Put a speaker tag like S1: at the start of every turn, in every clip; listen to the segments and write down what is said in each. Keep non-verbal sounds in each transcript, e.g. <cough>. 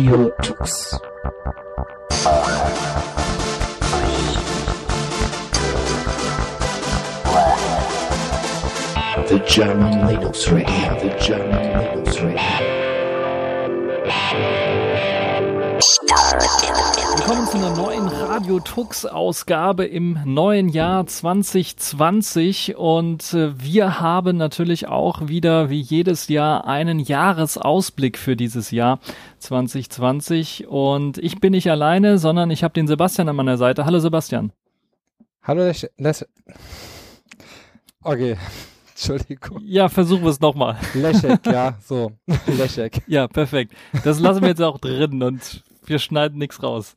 S1: Radio Tux. The German Linux Radio, the German Linux Radio.
S2: Willkommen zu einer neuen Radio Tux Ausgabe im neuen Jahr 2020 und äh, wir haben natürlich auch wieder wie jedes Jahr einen Jahresausblick für dieses Jahr 2020 und ich bin nicht alleine, sondern ich habe den Sebastian an meiner Seite. Hallo Sebastian.
S3: Hallo, Les Les Okay, <laughs> Entschuldigung.
S2: Ja, versuchen wir es nochmal.
S3: Leszek, ja, <laughs> so. <laughs> Leszek.
S2: Ja, perfekt. Das lassen wir jetzt auch drin und wir schneiden nichts raus.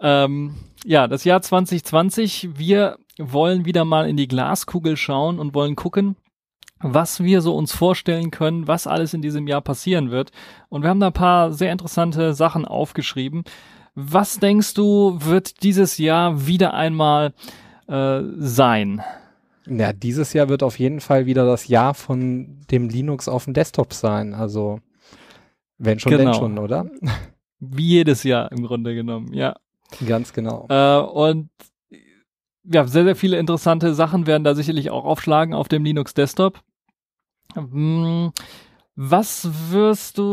S2: Ähm, ja, das Jahr 2020. Wir wollen wieder mal in die Glaskugel schauen und wollen gucken, was wir so uns vorstellen können, was alles in diesem Jahr passieren wird. Und wir haben da ein paar sehr interessante Sachen aufgeschrieben. Was denkst du, wird dieses Jahr wieder einmal äh, sein?
S3: Ja, dieses Jahr wird auf jeden Fall wieder das Jahr von dem Linux auf dem Desktop sein. Also, wenn schon,
S2: Genau.
S3: denn schon, oder?
S2: Wie jedes Jahr im Grunde genommen, ja.
S3: Ganz genau.
S2: Äh, und ja, sehr, sehr viele interessante Sachen werden da sicherlich auch aufschlagen auf dem Linux Desktop. Hm, Was wirst du,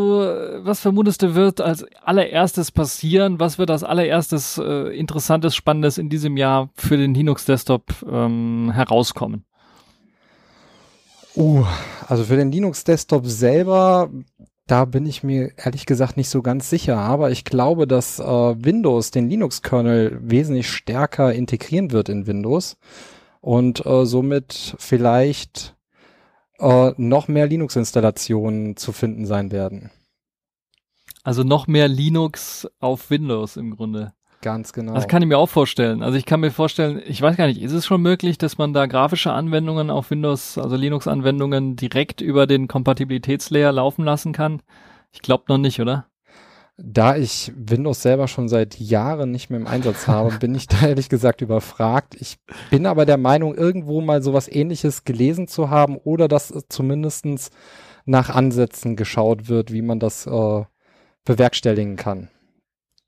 S2: was vermutest du wird als allererstes passieren? Was wird als allererstes äh, Interessantes, Spannendes in diesem Jahr für den Linux Desktop ähm, herauskommen?
S3: Uh, also für den Linux Desktop selber, da bin ich mir ehrlich gesagt nicht so ganz sicher, aber ich glaube, dass äh, Windows den Linux-Kernel wesentlich stärker integrieren wird in Windows und äh, somit vielleicht äh, noch mehr Linux-Installationen zu finden sein werden.
S2: Also noch mehr Linux auf Windows im Grunde.
S3: Ganz genau.
S2: Das kann ich mir auch vorstellen. Also ich kann mir vorstellen, ich weiß gar nicht, ist es schon möglich, dass man da grafische Anwendungen auf Windows, also Linux-Anwendungen direkt über den Kompatibilitätslayer laufen lassen kann? Ich glaube noch nicht, oder?
S3: Da ich Windows selber schon seit Jahren nicht mehr im Einsatz habe, <laughs> bin ich da ehrlich gesagt überfragt. Ich bin aber der Meinung, irgendwo mal sowas ähnliches gelesen zu haben oder dass es zumindestens nach Ansätzen geschaut wird, wie man das äh, bewerkstelligen kann.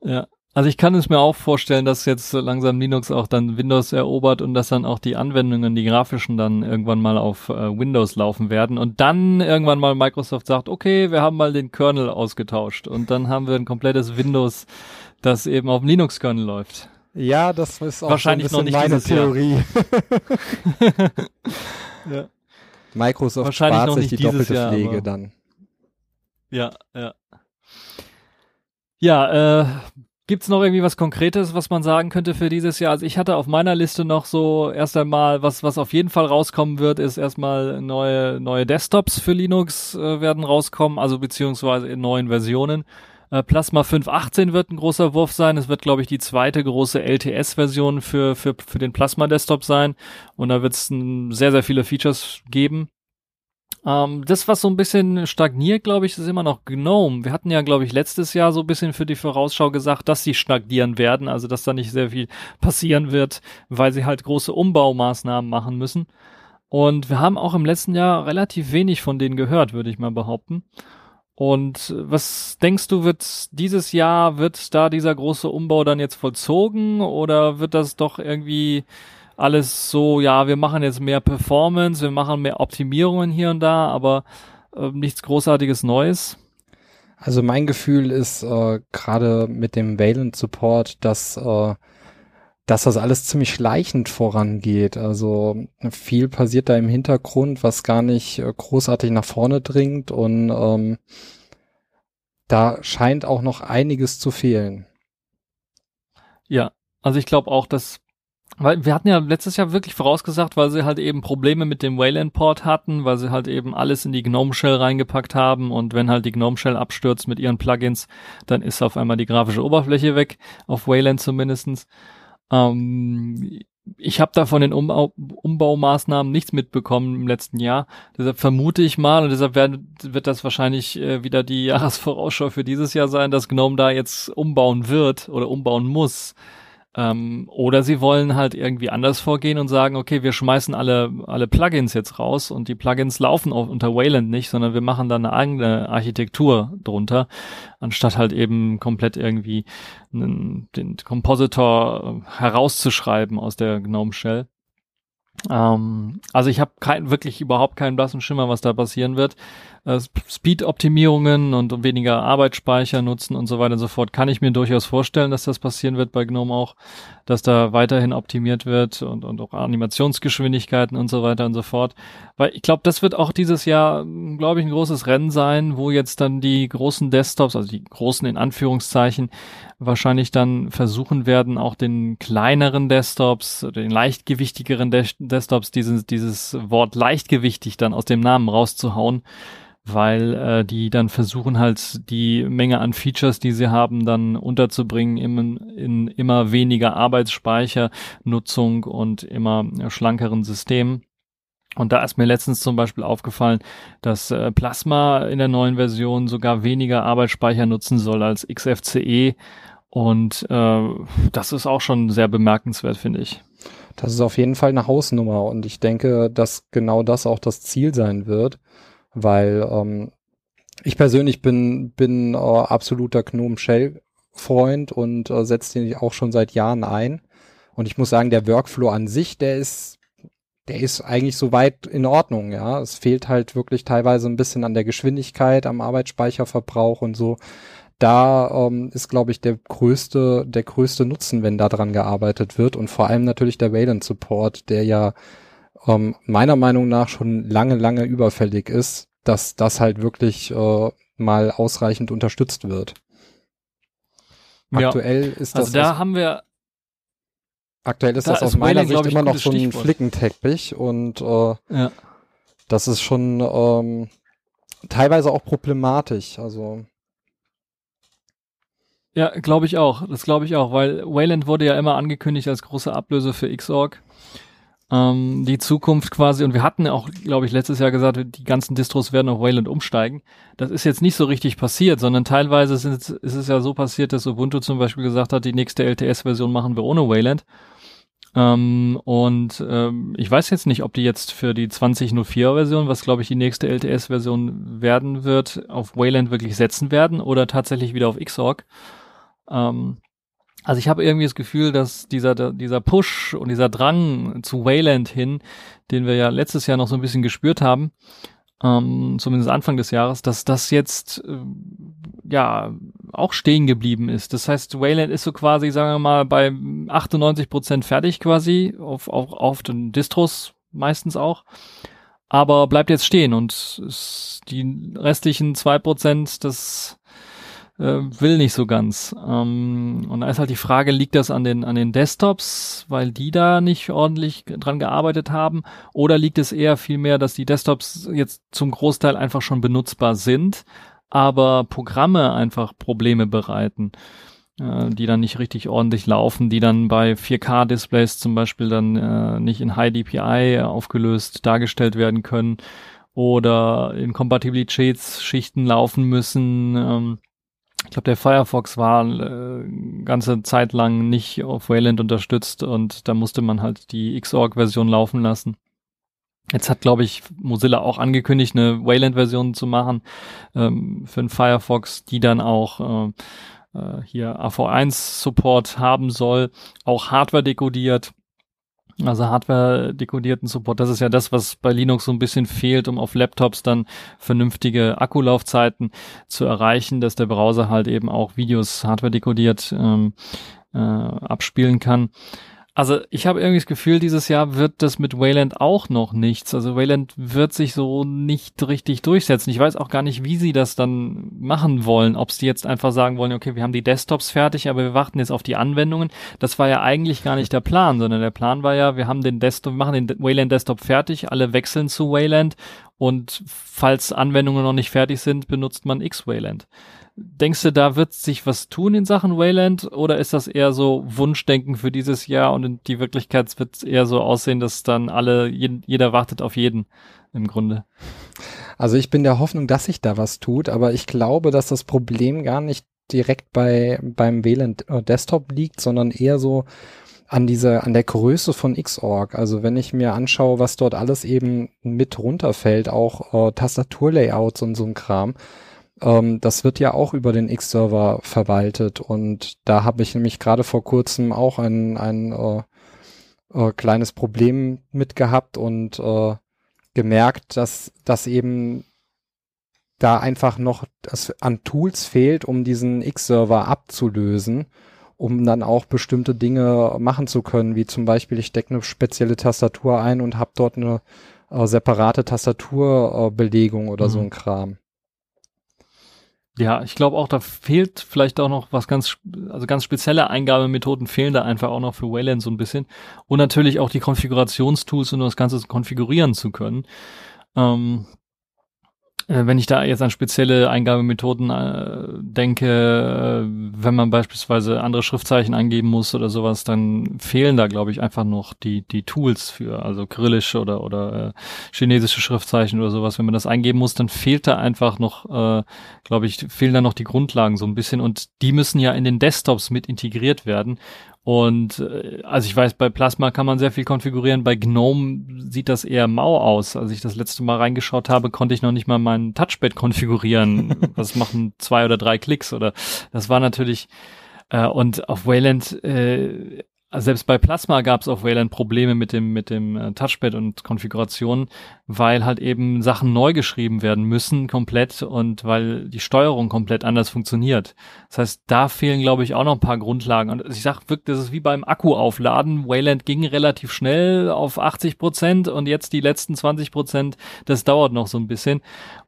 S2: Ja. Also ich kann es mir auch vorstellen, dass jetzt so langsam Linux auch dann Windows erobert und dass dann auch die Anwendungen, die grafischen dann irgendwann mal auf äh, Windows laufen werden und dann irgendwann mal Microsoft sagt, okay, wir haben mal den Kernel ausgetauscht und dann haben wir ein komplettes Windows, das eben auf dem Linux-Kernel läuft.
S3: Ja, das ist auch
S2: Wahrscheinlich noch nicht
S3: meine. Theorie. <laughs>
S2: Ja.
S3: Microsoft
S2: Wahrscheinlich
S3: spart
S2: noch
S3: sich
S2: nicht
S3: die doppelte
S2: Jahr,
S3: Pflege dann.
S2: Ja, ja. Ja, äh, gibt's noch irgendwie was Konkretes, was man sagen könnte für dieses Jahr? Also ich hatte auf meiner Liste noch so erst einmal, was, was auf jeden Fall rauskommen wird, ist erstmal neue, neue Desktops für Linux äh, werden rauskommen, also beziehungsweise in neuen Versionen. Äh, Plasma 5.18 wird ein großer Wurf sein. Es wird, glaube ich, die zweite große LTS-Version für, für, für den Plasma-Desktop sein. Und da wird es sehr, sehr viele Features geben. Ähm, das, was so ein bisschen stagniert, glaube ich, ist immer noch GNOME. Wir hatten ja, glaube ich, letztes Jahr so ein bisschen für die Vorausschau gesagt, dass sie stagnieren werden, also dass da nicht sehr viel passieren wird, weil sie halt große Umbaumaßnahmen machen müssen. Und wir haben auch im letzten Jahr relativ wenig von denen gehört, würde ich mal behaupten. Und äh, was denkst du, wird dieses Jahr, wird da dieser große Umbau dann jetzt vollzogen oder wird das doch irgendwie alles so, ja, wir machen jetzt mehr Performance, wir machen mehr Optimierungen hier und da, aber äh, nichts großartiges Neues.
S3: Also mein Gefühl ist äh, gerade mit dem Valent Support, dass, äh, dass das alles ziemlich schleichend vorangeht. Also viel passiert da im Hintergrund, was gar nicht äh, großartig nach vorne dringt und ähm, da scheint auch noch einiges zu fehlen.
S2: Ja, also ich glaube auch, dass weil wir hatten ja letztes Jahr wirklich vorausgesagt, weil sie halt eben Probleme mit dem Wayland-Port hatten, weil sie halt eben alles in die GNOME-Shell reingepackt haben und wenn halt die GNOME-Shell abstürzt mit ihren Plugins, dann ist auf einmal die grafische Oberfläche weg, auf Wayland zumindestens. Ähm, ich habe da von den Umbau Umbaumaßnahmen nichts mitbekommen im letzten Jahr. Deshalb vermute ich mal und deshalb werden, wird das wahrscheinlich äh, wieder die <laughs> Jahresvorausschau für dieses Jahr sein, dass GNOME da jetzt umbauen wird oder umbauen muss. Ähm, oder sie wollen halt irgendwie anders vorgehen und sagen, okay, wir schmeißen alle, alle Plugins jetzt raus und die Plugins laufen auch unter Wayland nicht, sondern wir machen dann eine eigene Architektur drunter, anstatt halt eben komplett irgendwie einen, den Compositor herauszuschreiben aus der GNOME Shell. Ähm, also ich habe kein, wirklich überhaupt keinen blassen Schimmer, was da passieren wird äh, Speed-Optimierungen und weniger Arbeitsspeicher nutzen und so weiter und so fort, kann ich mir durchaus vorstellen, dass das passieren wird bei GNOME auch, dass da weiterhin optimiert wird und, und auch Animationsgeschwindigkeiten und so weiter und so fort. Weil ich glaube, das wird auch dieses Jahr, glaube ich, ein großes Rennen sein, wo jetzt dann die großen Desktops, also die großen in Anführungszeichen, wahrscheinlich dann versuchen werden, auch den kleineren Desktops, den leichtgewichtigeren Desktops, dieses, dieses Wort leichtgewichtig dann aus dem Namen rauszuhauen weil äh, die dann versuchen halt die Menge an Features, die sie haben, dann unterzubringen in, in immer weniger Arbeitsspeichernutzung und immer schlankeren Systemen. Und da ist mir letztens zum Beispiel aufgefallen, dass äh, Plasma in der neuen Version sogar weniger Arbeitsspeicher nutzen soll als XFCE. Und äh, das ist auch schon sehr bemerkenswert, finde ich.
S3: Das ist auf jeden Fall eine Hausnummer und ich denke, dass genau das auch das Ziel sein wird weil ähm, ich persönlich bin, bin äh, absoluter Gnome Shell Freund und äh, setze den auch schon seit Jahren ein. Und ich muss sagen, der Workflow an sich, der ist, der ist eigentlich soweit in Ordnung, ja. Es fehlt halt wirklich teilweise ein bisschen an der Geschwindigkeit, am Arbeitsspeicherverbrauch und so. Da ähm, ist, glaube ich, der größte, der größte Nutzen, wenn da dran gearbeitet wird. Und vor allem natürlich der Wayland Support, der ja ähm, meiner Meinung nach schon lange, lange überfällig ist, dass das halt wirklich äh, mal ausreichend unterstützt wird. Aktuell ja. ist
S2: das. Also da haben wir.
S3: Aktuell ist da das ist aus meiner Wailing, Sicht immer noch so ein Stichwort. Flickenteppich und äh, ja. das ist schon ähm, teilweise auch problematisch. Also
S2: ja, glaube ich auch. Das glaube ich auch, weil Wayland wurde ja immer angekündigt als große Ablöse für Xorg ähm, die Zukunft quasi, und wir hatten auch, glaube ich, letztes Jahr gesagt, die ganzen Distros werden auf Wayland umsteigen. Das ist jetzt nicht so richtig passiert, sondern teilweise ist es, ist es ja so passiert, dass Ubuntu zum Beispiel gesagt hat, die nächste LTS-Version machen wir ohne Wayland. Ähm, und ähm, ich weiß jetzt nicht, ob die jetzt für die 2004-Version, was glaube ich die nächste LTS-Version werden wird, auf Wayland wirklich setzen werden oder tatsächlich wieder auf Xorg. Ähm, also ich habe irgendwie das Gefühl, dass dieser, dieser Push und dieser Drang zu Wayland hin, den wir ja letztes Jahr noch so ein bisschen gespürt haben, ähm, zumindest Anfang des Jahres, dass das jetzt äh, ja auch stehen geblieben ist. Das heißt, Wayland ist so quasi, sagen wir mal, bei 98 Prozent fertig quasi, auf, auf, auf den Distros meistens auch, aber bleibt jetzt stehen und die restlichen zwei Prozent, das will nicht so ganz. Ähm, und da ist halt die Frage, liegt das an den, an den Desktops, weil die da nicht ordentlich dran gearbeitet haben? Oder liegt es eher vielmehr, dass die Desktops jetzt zum Großteil einfach schon benutzbar sind, aber Programme einfach Probleme bereiten? äh, die dann nicht richtig ordentlich laufen, die dann bei 4K-Displays zum Beispiel dann äh, nicht in High DPI aufgelöst dargestellt werden können oder in Kompatibilitätsschichten laufen müssen. Ähm, ich glaube, der Firefox war äh, ganze Zeit lang nicht auf Wayland unterstützt und da musste man halt die Xorg-Version laufen lassen. Jetzt hat, glaube ich, Mozilla auch angekündigt, eine Wayland-Version zu machen ähm, für den Firefox, die dann auch äh, äh, hier AV1-Support haben soll, auch Hardware dekodiert. Also Hardware-dekodierten Support, das ist ja das, was bei Linux so ein bisschen fehlt, um auf Laptops dann vernünftige Akkulaufzeiten zu erreichen, dass der Browser halt eben auch Videos Hardware-dekodiert ähm, äh, abspielen kann. Also ich habe irgendwie das Gefühl, dieses Jahr wird das mit Wayland auch noch nichts. Also Wayland wird sich so nicht richtig durchsetzen. Ich weiß auch gar nicht, wie sie das dann machen wollen. Ob sie jetzt einfach sagen wollen, okay, wir haben die Desktops fertig, aber wir warten jetzt auf die Anwendungen. Das war ja eigentlich gar nicht der Plan, sondern der Plan war ja, wir haben den Desktop, wir machen den Wayland Desktop fertig, alle wechseln zu Wayland und falls Anwendungen noch nicht fertig sind, benutzt man X-Wayland. Denkst du, da wird sich was tun in Sachen Wayland oder ist das eher so Wunschdenken für dieses Jahr und in die Wirklichkeit wird es eher so aussehen, dass dann alle, jeder wartet auf jeden im Grunde?
S3: Also ich bin der Hoffnung, dass sich da was tut, aber ich glaube, dass das Problem gar nicht direkt bei beim WLAN äh, Desktop liegt, sondern eher so an dieser, an der Größe von Xorg. Also wenn ich mir anschaue, was dort alles eben mit runterfällt, auch äh, Tastaturlayouts und so ein Kram, ähm, das wird ja auch über den X-Server verwaltet und da habe ich nämlich gerade vor kurzem auch ein, ein äh, äh, kleines Problem mit gehabt und äh, gemerkt, dass das eben da einfach noch das an Tools fehlt, um diesen X-Server abzulösen um dann auch bestimmte Dinge machen zu können, wie zum Beispiel ich stecke eine spezielle Tastatur ein und habe dort eine äh, separate Tastaturbelegung oder mhm. so ein Kram.
S2: Ja, ich glaube auch, da fehlt vielleicht auch noch was ganz, also ganz spezielle Eingabemethoden fehlen da einfach auch noch für Wayland so ein bisschen. Und natürlich auch die Konfigurationstools, um das Ganze konfigurieren zu können. Ähm, äh, wenn ich da jetzt an spezielle Eingabemethoden äh, denke, äh, wenn man beispielsweise andere Schriftzeichen eingeben muss oder sowas, dann fehlen da, glaube ich, einfach noch die, die Tools für, also kyrillische oder, oder äh, chinesische Schriftzeichen oder sowas. Wenn man das eingeben muss, dann fehlt da einfach noch, äh, glaube ich, fehlen da noch die Grundlagen so ein bisschen und die müssen ja in den Desktops mit integriert werden. Und äh, also ich weiß, bei Plasma kann man sehr viel konfigurieren, bei GNOME sieht das eher mau aus. Als ich das letzte Mal reingeschaut habe, konnte ich noch nicht mal mein Touchpad konfigurieren. <laughs> das machen zwei oder drei Klicks oder das war natürlich äh, und auf Wayland äh, selbst bei Plasma gab es auf Wayland Probleme mit dem mit dem äh, Touchpad und Konfiguration, weil halt eben Sachen neu geschrieben werden müssen komplett und weil die Steuerung komplett anders funktioniert. Das heißt, da fehlen glaube ich auch noch ein paar Grundlagen. Und ich sag wirklich, das ist wie beim Akku aufladen. Wayland ging relativ schnell auf 80 Prozent und jetzt die letzten 20 Prozent, das dauert noch so ein bisschen.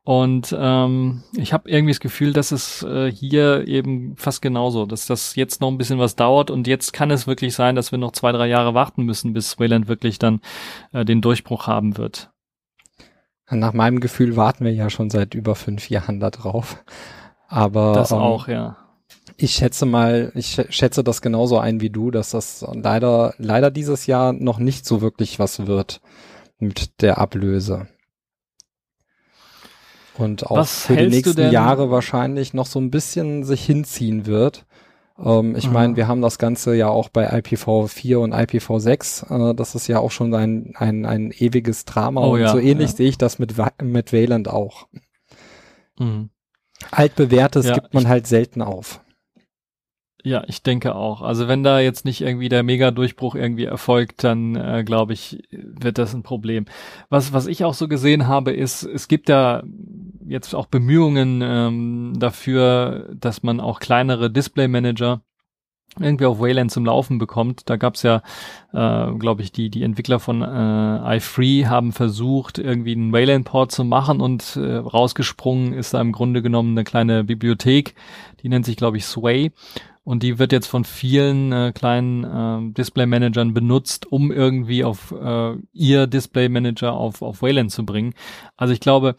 S2: Und ähm, ich habe irgendwie das Gefühl, dass es äh, hier eben fast genauso, dass das jetzt noch ein bisschen was dauert und jetzt kann es wirklich sein, dass wir noch zwei, drei Jahre warten müssen, bis Wayland wirklich dann äh, den Durchbruch haben wird.
S3: Nach meinem Gefühl warten wir ja schon seit über fünf Jahren da drauf. Aber
S2: das ähm, auch, ja.
S3: Ich schätze mal, ich schätze das genauso ein wie du, dass das leider, leider dieses Jahr noch nicht so wirklich was wird mit der Ablöse und auch Was für die nächsten Jahre wahrscheinlich noch so ein bisschen sich hinziehen wird. Ähm, ich meine, wir haben das Ganze ja auch bei IPv4 und IPv6. Äh, das ist ja auch schon ein, ein, ein ewiges Drama oh, und ja, so ähnlich ja. sehe ich das mit, mit Wayland auch. Mhm. Altbewährtes ja, gibt man halt selten auf.
S2: Ja, ich denke auch. Also wenn da jetzt nicht irgendwie der Mega-Durchbruch irgendwie erfolgt, dann äh, glaube ich, wird das ein Problem. Was, was ich auch so gesehen habe, ist, es gibt ja jetzt auch Bemühungen ähm, dafür, dass man auch kleinere Display-Manager irgendwie auf Wayland zum Laufen bekommt. Da gab's ja, äh, glaube ich, die die Entwickler von äh, iFree haben versucht, irgendwie einen Wayland-Port zu machen und äh, rausgesprungen ist da im Grunde genommen eine kleine Bibliothek, die nennt sich, glaube ich, Sway. Und die wird jetzt von vielen äh, kleinen äh, Display-Managern benutzt, um irgendwie auf äh, ihr Display-Manager auf, auf Wayland zu bringen. Also ich glaube,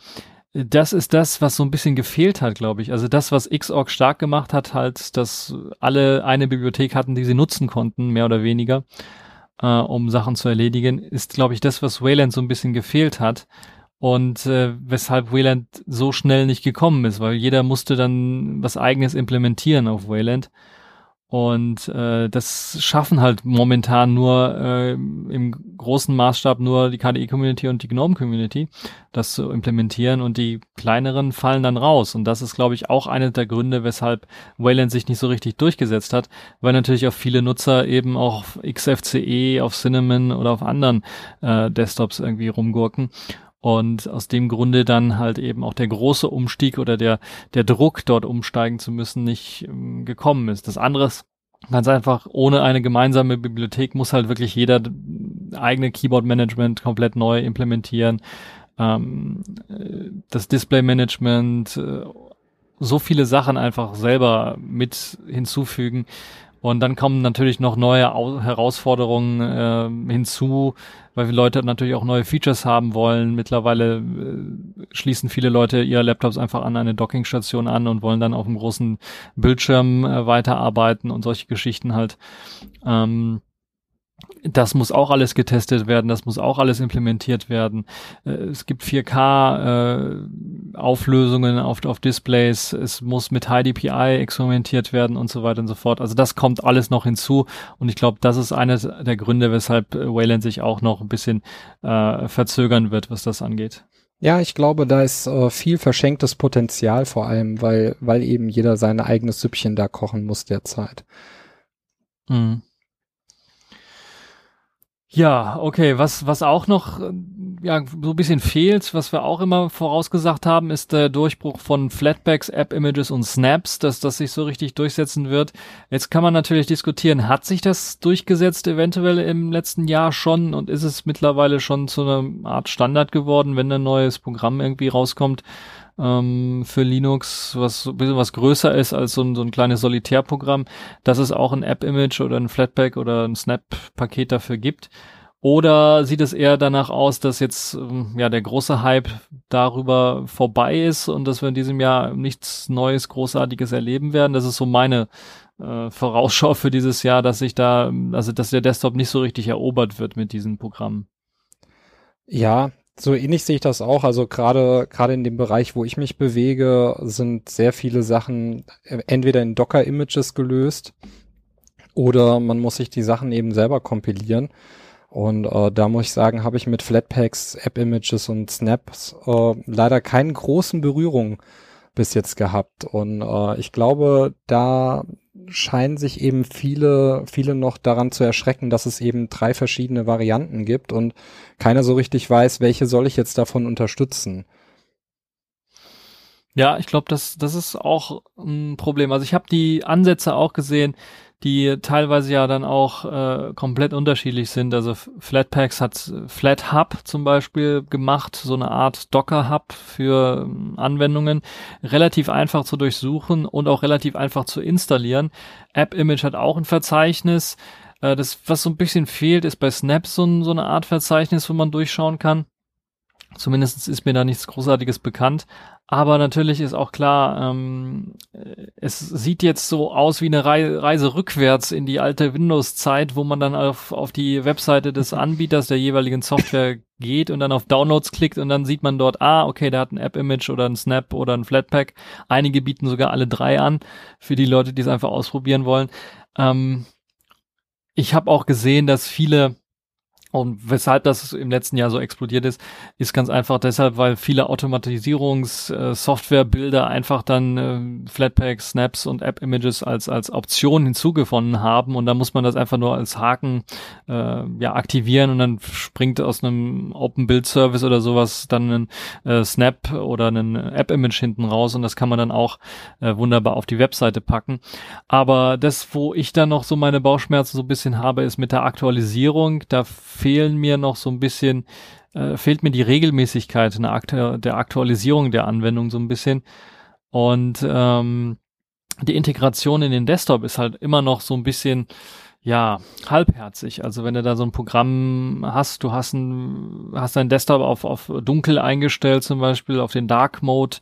S2: das ist das, was so ein bisschen gefehlt hat, glaube ich. Also das, was Xorg stark gemacht hat, halt, dass alle eine Bibliothek hatten, die sie nutzen konnten, mehr oder weniger, äh, um Sachen zu erledigen, ist, glaube ich, das, was Wayland so ein bisschen gefehlt hat und äh, weshalb Wayland so schnell nicht gekommen ist, weil jeder musste dann was eigenes implementieren auf Wayland. Und äh, das schaffen halt momentan nur äh, im großen Maßstab nur die KDE-Community und die GNOME-Community, das zu implementieren und die kleineren fallen dann raus. Und das ist, glaube ich, auch einer der Gründe, weshalb Wayland sich nicht so richtig durchgesetzt hat, weil natürlich auch viele Nutzer eben auch auf XFCE, auf Cinnamon oder auf anderen äh, Desktops irgendwie rumgurken und aus dem Grunde dann halt eben auch der große Umstieg oder der, der Druck, dort umsteigen zu müssen, nicht ähm, gekommen ist. Das andere ist ganz einfach, ohne eine gemeinsame Bibliothek muss halt wirklich jeder eigene Keyboard-Management komplett neu implementieren. Ähm, äh, das Display-Management, äh, so viele Sachen einfach selber mit hinzufügen, und dann kommen natürlich noch neue Au Herausforderungen äh, hinzu, weil wir Leute natürlich auch neue Features haben wollen. Mittlerweile äh, schließen viele Leute ihre Laptops einfach an eine Dockingstation an und wollen dann auf einem großen Bildschirm äh, weiterarbeiten und solche Geschichten halt. Ähm, das muss auch alles getestet werden, das muss auch alles implementiert werden. Äh, es gibt 4K-Auflösungen äh, auf, auf Displays, es muss mit High DPI experimentiert werden und so weiter und so fort. Also das kommt alles noch hinzu und ich glaube, das ist einer der Gründe, weshalb Wayland sich auch noch ein bisschen äh, verzögern wird, was das angeht.
S3: Ja, ich glaube, da ist äh, viel verschenktes Potenzial vor allem, weil, weil eben jeder sein eigenes Süppchen da kochen muss derzeit.
S2: Mhm. Ja, okay. Was, was auch noch äh, ja, so ein bisschen fehlt, was wir auch immer vorausgesagt haben, ist der Durchbruch von Flatbacks, App-Images und Snaps, dass das sich so richtig durchsetzen wird. Jetzt kann man natürlich diskutieren, hat sich das durchgesetzt eventuell im letzten Jahr schon und ist es mittlerweile schon zu einer Art Standard geworden, wenn ein neues Programm irgendwie rauskommt? Ähm, für Linux, was ein bisschen was größer ist als so ein, so ein kleines Solitärprogramm, dass es auch ein App-Image oder ein Flatpak oder ein Snap-Paket dafür gibt. Oder sieht es eher danach aus, dass jetzt ähm, ja der große Hype darüber vorbei ist und dass wir in diesem Jahr nichts Neues, Großartiges erleben werden? Das ist so meine äh, Vorausschau für dieses Jahr, dass sich da, also dass der Desktop nicht so richtig erobert wird mit diesen Programmen.
S3: Ja, so ähnlich sehe ich das auch. Also gerade gerade in dem Bereich, wo ich mich bewege, sind sehr viele Sachen entweder in Docker-Images gelöst oder man muss sich die Sachen eben selber kompilieren. Und äh, da muss ich sagen, habe ich mit Flatpaks, App-Images und Snaps äh, leider keinen großen Berührung bis jetzt gehabt. Und äh, ich glaube, da scheinen sich eben viele, viele noch daran zu erschrecken, dass es eben drei verschiedene Varianten gibt und keiner so richtig weiß, welche soll ich jetzt davon unterstützen.
S2: Ja, ich glaube, das, das ist auch ein Problem. Also ich habe die Ansätze auch gesehen, die teilweise ja dann auch äh, komplett unterschiedlich sind. Also Flatpaks hat Flat Hub zum Beispiel gemacht, so eine Art Docker Hub für ähm, Anwendungen, relativ einfach zu durchsuchen und auch relativ einfach zu installieren. App Image hat auch ein Verzeichnis. Äh, das, was so ein bisschen fehlt, ist bei Snap so, so eine Art Verzeichnis, wo man durchschauen kann. Zumindest ist mir da nichts Großartiges bekannt. Aber natürlich ist auch klar, ähm, es sieht jetzt so aus wie eine Rei Reise rückwärts in die alte Windows-Zeit, wo man dann auf, auf die Webseite des <laughs> Anbieters der jeweiligen Software geht und dann auf Downloads klickt und dann sieht man dort, ah, okay, der hat ein App-Image oder ein Snap oder ein Flatpak. Einige bieten sogar alle drei an für die Leute, die es einfach ausprobieren wollen. Ähm, ich habe auch gesehen, dass viele und weshalb das im letzten Jahr so explodiert ist, ist ganz einfach deshalb, weil viele Automatisierungs-Software-Bilder äh, einfach dann äh, Flatpaks, Snaps und App-Images als als Option hinzugewonnen haben und da muss man das einfach nur als Haken äh, ja aktivieren und dann springt aus einem Open Build Service oder sowas dann ein äh, Snap oder ein App-Image hinten raus und das kann man dann auch äh, wunderbar auf die Webseite packen. Aber das, wo ich dann noch so meine Bauchschmerzen so ein bisschen habe, ist mit der Aktualisierung. Da fehlen mir noch so ein bisschen, äh, fehlt mir die Regelmäßigkeit Aktu der Aktualisierung der Anwendung so ein bisschen. Und ähm, die Integration in den Desktop ist halt immer noch so ein bisschen, ja, halbherzig. Also wenn du da so ein Programm hast, du hast ein, hast dein Desktop auf, auf dunkel eingestellt, zum Beispiel auf den Dark Mode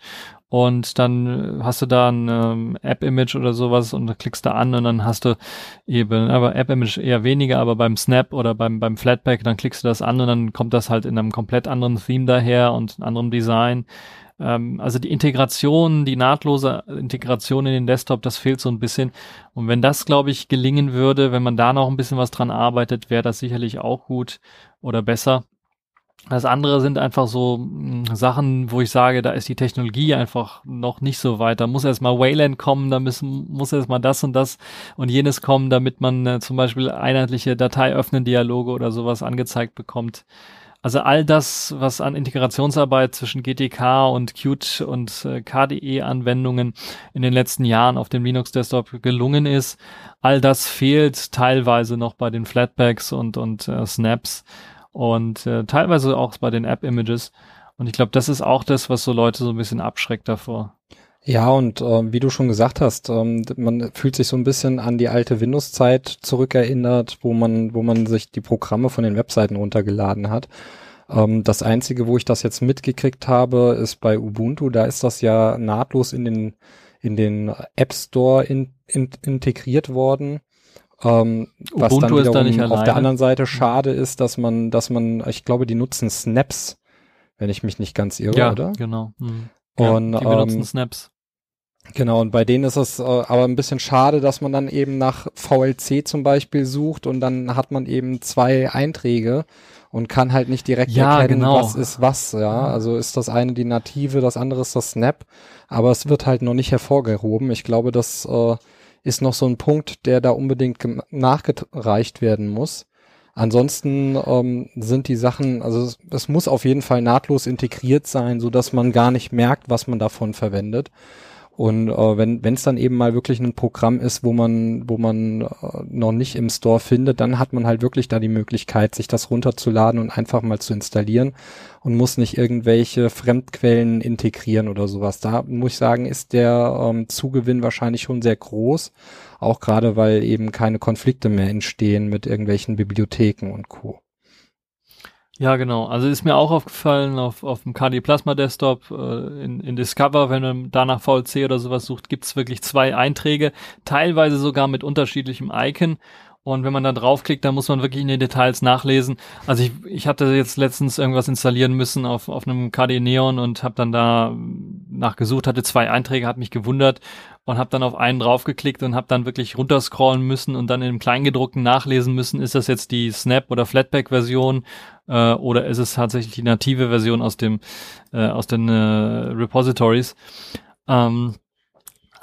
S2: und dann hast du da ein ähm, App-Image oder sowas und klickst da an und dann hast du eben, aber App-Image eher weniger, aber beim Snap oder beim, beim Flatpak, dann klickst du das an und dann kommt das halt in einem komplett anderen Theme daher und anderem Design. Ähm, also die Integration, die nahtlose Integration in den Desktop, das fehlt so ein bisschen. Und wenn das, glaube ich, gelingen würde, wenn man da noch ein bisschen was dran arbeitet, wäre das sicherlich auch gut oder besser. Das andere sind einfach so mh, hm, Sachen, wo ich sage, da ist die Technologie einfach noch nicht so weit. Da muss erstmal Wayland kommen, da müssen, muss erstmal das und das und jenes kommen, damit man äh, zum Beispiel einheitliche Datei öffnen Dialoge oder sowas angezeigt bekommt. Also all das, was an Integrationsarbeit zwischen GTK und Qt und äh, KDE-Anwendungen in den letzten Jahren auf dem Linux-Desktop gelungen ist, all das fehlt teilweise noch bei den Flatpaks und, und äh, Snaps und äh, teilweise auch bei den App-Images. Und ich glaube, das ist auch das, was so Leute so ein bisschen abschreckt davor.
S3: Ja, und äh, wie du schon gesagt hast, ähm, man fühlt sich so ein bisschen an die alte Windows-Zeit zurückerinnert, wo man, wo man sich die Programme von den Webseiten runtergeladen hat. Ähm, das einzige, wo ich das jetzt mitgekriegt habe, ist bei Ubuntu. Da ist das ja nahtlos in den, in den App Store in, in, integriert worden. Ähm, was dann
S2: da
S3: wiederum
S2: nicht
S3: auf der anderen Seite schade ist, dass man, dass man, ich glaube, die nutzen Snaps, wenn ich mich nicht ganz irre,
S2: ja,
S3: oder?
S2: genau. Mhm.
S3: Und,
S2: ja, die benutzen
S3: ähm,
S2: Snaps.
S3: Genau, und bei denen ist es äh, aber ein bisschen schade, dass man dann eben nach VLC zum Beispiel sucht und dann hat man eben zwei Einträge und kann halt nicht direkt
S2: Ja,
S3: erkennen,
S2: genau.
S3: was ist was, ja. Also ist das eine die native, das andere ist das Snap, aber es wird halt noch nicht hervorgehoben. Ich glaube, das äh, ist noch so ein Punkt, der da unbedingt nachgereicht werden muss. Ansonsten ähm, sind die Sachen, also es, es muss auf jeden Fall nahtlos integriert sein, so dass man gar nicht merkt, was man davon verwendet. Und äh, wenn es dann eben mal wirklich ein Programm ist, wo man wo man äh, noch nicht im Store findet, dann hat man halt wirklich da die Möglichkeit, sich das runterzuladen und einfach mal zu installieren und muss nicht irgendwelche Fremdquellen integrieren oder sowas. Da muss ich sagen, ist der ähm, Zugewinn wahrscheinlich schon sehr groß, auch gerade weil eben keine Konflikte mehr entstehen mit irgendwelchen Bibliotheken und Co.
S2: Ja, genau. Also ist mir auch aufgefallen auf, auf dem KD Plasma Desktop äh, in, in Discover, wenn man da nach VLC oder sowas sucht, gibt's wirklich zwei Einträge, teilweise sogar mit unterschiedlichem Icon. Und wenn man da draufklickt, dann muss man wirklich in den Details nachlesen. Also ich, ich hatte jetzt letztens irgendwas installieren müssen auf, auf einem KD Neon und habe dann da nachgesucht, hatte zwei Einträge, hat mich gewundert und habe dann auf einen draufgeklickt und habe dann wirklich runterscrollen müssen und dann im Kleingedruckten nachlesen müssen, ist das jetzt die Snap- oder Flatpak-Version äh, oder ist es tatsächlich die native Version aus dem äh, aus den äh, Repositories. Ähm,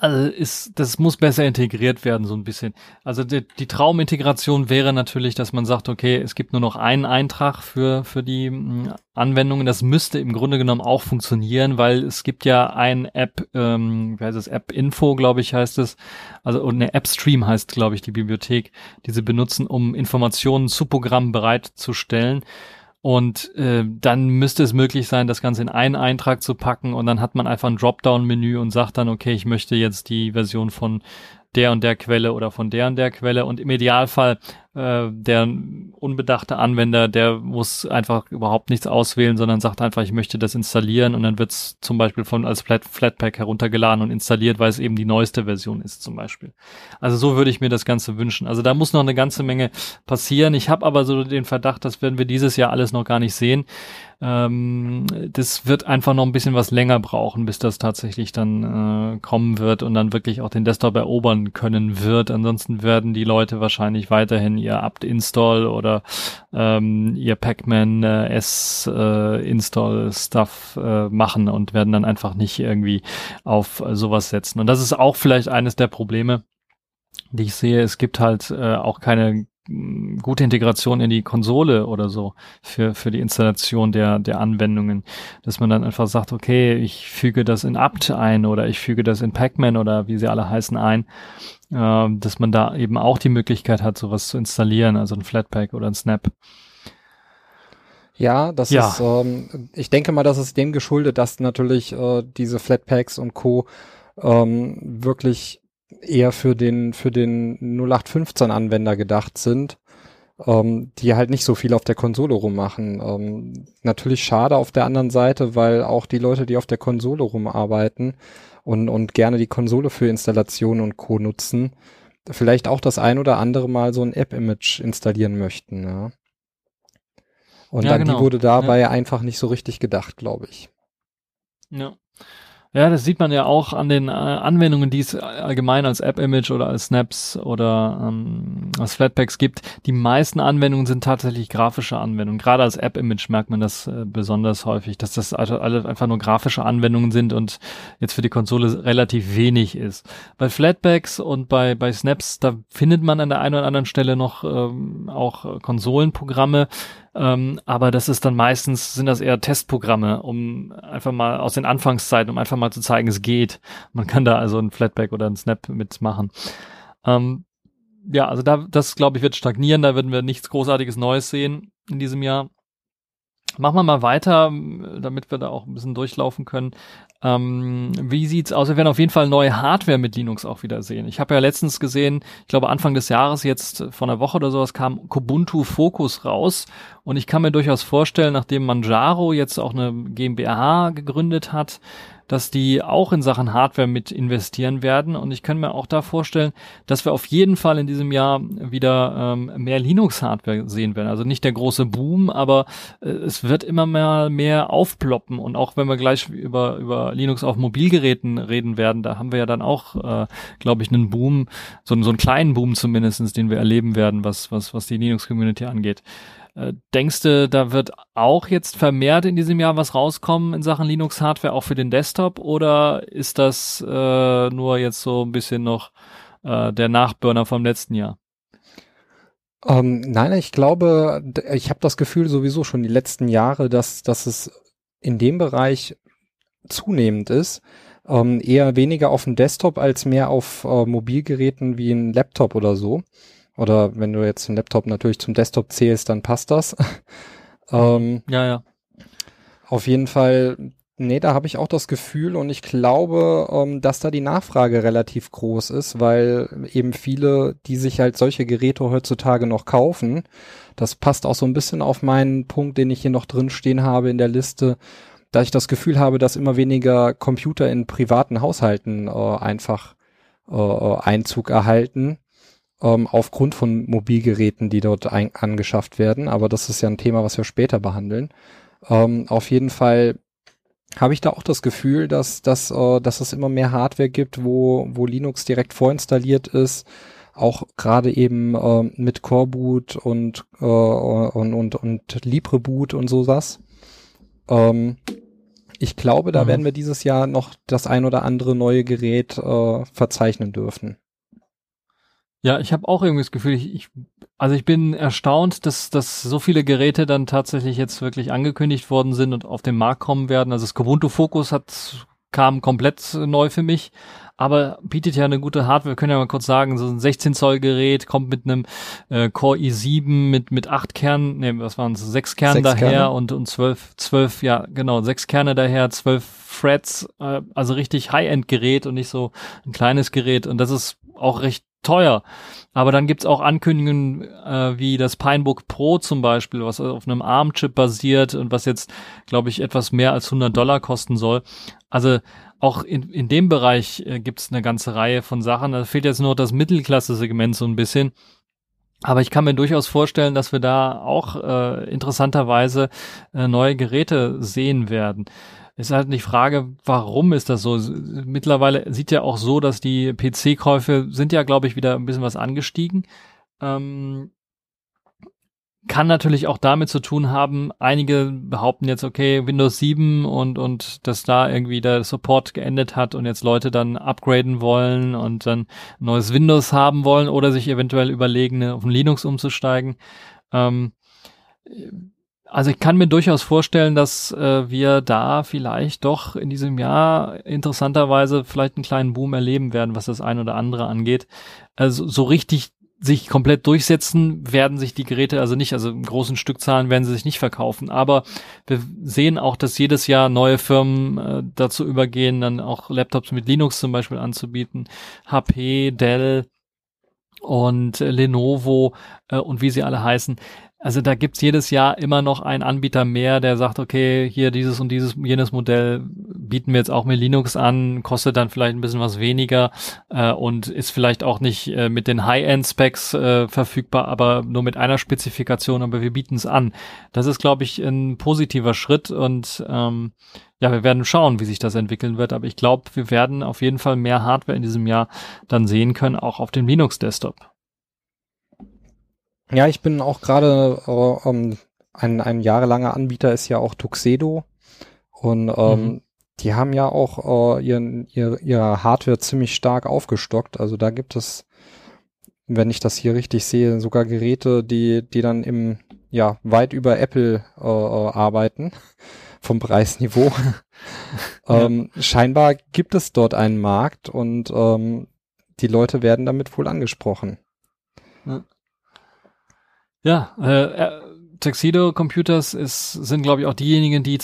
S2: also ist, das muss besser integriert werden, so ein bisschen. Also die, die Traumintegration wäre natürlich, dass man sagt, okay, es gibt nur noch einen Eintrag für, für die mh, Anwendungen. Das müsste im Grunde genommen auch funktionieren, weil es gibt ja ein App, ähm, wie heißt es, App Info, glaube ich, heißt es. Also, und eine App Stream heißt, glaube ich, die Bibliothek, die sie benutzen, um Informationen zu Programmen bereitzustellen. Und äh, dann müsste es möglich sein, das Ganze in einen Eintrag zu packen und dann hat man einfach ein Dropdown-Menü und sagt dann, okay, ich möchte jetzt die Version von der und der Quelle oder von der und der Quelle. Und im Idealfall äh, der unbedachte Anwender, der muss einfach überhaupt nichts auswählen, sondern sagt einfach, ich möchte das installieren und dann wird es zum Beispiel von als Flat Flatpak heruntergeladen und installiert, weil es eben die neueste Version ist zum Beispiel. Also so würde ich mir das Ganze wünschen. Also da muss noch eine ganze Menge passieren. Ich habe aber so den Verdacht, das werden wir dieses Jahr alles noch gar nicht sehen. Ähm, das wird einfach noch ein bisschen was länger brauchen, bis das tatsächlich dann äh, kommen wird und dann wirklich auch den Desktop erobern können wird. Ansonsten werden die Leute wahrscheinlich weiterhin ihr apt-install oder ähm, ihr Pacman äh, S äh, Install Stuff äh, machen und werden dann einfach nicht irgendwie auf äh, sowas setzen. Und das ist auch vielleicht eines der Probleme, die ich sehe. Es gibt halt äh, auch keine mh, gute Integration in die Konsole oder so für, für die Installation der, der Anwendungen, dass man dann einfach sagt, okay, ich füge das in apt ein oder ich füge das in Pacman oder wie sie alle heißen ein, äh, dass man da eben auch die Möglichkeit hat, sowas zu installieren, also ein Flatpak oder ein Snap.
S3: Ja, das
S2: Ja.
S3: ist, ähm, ich denke mal, das ist dem geschuldet, dass natürlich äh, diese Flatpaks und Co. Ähm, wirklich eher für den für den 0815 Anwender gedacht sind, ähm, die halt nicht so viel auf der Konsole rummachen. Ähm, natürlich schade auf der anderen Seite, weil auch die Leute, die auf der Konsole rumarbeiten und und gerne die Konsole für Installationen und Co. nutzen, vielleicht auch das ein oder andere Mal so ein App-Image installieren möchten. Ja. Und
S2: Ja,
S3: dann
S2: genau.
S3: die wurde dabei einfach nicht so richtig gedacht, glaube ich.
S2: Ja. Ja, das sieht man ja auch an den äh, Anwendungen, die es allgemein als App-Image oder als Snaps oder ähm, als Flatpaks gibt. Die meisten Anwendungen sind tatsächlich grafische Anwendungen. Gerade als App-Image merkt man das äh, besonders häufig, dass das also alle einfach nur grafische Anwendungen sind und jetzt für die Konsole relativ wenig ist. Bei Flatpaks und bei, bei Snaps, da findet man an der einen oder anderen Stelle noch ähm, auch äh, Konsolenprogramme, ähm, aber das ist dann meistens, sind das eher Testprogramme, um einfach mal aus den Anfangszeiten, um einfach mal zu zeigen, es geht. Man kann da also ein Flatpak oder ein Snap mitmachen. Ähm, ja, also da, das glaube ich wird stagnieren, da werden wir nichts großartiges Neues sehen in diesem Jahr. Machen wir mal weiter, damit wir da auch ein bisschen durchlaufen können. Ähm, wie sieht's aus? Wir werden auf jeden Fall neue Hardware mit Linux auch wieder sehen. Ich habe ja letztens gesehen, ich glaube Anfang des Jahres, jetzt vor einer Woche oder sowas, kam Kubuntu Focus raus. Und ich kann mir durchaus vorstellen, nachdem Manjaro jetzt auch eine GmbH gegründet hat, dass die auch in Sachen Hardware mit investieren werden. Und ich kann mir auch da vorstellen, dass wir auf jeden Fall in diesem Jahr wieder ähm, mehr Linux-Hardware sehen werden. Also nicht der große Boom, aber äh, es wird immer mehr, mehr aufploppen. Und auch wenn wir gleich über, über Linux auf Mobilgeräten reden werden, da haben wir ja dann auch, äh, glaube ich, einen Boom, so, so einen kleinen Boom zumindestens, den wir erleben werden, was, was, was die Linux-Community angeht. Äh, denkst du, da wird auch jetzt vermehrt in diesem Jahr was rauskommen in Sachen Linux-Hardware, auch für den Desktop? Oder ist das äh, nur jetzt so ein bisschen noch äh, der Nachburner vom letzten Jahr?
S3: Ähm, nein, ich glaube, ich habe das Gefühl sowieso schon die letzten Jahre, dass, dass es in dem Bereich zunehmend ist. Ähm, eher weniger auf dem Desktop als mehr auf äh, Mobilgeräten wie ein Laptop oder so. Oder wenn du jetzt den Laptop natürlich zum Desktop zählst, dann passt das. <laughs>
S2: ähm, ja, ja.
S3: Auf jeden Fall, nee, da habe ich auch das Gefühl und ich glaube, ähm, dass da die Nachfrage relativ groß ist, weil eben viele, die sich halt solche Geräte heutzutage noch kaufen, das passt auch so ein bisschen auf meinen Punkt, den ich hier noch drin stehen habe in der Liste, da ich das Gefühl habe, dass immer weniger Computer in privaten Haushalten äh, einfach äh, äh Einzug erhalten ähm, aufgrund von Mobilgeräten, die dort angeschafft werden. Aber das ist ja ein Thema, was wir später behandeln. Ähm, auf jeden Fall habe ich da auch das Gefühl, dass, dass, äh, dass es immer mehr Hardware gibt, wo, wo Linux direkt vorinstalliert ist. Auch gerade eben äh, mit Coreboot und, äh, und, und, und LibreBoot und sowas. Ähm, ich glaube, da mhm. werden wir dieses Jahr noch das ein oder andere neue Gerät äh, verzeichnen dürfen.
S2: Ja, ich habe auch irgendwie das Gefühl, ich, ich, also ich bin erstaunt, dass, dass so viele Geräte dann tatsächlich jetzt wirklich angekündigt worden sind und auf den Markt kommen werden. Also das Kubuntu Focus hat kam komplett neu für mich, aber bietet ja eine gute Hardware. Wir können ja mal kurz sagen, so ein 16 Zoll Gerät kommt mit einem äh, Core i7 mit mit acht Kernen, nee, was waren es, sechs Kernen sechs daher Kerne. und und zwölf zwölf ja genau sechs Kerne daher, zwölf Threads, äh, also richtig High-End Gerät und nicht so ein kleines Gerät und das ist auch recht teuer. Aber dann gibt's auch Ankündigungen äh, wie das Pinebook Pro zum Beispiel, was auf einem ARM-Chip basiert und was jetzt, glaube ich, etwas mehr als 100 Dollar kosten soll. Also auch in, in dem Bereich äh, gibt's eine ganze Reihe von Sachen. Da fehlt jetzt nur das Mittelklasse-Segment so ein bisschen. Aber ich kann mir durchaus vorstellen, dass wir da auch äh, interessanterweise äh, neue Geräte sehen werden ist halt die Frage, warum ist das so? Mittlerweile sieht ja auch so, dass die PC-Käufe sind ja, glaube ich, wieder ein bisschen was angestiegen. Ähm, kann natürlich auch damit zu tun haben, einige behaupten jetzt, okay, Windows 7 und, und dass da irgendwie der Support geendet hat und jetzt Leute dann upgraden wollen und dann neues Windows haben wollen oder sich eventuell überlegen, auf ein Linux umzusteigen. Ähm, also ich kann mir durchaus vorstellen, dass äh, wir da vielleicht doch in diesem Jahr interessanterweise vielleicht einen kleinen Boom erleben werden, was das ein oder andere angeht. Also so richtig sich komplett durchsetzen werden sich die Geräte also nicht, also in großen Stückzahlen werden sie sich nicht verkaufen. Aber wir sehen auch, dass jedes Jahr neue Firmen äh, dazu übergehen, dann auch Laptops mit Linux zum Beispiel anzubieten. HP, Dell und äh, Lenovo äh, und wie sie alle heißen. Also da gibt's jedes Jahr immer noch einen Anbieter mehr, der sagt, okay, hier dieses und dieses, jenes Modell bieten wir jetzt auch mit Linux an, kostet dann vielleicht ein bisschen was weniger äh, und ist vielleicht auch nicht äh, mit den High-End-Specs äh, verfügbar, aber nur mit einer Spezifikation, aber wir bieten es an. Das ist, glaube ich, ein positiver Schritt und ähm, ja, wir werden schauen, wie sich das entwickeln wird, aber ich glaube, wir werden auf jeden Fall mehr Hardware in diesem Jahr dann sehen können, auch auf dem Linux-Desktop.
S3: Ja, ich bin auch gerade äh, um, ein, ein jahrelanger Anbieter ist ja auch Tuxedo und ähm, mhm. die haben ja auch äh, ihren, ihre, ihre Hardware ziemlich stark aufgestockt. Also da gibt es, wenn ich das hier richtig sehe, sogar Geräte, die die dann im ja weit über Apple äh, äh arbeiten <laughs> vom Preisniveau. <laughs> ähm, scheinbar gibt es dort einen Markt und ähm, die Leute werden damit wohl angesprochen.
S2: Ja. Ja, äh, äh, Tuxedo Computers ist, sind, glaube ich, auch diejenigen, die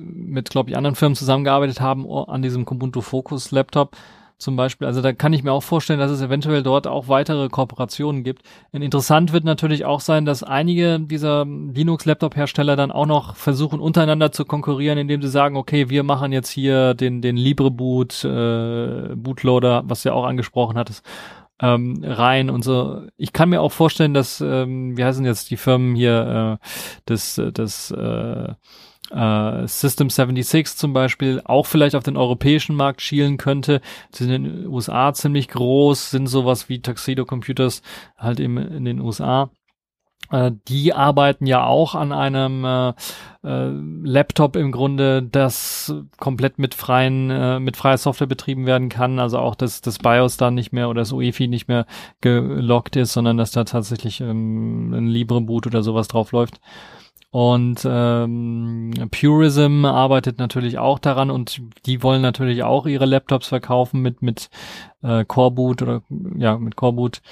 S2: mit, glaube ich, anderen Firmen zusammengearbeitet haben an diesem Kubuntu Focus Laptop. zum Beispiel. Also da kann ich mir auch vorstellen, dass es eventuell dort auch weitere Kooperationen gibt. Und interessant wird natürlich auch sein, dass einige dieser Linux-Laptop-Hersteller dann auch noch versuchen, untereinander zu konkurrieren, indem sie sagen, okay, wir machen jetzt hier den, den LibreBoot, äh, Bootloader, was du ja auch angesprochen hattest, ähm, rein und so. Ich kann mir auch vorstellen, dass, ähm, wie heißen jetzt die Firmen hier, äh, das, das, äh, äh, System 76 zum Beispiel auch vielleicht auf den europäischen Markt schielen könnte. Sie sind in den USA ziemlich groß, sind sowas wie Tuxedo Computers halt im, in den USA. Äh, die arbeiten ja auch an einem äh, äh, Laptop im Grunde, das komplett mit freien, äh, mit freier Software betrieben werden kann. Also auch, dass das BIOS da nicht mehr oder das UEFI nicht mehr gelockt ist, sondern dass da tatsächlich ähm, ein LibreBoot oder sowas drauf läuft. Und ähm, Purism arbeitet natürlich auch daran und die wollen natürlich auch ihre Laptops verkaufen mit mit äh, Coreboot oder ja mit Coreboot.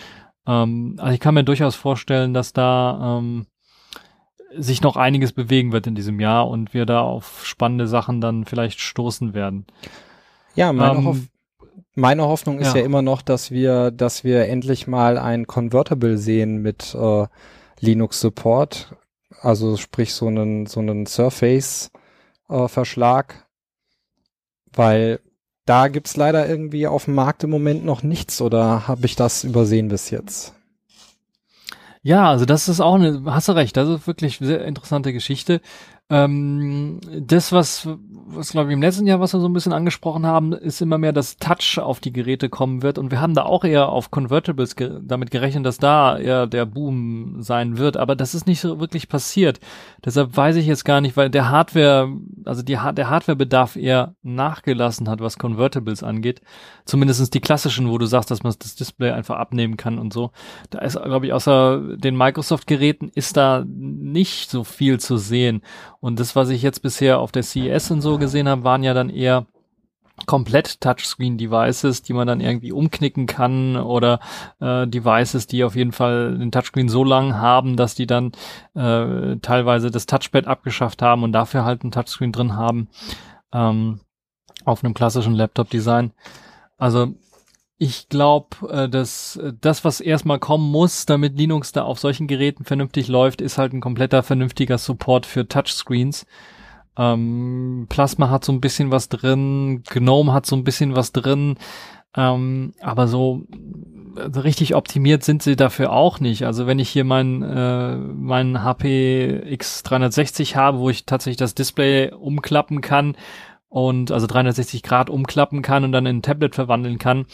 S2: Ähm, also ich kann mir durchaus vorstellen, dass da ähm, sich noch einiges bewegen wird in diesem Jahr und wir da auf spannende Sachen dann vielleicht stoßen werden.
S3: Ja, meine, ähm, Hoff meine Hoffnung ist ja. ja. immer noch, dass wir, dass wir endlich mal ein Convertible sehen mit äh, Linux Support also sprich so einen, so einen Surface-Verschlag, äh, weil da gibt's leider irgendwie auf dem Markt im Moment noch nichts oder habe ich das übersehen bis jetzt?
S2: Ja, also das ist auch eine, hast du recht, das ist wirklich eine sehr interessante Geschichte. Ähm, das, was, was glaube ich im letzten Jahr, was wir so ein bisschen angesprochen haben, ist immer mehr, dass Touch auf die Geräte kommen wird. Und wir haben da auch eher auf Convertibles ge damit gerechnet, dass da eher der Boom sein wird. Aber das ist nicht so wirklich passiert. Deshalb weiß ich jetzt gar nicht, weil der Hardware, also die, der Hardwarebedarf eher nachgelassen hat, was Convertibles angeht. Zumindestens die klassischen, wo du sagst, dass man das Display einfach abnehmen kann und so. Da ist, glaube ich, außer den Microsoft-Geräten ist da nicht so viel zu sehen. Und das, was ich jetzt bisher auf der CES und so gesehen habe, waren ja dann eher komplett Touchscreen-Devices, die man dann irgendwie umknicken kann oder äh, Devices, die auf jeden Fall den Touchscreen so lang haben, dass die dann äh, teilweise das Touchpad abgeschafft haben und dafür halt ein Touchscreen drin haben ähm, auf einem klassischen Laptop-Design. Also ich glaube, äh, dass äh, das, was erstmal kommen muss, damit Linux da auf solchen Geräten vernünftig läuft, ist halt ein kompletter vernünftiger Support für Touchscreens. Ähm, Plasma hat so ein bisschen was drin, GNOME hat so ein bisschen was drin, ähm, aber so also richtig optimiert sind sie dafür auch nicht. Also wenn ich hier mein, äh, mein HP X360 habe, wo ich tatsächlich das Display umklappen kann und also 360 Grad umklappen kann und dann in ein Tablet verwandeln kann,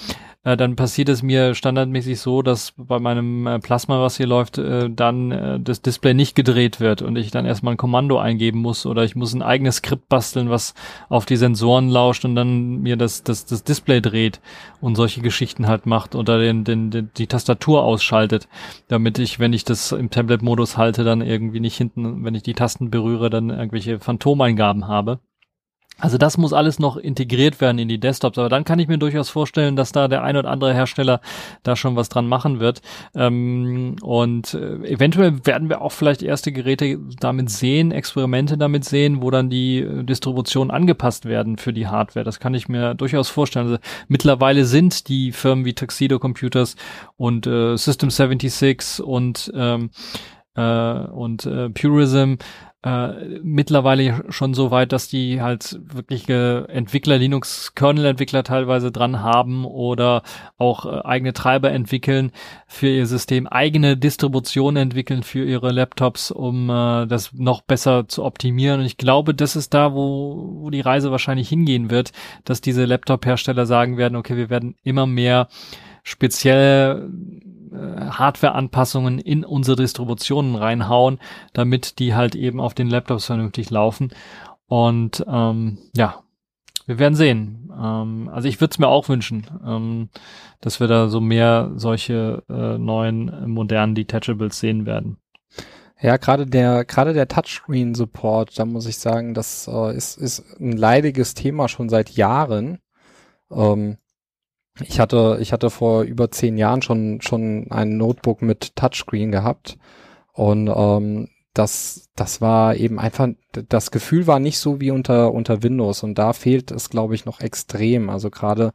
S2: äh, dann passiert es mir standardmäßig so, dass bei meinem äh, Plasma, was hier läuft, äh, dann äh, das Display nicht gedreht wird und ich dann erstmal ein Kommando eingeben muss oder ich muss ein eigenes Skript basteln, was auf die Sensoren lauscht und dann mir das, das, das Display dreht und solche Geschichten halt macht oder den, den, den, die Tastatur ausschaltet, damit ich, wenn ich das im Tablet-Modus halte, dann irgendwie nicht hinten, wenn ich die Tasten berühre, dann irgendwelche Phantomeingaben habe. Also das muss alles noch integriert werden in die Desktops, aber dann kann ich mir durchaus vorstellen, dass da der ein oder andere Hersteller da schon was dran machen wird. Ähm, und äh, eventuell werden wir auch vielleicht erste Geräte damit sehen, Experimente damit sehen, wo dann die äh, Distributionen angepasst werden für die Hardware. Das kann ich mir durchaus vorstellen. Also mittlerweile sind die Firmen wie Tuxedo Computers und äh, System 76 und ähm, äh, und äh, Purism äh, mittlerweile schon so weit, dass die halt wirklich äh, Entwickler, Linux-Kernel-Entwickler teilweise dran haben oder auch äh, eigene Treiber entwickeln für ihr System, eigene Distributionen entwickeln für ihre Laptops, um äh, das noch besser zu optimieren. Und ich glaube, das ist da, wo, wo die Reise wahrscheinlich hingehen wird, dass diese Laptop-Hersteller sagen werden, okay, wir werden immer mehr speziell äh, Hardware-Anpassungen in unsere Distributionen reinhauen, damit die halt eben auf den Laptops vernünftig laufen. Und ähm, ja, wir werden sehen. Ähm, also ich würde es mir auch wünschen, ähm, dass wir da so mehr solche äh, neuen modernen Detachables sehen werden.
S3: Ja, gerade der gerade der Touchscreen Support, da muss ich sagen, das äh, ist ist ein leidiges Thema schon seit Jahren. Ähm, ich hatte, ich hatte vor über zehn Jahren schon, schon ein Notebook mit Touchscreen gehabt und ähm, das, das war eben einfach, das Gefühl war nicht so wie unter, unter Windows und da fehlt es, glaube ich, noch extrem. Also gerade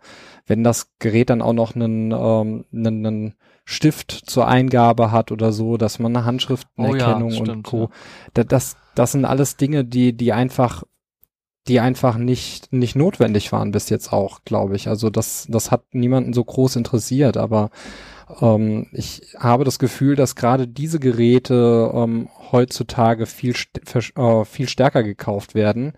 S3: wenn das Gerät dann auch noch einen, ähm, einen, einen Stift zur Eingabe hat oder so, dass man eine Handschriftenerkennung
S2: Oh ja,
S3: und
S2: stimmt,
S3: Co.
S2: ja.
S3: Da- Das, das sind alles Dinge, die, die einfach, die einfach nicht, nicht notwendig waren bis jetzt auch, glaube ich. Also das, das hat niemanden so groß interessiert, aber ähm, ich habe das Gefühl, dass gerade diese Geräte ähm, heutzutage viel, st äh, viel stärker gekauft werden.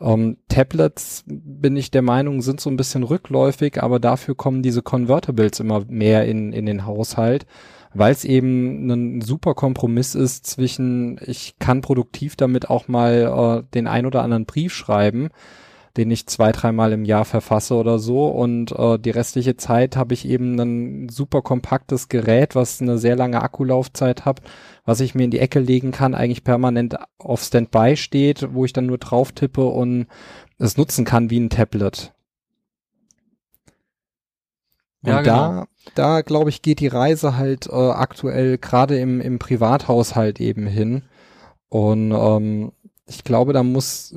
S3: Ähm, Tablets, bin ich der Meinung, sind so ein bisschen rückläufig, aber dafür kommen diese Convertibles immer mehr in, in den Haushalt, weil es eben ein super Kompromiss ist zwischen, ich kann produktiv damit auch mal äh, den ein oder anderen Brief schreiben, den ich zwei, dreimal im Jahr verfasse oder so. Und äh, die restliche Zeit habe ich eben ein super kompaktes Gerät, was eine sehr lange Akkulaufzeit hat, was ich mir in die Ecke legen kann, eigentlich permanent auf Standby steht, wo ich dann nur drauf tippe und es nutzen kann wie ein Tablet. Und
S2: Ja,
S3: da,
S2: genau.
S3: da glaube ich, geht die Reise halt äh, aktuell gerade im, im Privathaushalt eben hin. Und ähm, ich glaube, da muss,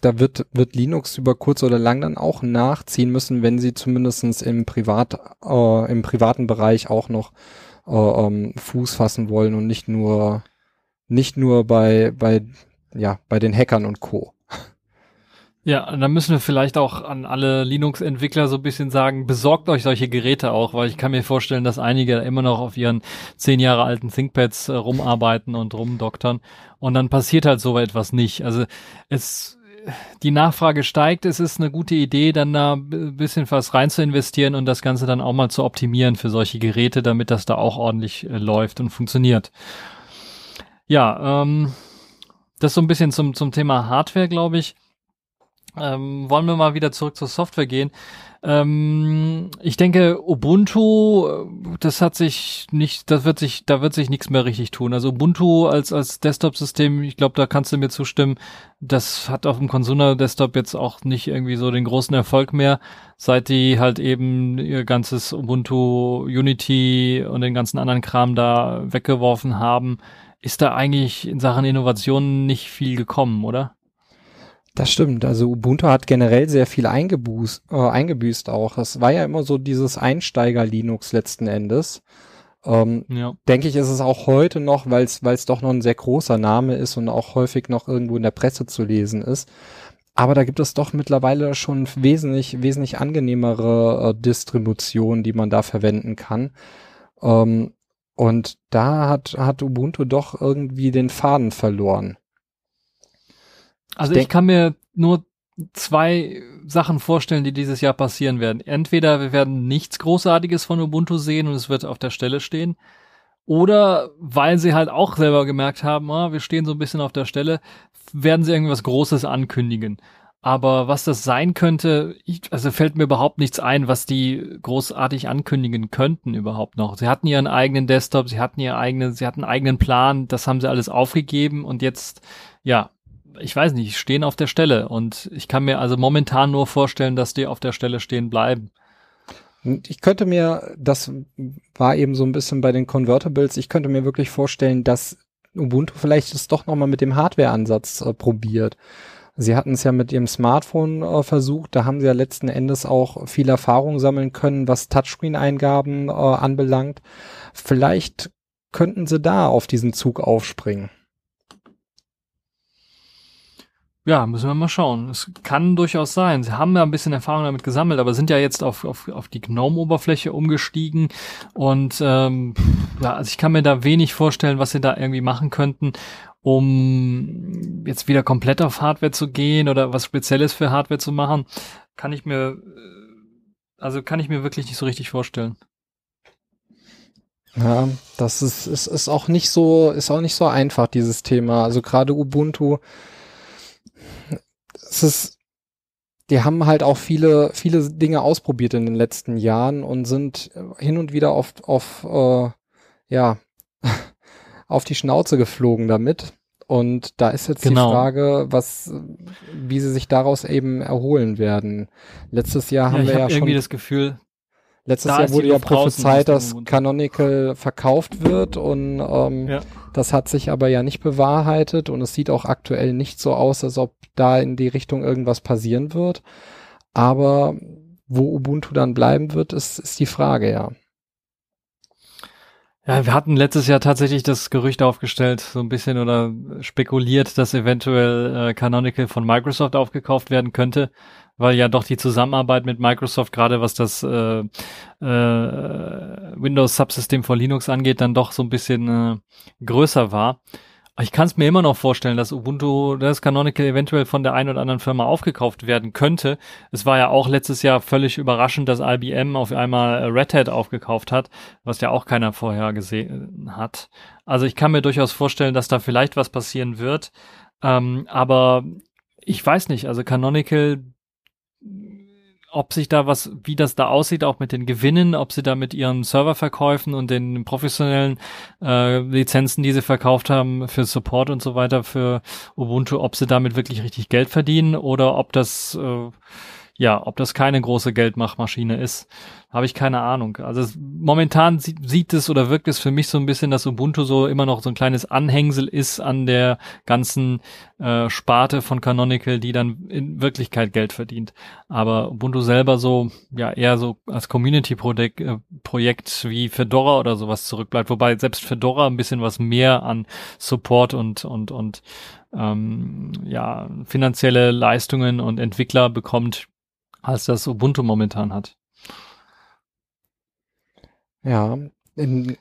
S3: da wird, wird Linux über kurz oder lang dann auch nachziehen müssen, wenn sie zumindestens im Privat, äh, im privaten Bereich auch noch äh, ähm, Fuß fassen wollen und nicht nur, nicht nur bei, bei, ja, bei den Hackern und Co.
S2: Ja, dann müssen wir vielleicht auch an alle Linux-Entwickler so ein bisschen sagen, besorgt euch solche Geräte auch, weil ich kann mir vorstellen, dass einige immer noch auf ihren zehn Jahre alten ThinkPads äh, rumarbeiten und rumdoktern und dann passiert halt so etwas nicht. Also es, die Nachfrage steigt, es ist eine gute Idee, dann da ein bisschen was rein zu investieren und das Ganze dann auch mal zu optimieren für solche Geräte, damit das da auch ordentlich äh, läuft und funktioniert. Ja, ähm, das so ein bisschen zum, zum Thema Hardware, glaube ich. Ähm, wollen wir mal wieder zurück zur Software gehen. Ähm, ich denke, Ubuntu, äh, das hat sich nicht, das wird sich, da wird sich nichts mehr richtig tun. Also Ubuntu als, als Desktop-System, ich glaube, da kannst du mir zustimmen, das hat auf dem Consumer-Desktop jetzt auch nicht irgendwie so den großen Erfolg mehr, seit die halt eben ihr ganzes Ubuntu, Unity und den ganzen anderen Kram da weggeworfen haben. Ist da eigentlich in Sachen Innovation nicht viel gekommen, oder?
S3: Das stimmt. Also Ubuntu hat generell sehr viel eingebüßt, äh, eingebüßt auch. Es war ja immer so dieses Einsteiger-Linux letzten Endes. Ähm,
S2: Ja.
S3: denke ich, ist es auch heute noch, weil es weil es doch noch ein sehr großer Name ist und auch häufig noch irgendwo in der Presse zu lesen ist. Aber da gibt es doch mittlerweile schon wesentlich wesentlich angenehmere äh, Distributionen, die man da verwenden kann. Ähm, und da hat hat Ubuntu doch irgendwie den Faden verloren.
S2: Also
S3: Ich
S2: ich kann mir nur zwei Sachen vorstellen, die dieses Jahr passieren werden. Entweder wir werden nichts Großartiges von Ubuntu sehen und es wird auf der Stelle stehen. Oder weil sie halt auch selber gemerkt haben, ah, wir stehen so ein bisschen auf der Stelle, werden sie irgendwas Großes ankündigen. Aber was das sein könnte, ich, also fällt mir überhaupt nichts ein, was die großartig ankündigen könnten überhaupt noch. Sie hatten ihren eigenen Desktop, sie hatten ihr eigenen, sie hatten einen eigenen Plan, das haben sie alles aufgegeben und jetzt, ja, ich weiß nicht, stehen auf der Stelle und ich kann mir also momentan nur vorstellen, dass die auf der Stelle stehen bleiben.
S3: Ich könnte mir, das war eben so ein bisschen bei den Convertibles, ich könnte mir wirklich vorstellen, dass Ubuntu vielleicht es doch nochmal mit dem Hardware-Ansatz äh, probiert. Sie hatten es ja mit ihrem Smartphone äh, versucht, da haben sie ja letzten Endes auch viel Erfahrung sammeln können, was Touchscreen-Eingaben äh, anbelangt. Vielleicht könnten sie da auf diesen Zug aufspringen.
S2: Ja, müssen wir mal schauen. Es kann durchaus sein. Sie haben ja ein bisschen Erfahrung damit gesammelt, aber sind ja jetzt auf, auf, auf die GNOME-Oberfläche umgestiegen. Und ähm, ja, also ich kann mir da wenig vorstellen, was sie da irgendwie machen könnten, um jetzt wieder komplett auf Hardware zu gehen oder was Spezielles für Hardware zu machen. Kann ich mir, äh, also kann ich mir wirklich nicht so richtig vorstellen.
S3: Ja, das ist, ist, ist auch nicht so, ist auch nicht so einfach, dieses Thema. Also gerade Ubuntu, es ist, die haben halt auch viele, viele Dinge ausprobiert in den letzten Jahren und sind hin und wieder auf, auf, äh, ja, <laughs> auf die Schnauze geflogen damit. Und da ist jetzt
S2: Genau.
S3: die Frage, was, wie sie sich daraus eben erholen werden. Letztes Jahr haben
S2: Ja, ich
S3: wir
S2: habe
S3: ja schon
S2: irgendwie das Gefühl,
S3: Letztes
S2: Da
S3: Jahr wurde ja prophezeit, dass. Canonical verkauft wird und ähm,
S2: Ja.
S3: das hat sich aber ja nicht bewahrheitet und es sieht auch aktuell nicht so aus, als ob da in die Richtung irgendwas passieren wird. Aber wo Ubuntu dann bleiben wird, ist, ist die Frage, ja.
S2: Ja, wir hatten letztes Jahr tatsächlich das Gerücht aufgestellt, so ein bisschen oder spekuliert, dass eventuell äh, Canonical von Microsoft aufgekauft werden könnte, weil ja doch die Zusammenarbeit mit Microsoft, gerade was das äh, äh, Windows-Subsystem von Linux angeht, dann doch so ein bisschen äh, größer war. Ich kann es mir immer noch vorstellen, dass Ubuntu, das Canonical eventuell von der einen oder anderen Firma aufgekauft werden könnte. Es war ja auch letztes Jahr völlig überraschend, dass IBM auf einmal äh, Red Hat aufgekauft hat, was ja auch keiner vorher gesehen hat. Also ich kann mir durchaus vorstellen, dass da vielleicht was passieren wird. Ähm, aber ich weiß nicht, also Canonical, ob sich da was, wie das da aussieht, auch mit den Gewinnen, ob sie da mit ihren Serververkäufen und den professionellen äh, Lizenzen, die sie verkauft haben für Support und so weiter für Ubuntu, ob sie damit wirklich richtig Geld verdienen oder ob das äh, ja, ob das keine große Geldmachmaschine ist, habe ich keine Ahnung. Also es, momentan sieht, sieht es oder wirkt es für mich so ein bisschen, dass Ubuntu so immer noch so ein kleines Anhängsel ist an der ganzen äh, Sparte von Canonical, die dann in Wirklichkeit Geld verdient. Aber Ubuntu selber so, ja, eher so als Community-Projekt äh, Projekt wie Fedora oder sowas zurückbleibt. Wobei selbst Fedora ein bisschen was mehr an Support und, und, und ähm, ja, finanzielle Leistungen und Entwickler bekommt, als das Ubuntu momentan hat.
S3: Ja, in,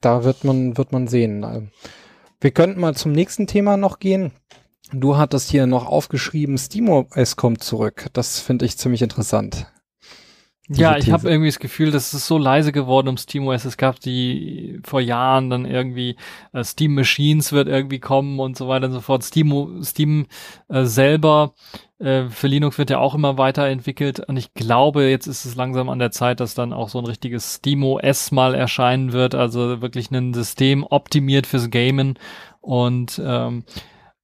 S3: da wird man, wird man sehen. Wir könnten mal zum nächsten Thema noch gehen. Du hattest hier noch aufgeschrieben, SteamOS kommt zurück. Das finde ich ziemlich interessant.
S2: Ja, ich habe irgendwie das Gefühl, das ist so leise geworden um SteamOS. Es gab die vor Jahren dann irgendwie äh, Steam Machines wird irgendwie kommen und so weiter und so fort. Steam, Steam äh, selber äh, für Linux wird ja auch immer weiterentwickelt und ich glaube, jetzt ist es langsam an der Zeit, dass dann auch so ein richtiges SteamOS mal erscheinen wird, also wirklich ein System optimiert fürs Gamen und ähm,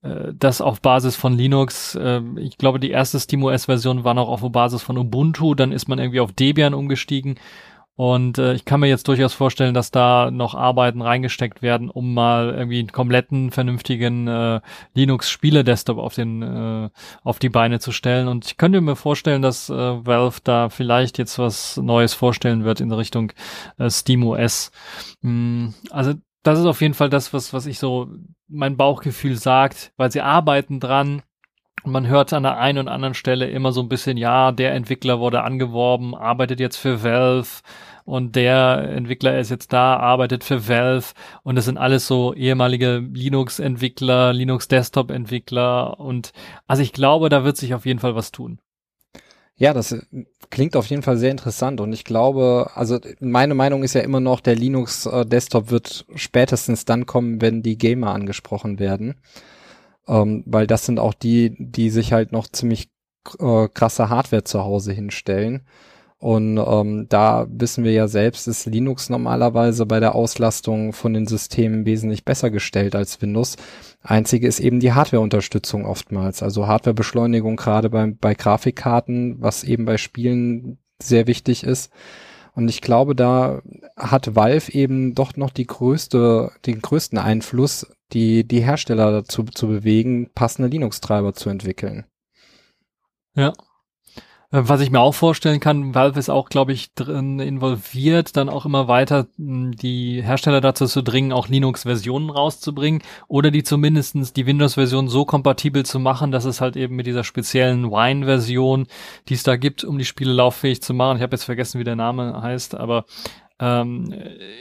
S2: äh, das auf Basis von Linux. Äh, ich glaube, die erste SteamOS-Version war noch auf Basis von Ubuntu, dann ist man irgendwie auf Debian umgestiegen. Und äh, ich kann mir jetzt durchaus vorstellen, dass da noch Arbeiten reingesteckt werden, um mal irgendwie einen kompletten, vernünftigen äh, Linux-Spiele-Desktop auf den äh, auf die Beine zu stellen. Und ich könnte mir vorstellen, dass äh, Valve da vielleicht jetzt was Neues vorstellen wird in Richtung äh, SteamOS. Mm, also das ist auf jeden Fall das, was, was ich so, mein Bauchgefühl sagt, weil sie arbeiten dran. Und man hört an der einen und anderen Stelle immer so ein bisschen, ja, der Entwickler wurde angeworben, arbeitet jetzt für Valve und der Entwickler ist jetzt da, arbeitet für Valve. Und das sind alles so ehemalige Linux-Entwickler, Linux-Desktop-Entwickler. Und also ich glaube, da wird sich auf jeden Fall was tun.
S3: Ja, das klingt auf jeden Fall sehr interessant. Und ich glaube, also meine Meinung ist ja immer noch, der Linux äh, wird spätestens dann kommen, wenn die Gamer angesprochen werden, ähm, weil das sind auch die, die sich halt noch ziemlich äh, krasse Hardware zu Hause hinstellen. Und ähm, da wissen wir ja selbst, ist Linux normalerweise bei der Auslastung von den Systemen wesentlich besser gestellt als Windows. Einzige ist eben die Hardware-Unterstützung oftmals. Also Hardwarebeschleunigung gerade bei, bei Grafikkarten, was eben bei Spielen sehr wichtig ist. Und ich glaube, da hat Valve eben doch noch die größte, den größten Einfluss, die, die Hersteller dazu zu bewegen, passende Linux-Treiber zu entwickeln.
S2: Ja. Äh, Was ich mir auch vorstellen kann, Valve ist auch, glaube ich, drin involviert, dann auch immer weiter mh, die Hersteller dazu zu dringen, auch Linux-Versionen rauszubringen oder die zumindestens die Windows-Version so kompatibel zu machen, dass es halt eben mit dieser speziellen Wine-Version, die es da gibt, um die Spiele lauffähig zu machen. Ich habe jetzt vergessen, wie der Name heißt, aber ähm,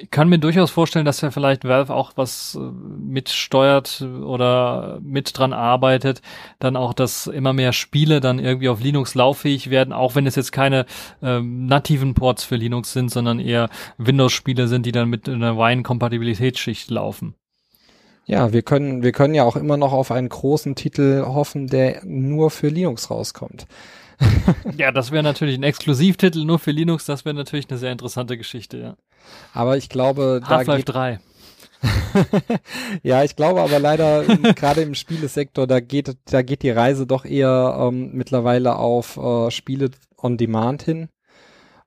S2: ich kann mir durchaus vorstellen, dass ja vielleicht Valve auch was äh, mitsteuert oder mit dran arbeitet, dann auch, dass immer mehr Spiele dann irgendwie auf Linux lauffähig werden, auch wenn es jetzt keine ähm, nativen Ports für Linux sind, sondern eher Windows-Spiele sind, die dann mit einer Wine-Kompatibilitätsschicht laufen.
S3: Ja, wir können, wir können ja auch immer noch auf einen großen Titel hoffen, der nur für Linux rauskommt. <laughs>
S2: ja, das wäre natürlich ein Exklusivtitel nur für Linux, das wäre natürlich eine sehr interessante Geschichte, ja.
S3: Aber ich glaube, da
S2: Half-Life
S3: geht,
S2: 3. <laughs>
S3: ja, ich glaube aber leider <laughs> gerade im Spielesektor, da geht, da geht die Reise doch eher ähm, mittlerweile auf äh, Spiele on Demand hin.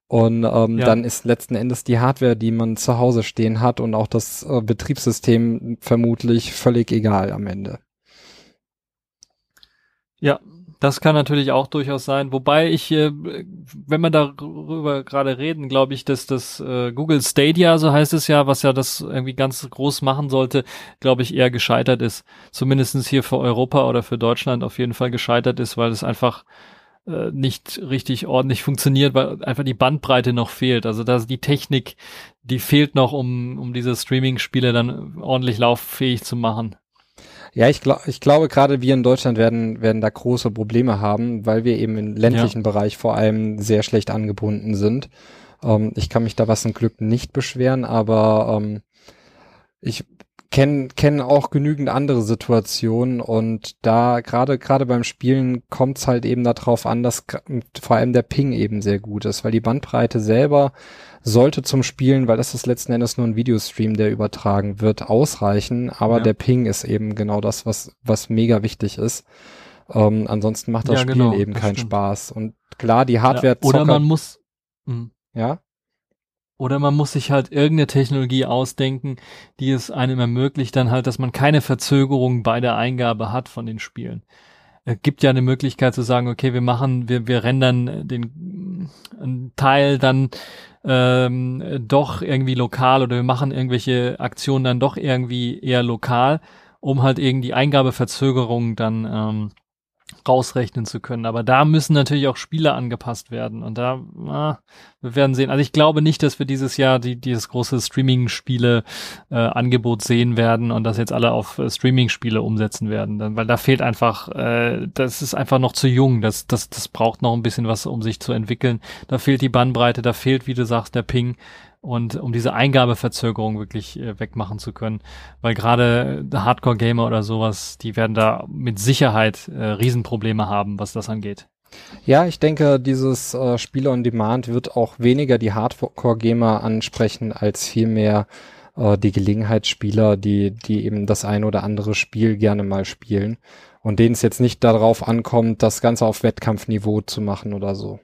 S3: Und ähm,
S2: Ja.
S3: dann ist letzten Endes die Hardware, die man zu Hause stehen hat und auch das äh, Betriebssystem vermutlich völlig egal am Ende.
S2: Ja, das kann natürlich auch durchaus sein. Wobei ich, äh, wenn wir darüber gerade reden, glaube ich, dass das äh, Google Stadia, so heißt es ja, was ja das irgendwie ganz groß machen sollte, glaube ich, eher gescheitert ist. Zumindestens hier für Europa oder für Deutschland auf jeden Fall gescheitert ist, weil es einfach äh, nicht richtig ordentlich funktioniert, weil einfach die Bandbreite noch fehlt. Also da die Technik, die fehlt noch, um, um diese Streaming-Spiele dann ordentlich lauffähig zu machen.
S3: Ja, ich, glaub, ich glaube, gerade wir in Deutschland werden, werden da große Probleme haben, weil wir eben im ländlichen Bereich vor allem sehr schlecht angebunden sind. Ähm, ich kann mich da was zum Glück nicht beschweren, aber ähm, ich kenne kenn auch genügend andere Situationen und da gerade gerade beim Spielen kommt es halt eben darauf an, dass vor allem der Ping eben sehr gut ist, weil die Bandbreite selber sollte zum Spielen, weil das ist letzten Endes nur ein Videostream, der übertragen wird, ausreichen, aber
S2: Ja.
S3: der Ping ist eben genau das, was was mega wichtig ist. Ähm, ansonsten macht das
S2: Ja,
S3: Spielen
S2: genau,
S3: eben
S2: das
S3: keinen
S2: stimmt.
S3: Spaß und klar, die Hardware
S2: ja, oder man muss, mh.
S3: ja
S2: Oder man muss sich halt irgendeine Technologie ausdenken, die es einem ermöglicht, dann halt, dass man keine Verzögerung bei der Eingabe hat von den Spielen. Es gibt ja eine Möglichkeit zu sagen, okay, wir machen, wir, wir rendern den einen Teil dann ähm, doch irgendwie lokal oder wir machen irgendwelche Aktionen dann doch irgendwie eher lokal, um halt irgendwie Eingabeverzögerung dann ähm, rausrechnen zu können. Aber da müssen natürlich auch Spiele angepasst werden. Und da, ah, wir werden sehen. Also ich glaube nicht, dass wir dieses Jahr die, dieses große Streaming-Spiele-Angebot sehen werden und das jetzt alle auf äh, Streaming-Spiele umsetzen werden. Dann, weil da fehlt einfach, äh, das ist einfach noch zu jung. Das, das, das braucht noch ein bisschen was, um sich zu entwickeln. Da fehlt die Bandbreite, da fehlt, wie du sagst, der Ping. Und um diese Eingabeverzögerung wirklich äh, wegmachen zu können. Weil gerade äh, Hardcore-Gamer oder sowas, die werden da mit Sicherheit äh, Riesenprobleme haben, was das angeht.
S3: Ja, ich denke, dieses äh, Spiele on Demand wird auch weniger die Hardcore-Gamer ansprechen, als vielmehr äh, die Gelegenheitsspieler, die, die eben das ein oder andere Spiel gerne mal spielen und denen es jetzt nicht darauf ankommt, das Ganze auf Wettkampfniveau zu machen oder so.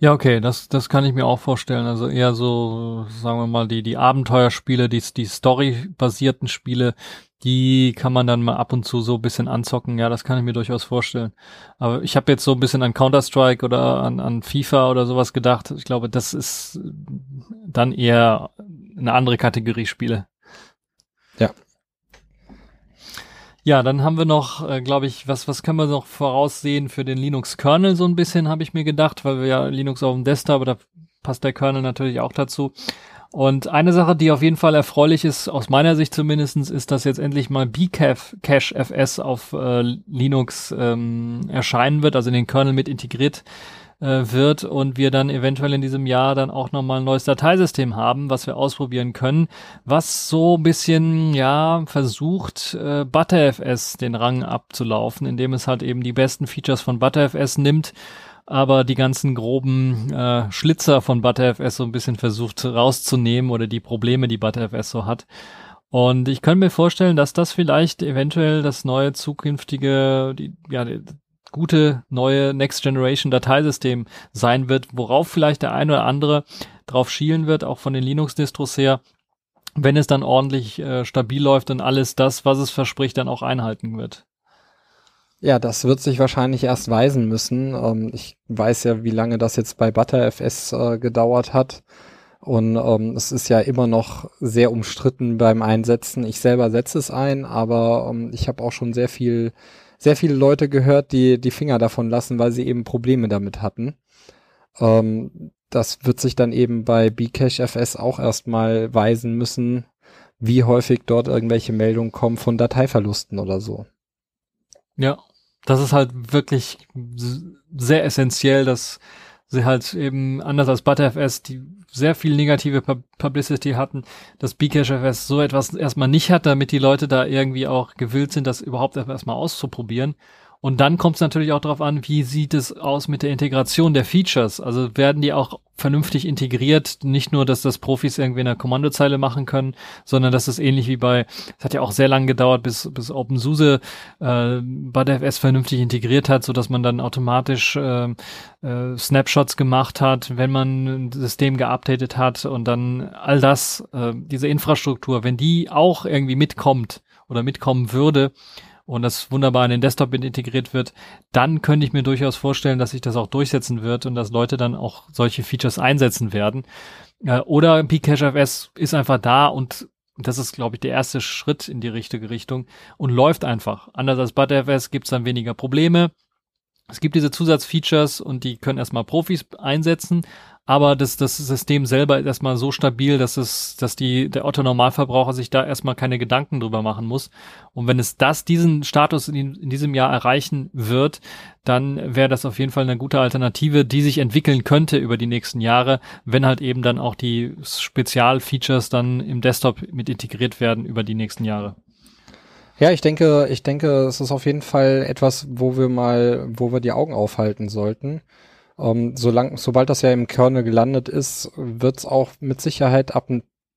S2: Ja, okay, das, das kann ich mir auch vorstellen. Also eher so, sagen wir mal, die, die Abenteuerspiele, die, die Story-basierten Spiele, die kann man dann mal ab und zu so ein bisschen anzocken. Ja, das kann ich mir durchaus vorstellen. Aber ich habe jetzt so ein bisschen an Counter-Strike oder an, an FIFA oder sowas gedacht. Ich glaube, das ist dann eher eine andere Kategorie Spiele.
S3: Ja.
S2: Ja, dann haben wir noch, äh, glaube ich, was, was können wir noch voraussehen für den Linux-Kernel so ein bisschen, habe ich mir gedacht, weil wir ja Linux auf dem Desktop, da passt der Kernel natürlich auch dazu. Und eine Sache, die auf jeden Fall erfreulich ist, aus meiner Sicht zumindestens, ist, dass jetzt endlich mal Bcache FS auf äh, Linux ähm, erscheinen wird, also in den Kernel mit integriert äh, wird und wir dann eventuell in diesem Jahr dann auch nochmal ein neues Dateisystem haben, was wir ausprobieren können, was so ein bisschen, ja, versucht, äh, ButterFS den Rang abzulaufen, indem es halt eben die besten Features von ButterFS nimmt, aber die ganzen groben äh, Schlitzer von ButterFS so ein bisschen versucht rauszunehmen oder die Probleme, die ButterFS so hat. Und ich könnte mir vorstellen, dass das vielleicht eventuell das neue zukünftige, die, ja, gute neue Next Generation Dateisystem sein wird, worauf vielleicht der ein oder andere drauf schielen wird, auch von den Linux-Distros her, wenn es dann ordentlich äh, stabil läuft und alles das, was es verspricht, dann auch einhalten wird.
S3: Ja, das wird sich wahrscheinlich erst weisen müssen. Ähm, ich weiß ja, wie lange das jetzt bei ButterFS äh, gedauert hat. Und ähm, es ist ja immer noch sehr umstritten beim Einsetzen. Ich selber setze es ein, aber ähm, ich habe auch schon sehr viel, sehr viele Leute gehört, die die Finger davon lassen, weil sie eben Probleme damit hatten. Ähm, das wird sich dann eben bei Bcache-FS auch erstmal weisen müssen, wie häufig dort irgendwelche Meldungen kommen von Dateiverlusten oder so.
S2: Ja, das ist halt wirklich sehr essentiell, dass sie halt eben anders als ButterFS, die sehr viel negative Publicity hatten, dass Bcache-FS so etwas erstmal nicht hat, damit die Leute da irgendwie auch gewillt sind, das überhaupt erstmal auszuprobieren. Und dann kommt es natürlich auch darauf an, wie sieht es aus mit der Integration der Features. Also werden die auch vernünftig integriert, nicht nur, dass das Profis irgendwie in der Kommandozeile machen können, sondern dass es ähnlich wie bei, es hat ja auch sehr lange gedauert, bis, bis OpenSUSE äh, BudFS vernünftig integriert hat, so dass man dann automatisch äh, äh, Snapshots gemacht hat, wenn man ein System geupdatet hat und dann all das, äh, diese Infrastruktur, wenn die auch irgendwie mitkommt oder mitkommen würde, und das wunderbar in den Desktop integriert wird, dann könnte ich mir durchaus vorstellen, dass sich das auch durchsetzen wird und dass Leute dann auch solche Features einsetzen werden. Äh, oder Pcache-FS ist einfach da und das ist, glaube ich, der erste Schritt in die richtige Richtung und läuft einfach. Anders als ButterFS gibt es dann weniger Probleme. Es gibt diese Zusatzfeatures und die können erstmal Profis einsetzen, aber das, das System selber ist erstmal so stabil, dass es, dass die, der Otto Normalverbraucher sich da erstmal keine Gedanken drüber machen muss. Und wenn es das, diesen Status in, in diesem Jahr erreichen wird, dann wäre das auf jeden Fall eine gute Alternative, die sich entwickeln könnte über die nächsten Jahre, wenn halt eben dann auch die Spezialfeatures dann im Desktop mit integriert werden über die nächsten Jahre.
S3: Ja, ich denke, ich denke, es ist auf jeden Fall etwas, wo wir mal, wo wir die Augen aufhalten sollten. Ähm, solang, sobald das ja im Kernel gelandet ist, wird es auch mit Sicherheit ab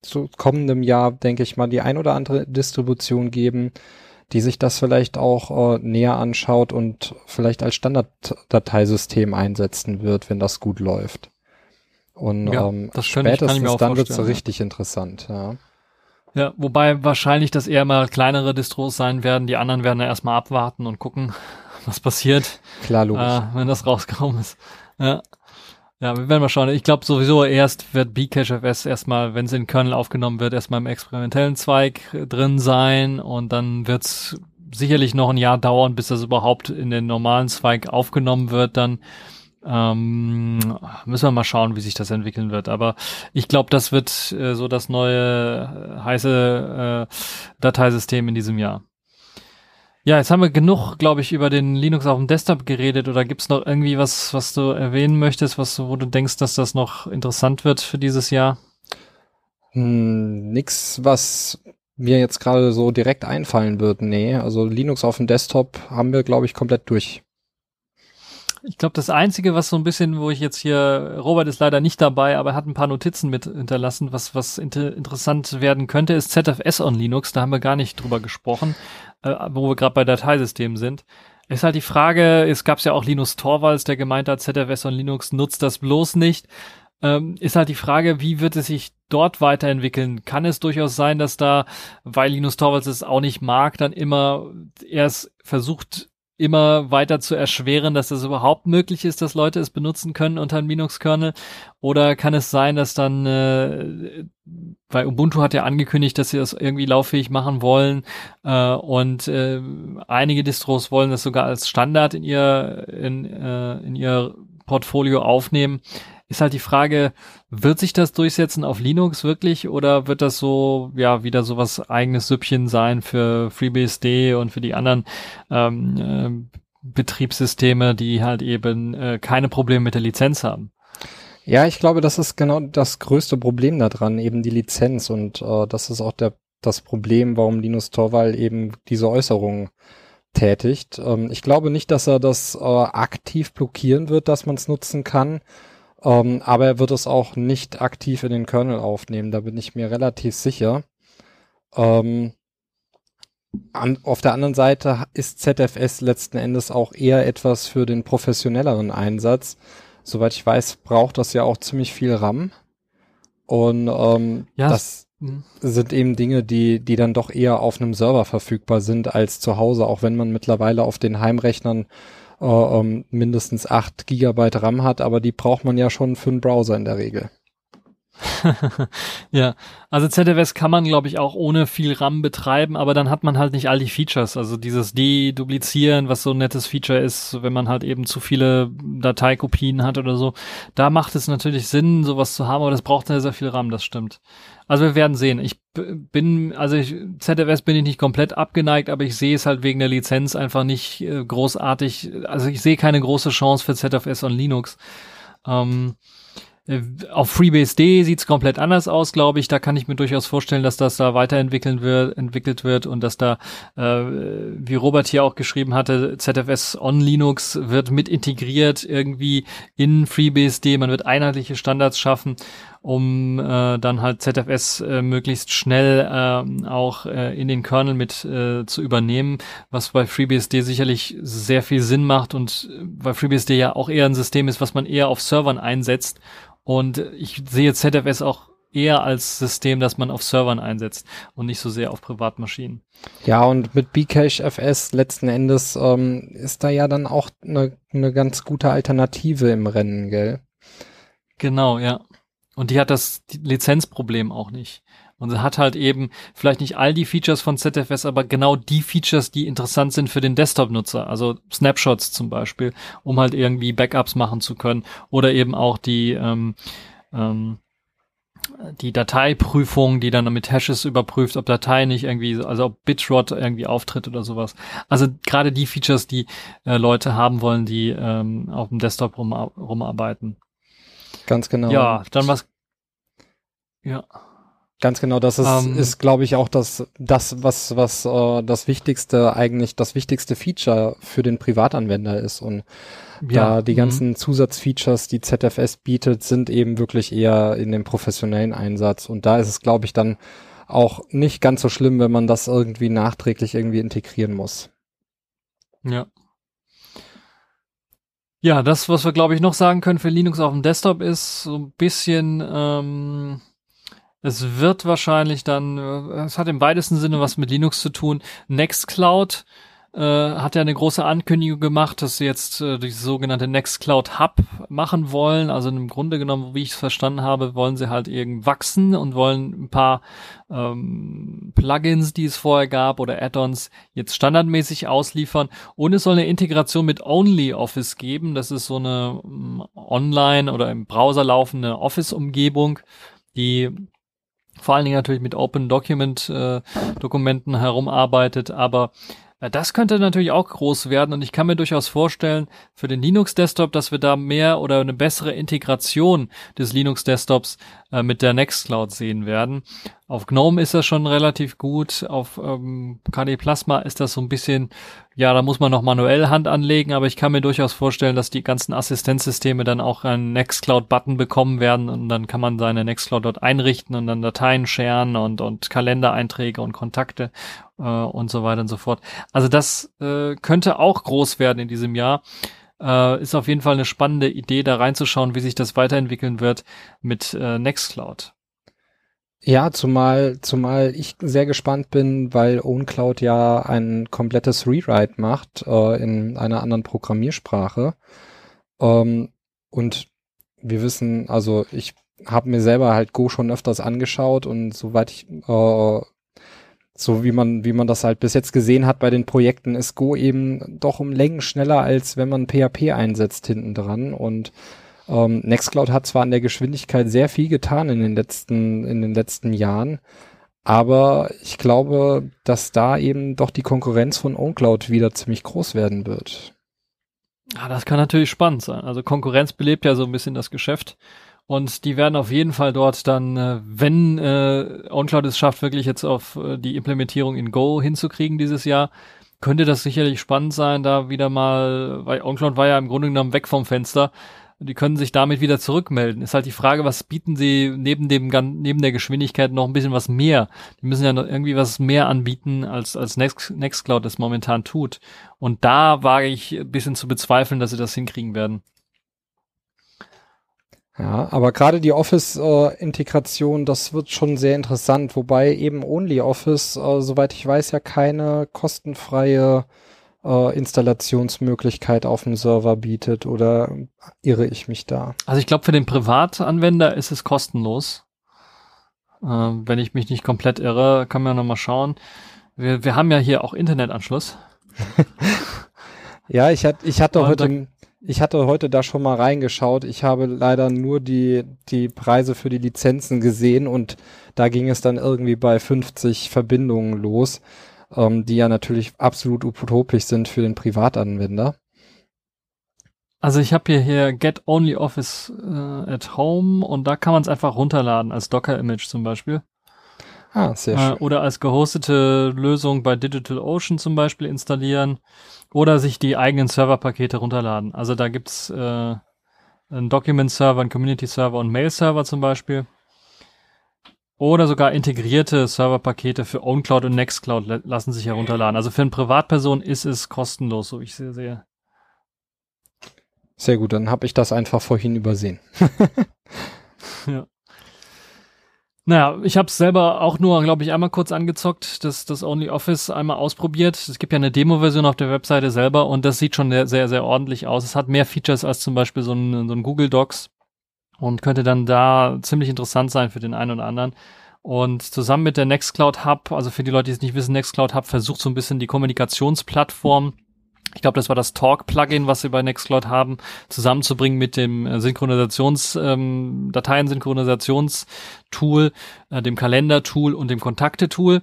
S3: zu kommendem Jahr, denke ich mal, die ein oder andere Distribution geben, die sich das vielleicht auch äh, näher anschaut und vielleicht als Standarddateisystem einsetzen wird, wenn das gut läuft. Und
S2: ja,
S3: ähm,
S2: spätestens
S3: ich, dann wird es richtig ja. interessant, ja.
S2: Ja, wobei wahrscheinlich das eher mal kleinere Distros sein werden. Die anderen werden ja erstmal abwarten und gucken, <laughs> was passiert.
S3: Klar, logisch.
S2: Äh, wenn das rausgekommen ist. Ja. Ja, wir werden mal schauen. Ich glaube sowieso erst wird Bcache-FS erstmal, wenn es in Kernel aufgenommen wird, erstmal im experimentellen Zweig drin sein und dann wird's sicherlich noch ein Jahr dauern, bis das überhaupt in den normalen Zweig aufgenommen wird. Dann ähm, müssen wir mal schauen, wie sich das entwickeln wird. Aber ich glaube, das wird äh, so das neue äh, heiße äh, Dateisystem in diesem Jahr. Ja, jetzt haben wir genug, glaube ich, über den Linux auf dem Desktop geredet. Oder gibt's noch irgendwie was, was du erwähnen möchtest, was du, wo du denkst, dass das noch interessant wird für dieses Jahr?
S3: Hm, nix, was mir jetzt gerade so direkt einfallen wird. Nee, also Linux auf dem Desktop haben wir, glaube ich, komplett durch.
S2: Ich glaube, das Einzige, was so ein bisschen, wo ich jetzt hier, Robert ist leider nicht dabei, aber er hat ein paar Notizen mit hinterlassen, was, was inter interessant werden könnte, ist ZFS on Linux. Da haben wir gar nicht drüber gesprochen äh, wo wir gerade bei Dateisystemen sind, ist halt die Frage, es gab ja auch Linus Torvalds, der gemeint hat, ZFS und Linux nutzt das bloß nicht. Ähm, ist halt die Frage, wie wird es sich dort weiterentwickeln? Kann es durchaus sein, dass da, weil Linus Torvalds es auch nicht mag, dann immer erst versucht, immer weiter zu erschweren, dass es überhaupt möglich ist, dass Leute es benutzen können unter einem Linux-Kernel? Oder kann es sein, dass dann, äh, weil Ubuntu hat ja angekündigt, dass sie das irgendwie lauffähig machen wollen äh, und äh, einige Distros wollen das sogar als Standard in ihr in, äh, in ihr Portfolio aufnehmen ist halt die Frage, wird sich das durchsetzen auf Linux wirklich oder wird das so, ja, wieder so was eigenes Süppchen sein für FreeBSD und für die anderen ähm, äh, Betriebssysteme, die halt eben äh, keine Probleme mit der Lizenz haben?
S3: Ja, ich glaube, das ist genau das größte Problem daran, eben die Lizenz und äh, das ist auch der, das Problem, warum Linus Torvald eben diese Äußerungen tätigt. Ähm, ich glaube nicht, dass er das äh, aktiv blockieren wird, dass man es nutzen kann. Ähm, aber er wird es auch nicht aktiv in den Kernel aufnehmen, da bin ich mir relativ sicher. Ähm, an, auf der anderen Seite ist ZFS letzten Endes auch eher etwas für den professionelleren Einsatz. Soweit ich weiß, braucht das ja auch ziemlich viel RAM. Und ähm, ja, das mh. sind eben Dinge, die, die dann doch eher auf einem Server verfügbar sind als zu Hause, auch wenn man mittlerweile auf den Heimrechnern äh, ähm, mindestens 8 Gigabyte RAM hat, aber die braucht man ja schon für einen Browser in der Regel. <laughs>
S2: ja, also ZFS kann man, glaube ich, auch ohne viel RAM betreiben, aber dann hat man halt nicht all die Features. Also dieses Deduplizieren, was so ein nettes Feature ist, wenn man halt eben zu viele Dateikopien hat oder so. Da macht es natürlich Sinn, sowas zu haben, aber das braucht sehr, sehr viel RAM, das stimmt. Also wir werden sehen. Ich bin, also ich, ZFS bin ich nicht komplett abgeneigt, aber ich sehe es halt wegen der Lizenz einfach nicht äh, großartig. Also ich sehe keine große Chance für ZFS on Linux. Ähm, äh, auf FreeBSD sieht's komplett anders aus, glaube ich. Da kann ich mir durchaus vorstellen, dass das da weiterentwickeln wird, entwickelt wird und dass da, äh, wie Robert hier auch geschrieben hatte, ZFS on Linux wird mit integriert irgendwie in FreeBSD. Man wird einheitliche Standards schaffen, um äh, dann halt ZFS äh, möglichst schnell äh, auch äh, in den Kernel mit äh, zu übernehmen, was bei FreeBSD sicherlich sehr viel Sinn macht und äh, weil FreeBSD ja auch eher ein System ist, was man eher auf Servern einsetzt und ich sehe ZFS auch eher als System, das man auf Servern einsetzt und nicht so sehr auf Privatmaschinen.
S3: Ja, und mit Bcache FS letzten Endes ähm, ist da ja dann auch eine ne ganz gute Alternative im Rennen, gell?
S2: Genau, ja. Und die hat das Lizenzproblem auch nicht. Und sie hat halt eben vielleicht nicht all die Features von ZFS, aber genau die Features, die interessant sind für den Desktop-Nutzer. Also Snapshots zum Beispiel, um halt irgendwie Backups machen zu können. Oder eben auch die, ähm, ähm, die Dateiprüfung, die dann mit Hashes überprüft, ob Datei nicht irgendwie, also ob Bitrot irgendwie auftritt oder sowas. Also gerade die Features, die äh, Leute haben wollen, die ähm, auf dem Desktop rum, rumarbeiten.
S3: Ganz genau.
S2: Ja, dann was. Ja.
S3: Ganz genau, das ist, um, ähm. ist glaube ich, auch das, das was, was äh, das wichtigste, eigentlich das wichtigste Feature für den Privatanwender ist. Und ja, da die mhm. ganzen Zusatzfeatures, die ZFS bietet, sind eben wirklich eher in dem professionellen Einsatz. Und da ist es, glaube ich, dann auch nicht ganz so schlimm, wenn man das irgendwie nachträglich irgendwie integrieren muss.
S2: Ja. Ja, das, was wir, glaube ich, noch sagen können für Linux auf dem Desktop ist so ein bisschen, ähm, es wird wahrscheinlich dann, äh, es hat im weitesten Sinne was mit Linux zu tun. Nextcloud äh, hat ja eine große Ankündigung gemacht, dass sie jetzt äh, die sogenannte Nextcloud Hub machen wollen. Also im Grunde genommen, wie ich es verstanden habe, wollen sie halt irgendwie wachsen und wollen ein paar ähm, Plugins, die es vorher gab oder Add-ons jetzt standardmäßig ausliefern. Und es soll eine Integration mit OnlyOffice geben. Das ist so eine um, online oder im Browser laufende Office-Umgebung, die vor allen Dingen natürlich mit Open Document äh, Dokumenten herumarbeitet, aber äh, das könnte natürlich auch groß werden und ich kann mir durchaus vorstellen für den Linux Desktop, dass wir da mehr oder eine bessere Integration des Linux Desktops äh, mit der Nextcloud sehen werden. Auf GNOME ist das schon relativ gut, auf ähm, KD Plasma ist das so ein bisschen, ja, da muss man noch manuell Hand anlegen, aber ich kann mir durchaus vorstellen, dass die ganzen Assistenzsysteme dann auch einen Nextcloud-Button bekommen werden und dann kann man seine Nextcloud dort einrichten und dann Dateien scheren und, und Kalendereinträge und Kontakte äh, und so weiter und so fort. Also das äh, könnte auch groß werden in diesem Jahr. Äh, ist auf jeden Fall eine spannende Idee, da reinzuschauen, wie sich das weiterentwickeln wird mit äh, Nextcloud.
S3: Ja, zumal, zumal ich sehr gespannt bin, weil OwnCloud ja ein komplettes Rewrite macht äh, in einer anderen Programmiersprache. Ähm, und wir wissen, also ich habe mir selber halt Go schon öfters angeschaut und soweit ich äh, so wie man, wie man das halt bis jetzt gesehen hat bei den Projekten, ist Go eben doch um Längen schneller, als wenn man PHP einsetzt hinten dran. Und ähm, Nextcloud hat zwar an der Geschwindigkeit sehr viel getan in den letzten, in den letzten Jahren, aber ich glaube, dass da eben doch die Konkurrenz von OwnCloud wieder ziemlich groß werden wird.
S2: Ja, das kann natürlich spannend sein. Also Konkurrenz belebt ja so ein bisschen das Geschäft. Und die werden auf jeden Fall dort dann, äh, wenn äh, OnCloud es schafft, wirklich jetzt auf äh, die Implementierung in Go hinzukriegen dieses Jahr, könnte das sicherlich spannend sein, da wieder mal, weil OnCloud war ja im Grunde genommen weg vom Fenster die können sich damit wieder zurückmelden. Ist halt die Frage, was bieten sie neben dem neben der Geschwindigkeit noch ein bisschen was mehr? Die müssen ja noch irgendwie was mehr anbieten, als als Next, Nextcloud das momentan tut. Und da wage ich ein bisschen zu bezweifeln, dass sie das hinkriegen werden.
S3: Ja, aber gerade die Office-Integration, äh, das wird schon sehr interessant, wobei eben OnlyOffice, äh, soweit ich weiß, ja keine kostenfreie äh, Installationsmöglichkeit auf dem Server bietet oder irre ich mich da?
S2: Also ich glaube, für den Privatanwender ist es kostenlos. Äh, wenn ich mich nicht komplett irre, kann man nochmal schauen. Wir, wir haben ja hier auch Internetanschluss. <laughs>
S3: ja, ich, hat, ich hatte heute ich hatte heute da schon mal reingeschaut. Ich habe leider nur die, die Preise für die Lizenzen gesehen und da ging es dann irgendwie bei 50 Verbindungen los ähm, die ja natürlich absolut utopisch sind für den Privatanwender.
S2: Also ich habe hier, hier Get Only Office äh, at Home und da kann man es einfach runterladen als Docker-Image zum Beispiel.
S3: Ah, sehr schön.
S2: Äh, oder als gehostete Lösung bei DigitalOcean zum Beispiel installieren oder sich die eigenen Serverpakete runterladen. Also da gibt's äh, einen Document-Server, einen Community-Server und Mail-Server zum Beispiel. Oder sogar integrierte Serverpakete für OwnCloud und Nextcloud lassen sich herunterladen. Also für eine Privatperson ist es kostenlos, so wie ich sie sehe.
S3: Sehr gut, dann habe ich das einfach vorhin übersehen. <laughs> <laughs>
S2: ja. Naja, ich habe es selber auch nur, glaube ich, einmal kurz angezockt, das, das Only Office einmal ausprobiert. Es gibt ja eine Demo-Version auf der Webseite selber und das sieht schon sehr, sehr, ordentlich aus. Es hat mehr Features als zum Beispiel so ein, so ein Google Docs und könnte dann da ziemlich interessant sein für den einen oder anderen. Und zusammen mit der Nextcloud Hub, also für die Leute, die es nicht wissen, Nextcloud Hub versucht so ein bisschen die Kommunikationsplattform ich glaube, das war das Talk-Plugin, was sie bei Nextcloud haben, zusammenzubringen mit dem äh, Synchronisations, ähm, Dateien-Synchronisations-Tool, äh, dem Kalender-Tool und dem Kontakte-Tool.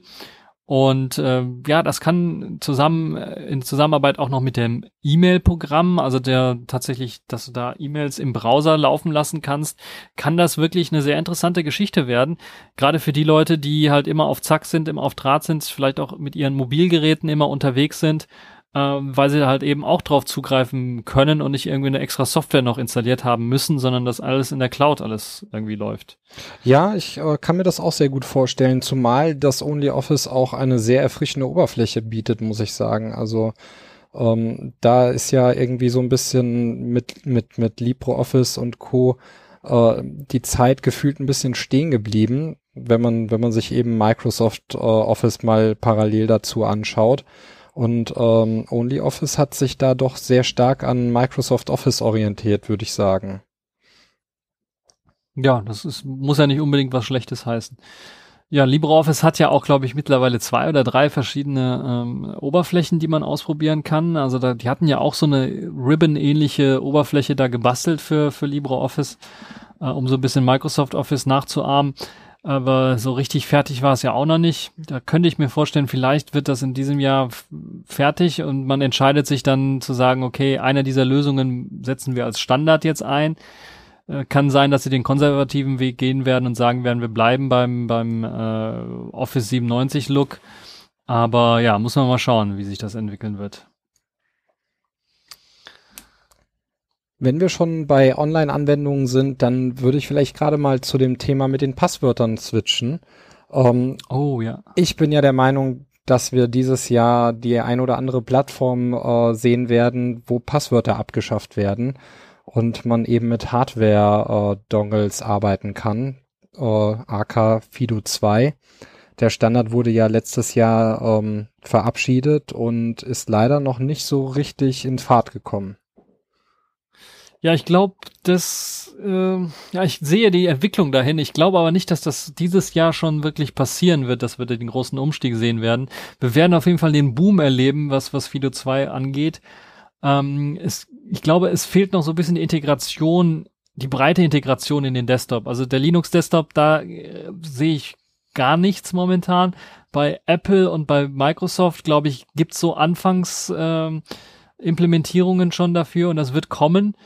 S2: Und äh, ja, das kann zusammen äh, in Zusammenarbeit auch noch mit dem E-Mail-Programm, also der tatsächlich, dass du da E-Mails im Browser laufen lassen kannst, kann das wirklich eine sehr interessante Geschichte werden. Gerade für die Leute, die halt immer auf Zack sind, immer auf Draht sind, vielleicht auch mit ihren Mobilgeräten immer unterwegs sind ähm, weil sie halt eben auch drauf zugreifen können und nicht irgendwie eine extra Software noch installiert haben müssen, sondern dass alles in der Cloud alles irgendwie läuft.
S3: Ja, ich äh, kann mir das auch sehr gut vorstellen, zumal das OnlyOffice auch eine sehr erfrischende Oberfläche bietet, muss ich sagen. Also ähm, da ist ja irgendwie so ein bisschen mit, mit, mit LibreOffice und Co. Äh, die Zeit gefühlt ein bisschen stehen geblieben, wenn man, wenn man sich eben Microsoft äh, Office mal parallel dazu anschaut. Und ähm, OnlyOffice hat sich da doch sehr stark an Microsoft Office orientiert, würde ich sagen.
S2: Ja, das ist, muss ja nicht unbedingt was Schlechtes heißen. Ja, LibreOffice hat ja auch, glaube ich, mittlerweile zwei oder drei verschiedene ähm, Oberflächen, die man ausprobieren kann. Also da, die hatten ja auch so eine Ribbon-ähnliche Oberfläche da gebastelt für, für LibreOffice, äh, um so ein bisschen Microsoft Office nachzuahmen aber so richtig fertig war es ja auch noch nicht. Da könnte ich mir vorstellen, vielleicht wird das in diesem Jahr fertig und man entscheidet sich dann zu sagen, okay, eine dieser Lösungen setzen wir als Standard jetzt ein. Äh, kann sein, dass sie den konservativen Weg gehen werden und sagen werden, wir bleiben beim, beim äh, Office 97 Look. Aber ja, muss man mal schauen, wie sich das entwickeln wird.
S3: Wenn wir schon bei Online-Anwendungen sind, dann würde ich vielleicht gerade mal zu dem Thema mit den Passwörtern switchen.
S2: Ähm, oh ja.
S3: Ich bin ja der Meinung, dass wir dieses Jahr die ein oder andere Plattform äh, sehen werden, wo Passwörter abgeschafft werden und man eben mit Hardware-Dongles äh, arbeiten kann, äh, AK Fido 2. Der Standard wurde ja letztes Jahr ähm, verabschiedet und ist leider noch nicht so richtig in Fahrt gekommen.
S2: Ja, ich glaube, das, äh, ja, ich sehe die Entwicklung dahin. Ich glaube aber nicht, dass das dieses Jahr schon wirklich passieren wird, dass wir den großen Umstieg sehen werden. Wir werden auf jeden Fall den Boom erleben, was, was Fido 2 angeht. Ähm, es, ich glaube, es fehlt noch so ein bisschen die Integration, die breite Integration in den Desktop. Also der Linux Desktop, da äh, sehe ich gar nichts momentan. Bei Apple und bei Microsoft, glaube ich, gibt's so Anfangs, ähm, Implementierungen schon dafür und das wird kommen.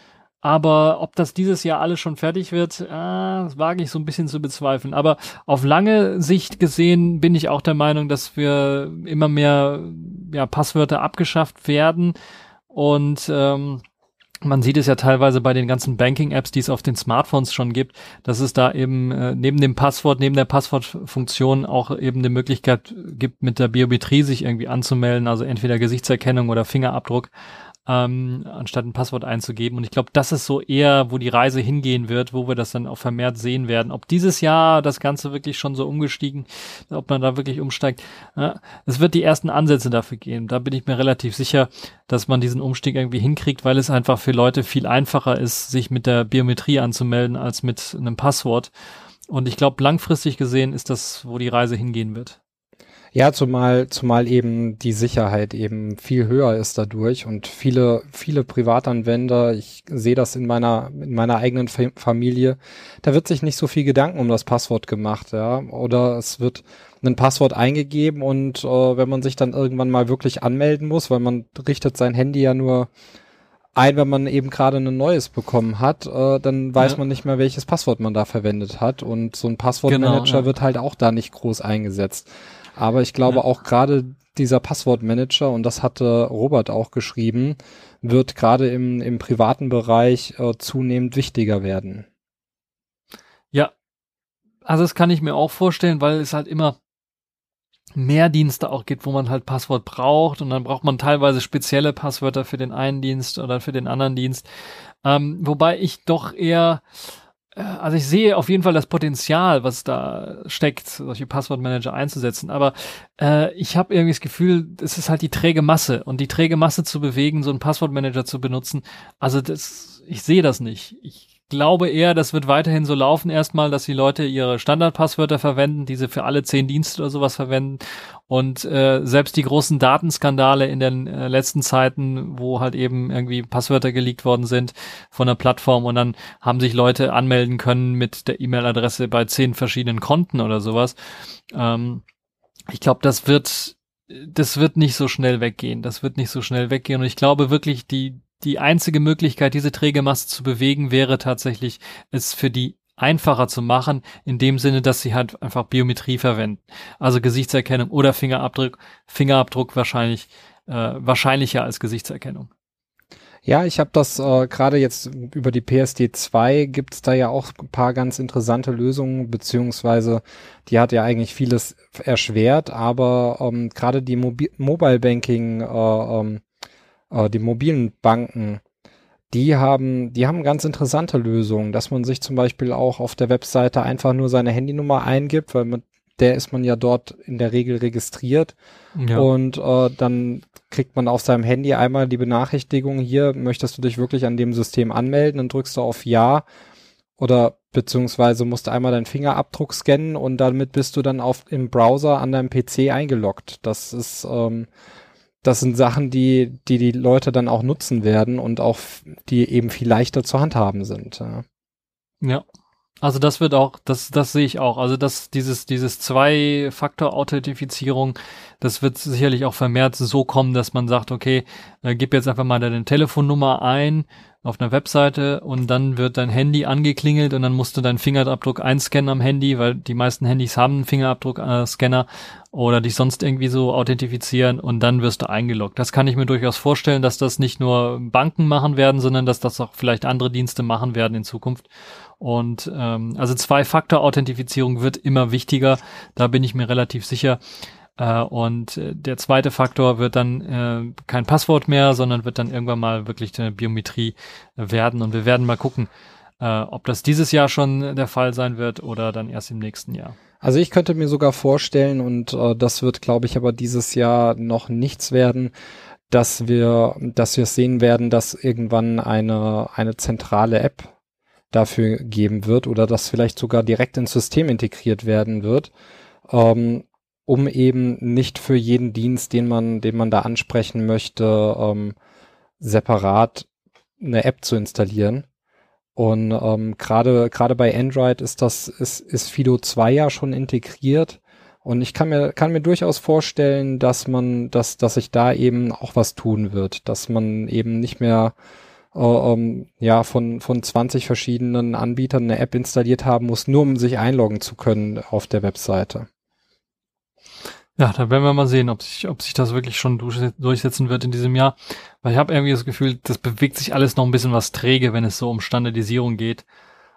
S2: Aber ob das dieses Jahr alles schon fertig wird, äh, wage ich so ein bisschen zu bezweifeln. Aber auf lange Sicht gesehen bin ich auch der Meinung, dass wir immer mehr ja, Passwörter abgeschafft werden. Und ähm, man sieht es ja teilweise bei den ganzen Banking-Apps, die es auf den Smartphones schon gibt, dass es da eben äh, neben dem Passwort, neben der Passwortfunktion auch eben eine Möglichkeit gibt, mit der Biometrie sich irgendwie anzumelden, also entweder Gesichtserkennung oder Fingerabdruck ähm, anstatt ein Passwort einzugeben. Und ich glaube, das ist so eher, wo die Reise hingehen wird, wo wir das dann auch vermehrt sehen werden. Ob dieses Jahr das Ganze wirklich schon so umgestiegen, ob man da wirklich umsteigt. Ja, es wird die ersten Ansätze dafür geben. Da bin ich mir relativ sicher, dass man diesen Umstieg irgendwie hinkriegt, weil es einfach für Leute viel einfacher ist, sich mit der Biometrie anzumelden als mit einem Passwort. Und ich glaube, langfristig gesehen ist das, wo die Reise hingehen wird.
S3: Ja, zumal, zumal eben die Sicherheit eben viel höher ist dadurch und viele, viele Privatanwender, ich sehe das in meiner, in meiner eigenen Familie, da wird sich nicht so viel Gedanken um das Passwort gemacht, ja, oder es wird ein Passwort eingegeben und äh, wenn man sich dann irgendwann mal wirklich anmelden muss, weil man richtet sein Handy ja nur ein, wenn man eben gerade ein neues bekommen hat, äh, dann weiß
S2: Ja.
S3: man nicht mehr, welches Passwort man da verwendet hat. Und so ein Passwortmanager
S2: Genau, ja.
S3: wird halt auch da nicht groß eingesetzt. Aber ich glaube
S2: Ja.
S3: auch gerade dieser Passwortmanager, und das hatte Robert auch geschrieben, wird gerade im, im privaten Bereich äh, zunehmend wichtiger werden.
S2: Ja, also das kann ich mir auch vorstellen, weil es halt immer mehr Dienste auch gibt, wo man halt Passwort braucht und dann braucht man teilweise spezielle Passwörter für den einen Dienst oder für den anderen Dienst. Ähm, wobei ich doch eher, also ich sehe auf jeden Fall das Potenzial, was da steckt, solche Passwortmanager einzusetzen. Aber äh, ich habe irgendwie das Gefühl, es ist halt die träge Masse und die träge Masse zu bewegen, so einen Passwortmanager zu benutzen. Also das, ich sehe das nicht. Ich glaube eher, das wird weiterhin so laufen erstmal, dass die Leute ihre Standardpasswörter verwenden, diese für alle zehn Dienste oder sowas verwenden. Und äh, selbst die großen Datenskandale in den äh, letzten Zeiten, wo halt eben irgendwie Passwörter geleakt worden sind von der Plattform und dann haben sich Leute anmelden können mit der E-Mail-Adresse bei zehn verschiedenen Konten oder sowas. Ähm, ich glaube, das wird das wird nicht so schnell weggehen. Das wird nicht so schnell weggehen. Und ich glaube wirklich, die, die einzige Möglichkeit, diese träge Masse zu bewegen, wäre tatsächlich, es für die einfacher zu machen, in dem Sinne, dass sie halt einfach Biometrie verwenden. Also Gesichtserkennung oder Fingerabdruck, Fingerabdruck wahrscheinlich, äh, wahrscheinlicher als Gesichtserkennung.
S3: Ja, ich habe das äh, gerade jetzt über die PSD2 gibt's da ja auch ein paar ganz interessante Lösungen, beziehungsweise die hat ja eigentlich vieles erschwert, aber ähm, gerade die Mobi Mobile Banking, äh, ähm, äh, die mobilen Banken, die haben, die haben ganz interessante Lösungen, dass man sich zum Beispiel auch auf der Webseite einfach nur seine Handynummer eingibt, weil mit der ist man ja dort in der Regel registriert
S2: Ja.
S3: und äh, dann kriegt man auf seinem Handy einmal die Benachrichtigung, hier möchtest du dich wirklich an dem System anmelden, dann drückst du auf Ja oder beziehungsweise musst du einmal deinen Fingerabdruck scannen und damit bist du dann auf im Browser an deinem PC eingeloggt. Das ist ähm, das sind Sachen, die, die die Leute dann auch nutzen werden und auch, die eben viel leichter zu handhaben sind. Ja.
S2: Ja. Also das wird auch, das, das sehe ich auch. Also das, dieses, dieses Zwei-Faktor-Authentifizierung, das wird sicherlich auch vermehrt so kommen, dass man sagt, okay, äh, gib jetzt einfach mal deine Telefonnummer ein auf einer Webseite und dann wird dein Handy angeklingelt und dann musst du deinen Fingerabdruck einscannen am Handy, weil die meisten Handys haben einen Fingerabdruck-Scanner oder dich sonst irgendwie so authentifizieren und dann wirst du eingeloggt. Das kann ich mir durchaus vorstellen, dass das nicht nur Banken machen werden, sondern dass das auch vielleicht andere Dienste machen werden in Zukunft. Und ähm, also Zwei-Faktor-Authentifizierung wird immer wichtiger, da bin ich mir relativ sicher. Äh, und äh, der zweite Faktor wird dann äh, kein Passwort mehr, sondern wird dann irgendwann mal wirklich eine Biometrie werden. Und wir werden mal gucken, äh, ob das dieses Jahr schon der Fall sein wird oder dann erst im nächsten Jahr.
S3: Also ich könnte mir sogar vorstellen, und äh, das wird, glaube ich, aber dieses Jahr noch nichts werden, dass wir, dass wir sehen werden, dass irgendwann eine, eine zentrale App dafür geben wird oder dass vielleicht sogar direkt ins System integriert werden wird, ähm, um eben nicht für jeden Dienst, den man, den man da ansprechen möchte, ähm, separat eine App zu installieren. Und ähm, gerade gerade bei Android ist das ist ist Fido 2 ja schon integriert und ich kann mir kann mir durchaus vorstellen, dass man dass dass sich da eben auch was tun wird, dass man eben nicht mehr ähm, ja von von 20 verschiedenen Anbietern eine App installiert haben muss, nur um sich einloggen zu können auf der Webseite.
S2: Ja, da werden wir mal sehen, ob sich, ob sich das wirklich schon durch- durchsetzen wird in diesem Jahr. Weil ich habe irgendwie das Gefühl, das bewegt sich alles noch ein bisschen was träge, wenn es so um Standardisierung geht.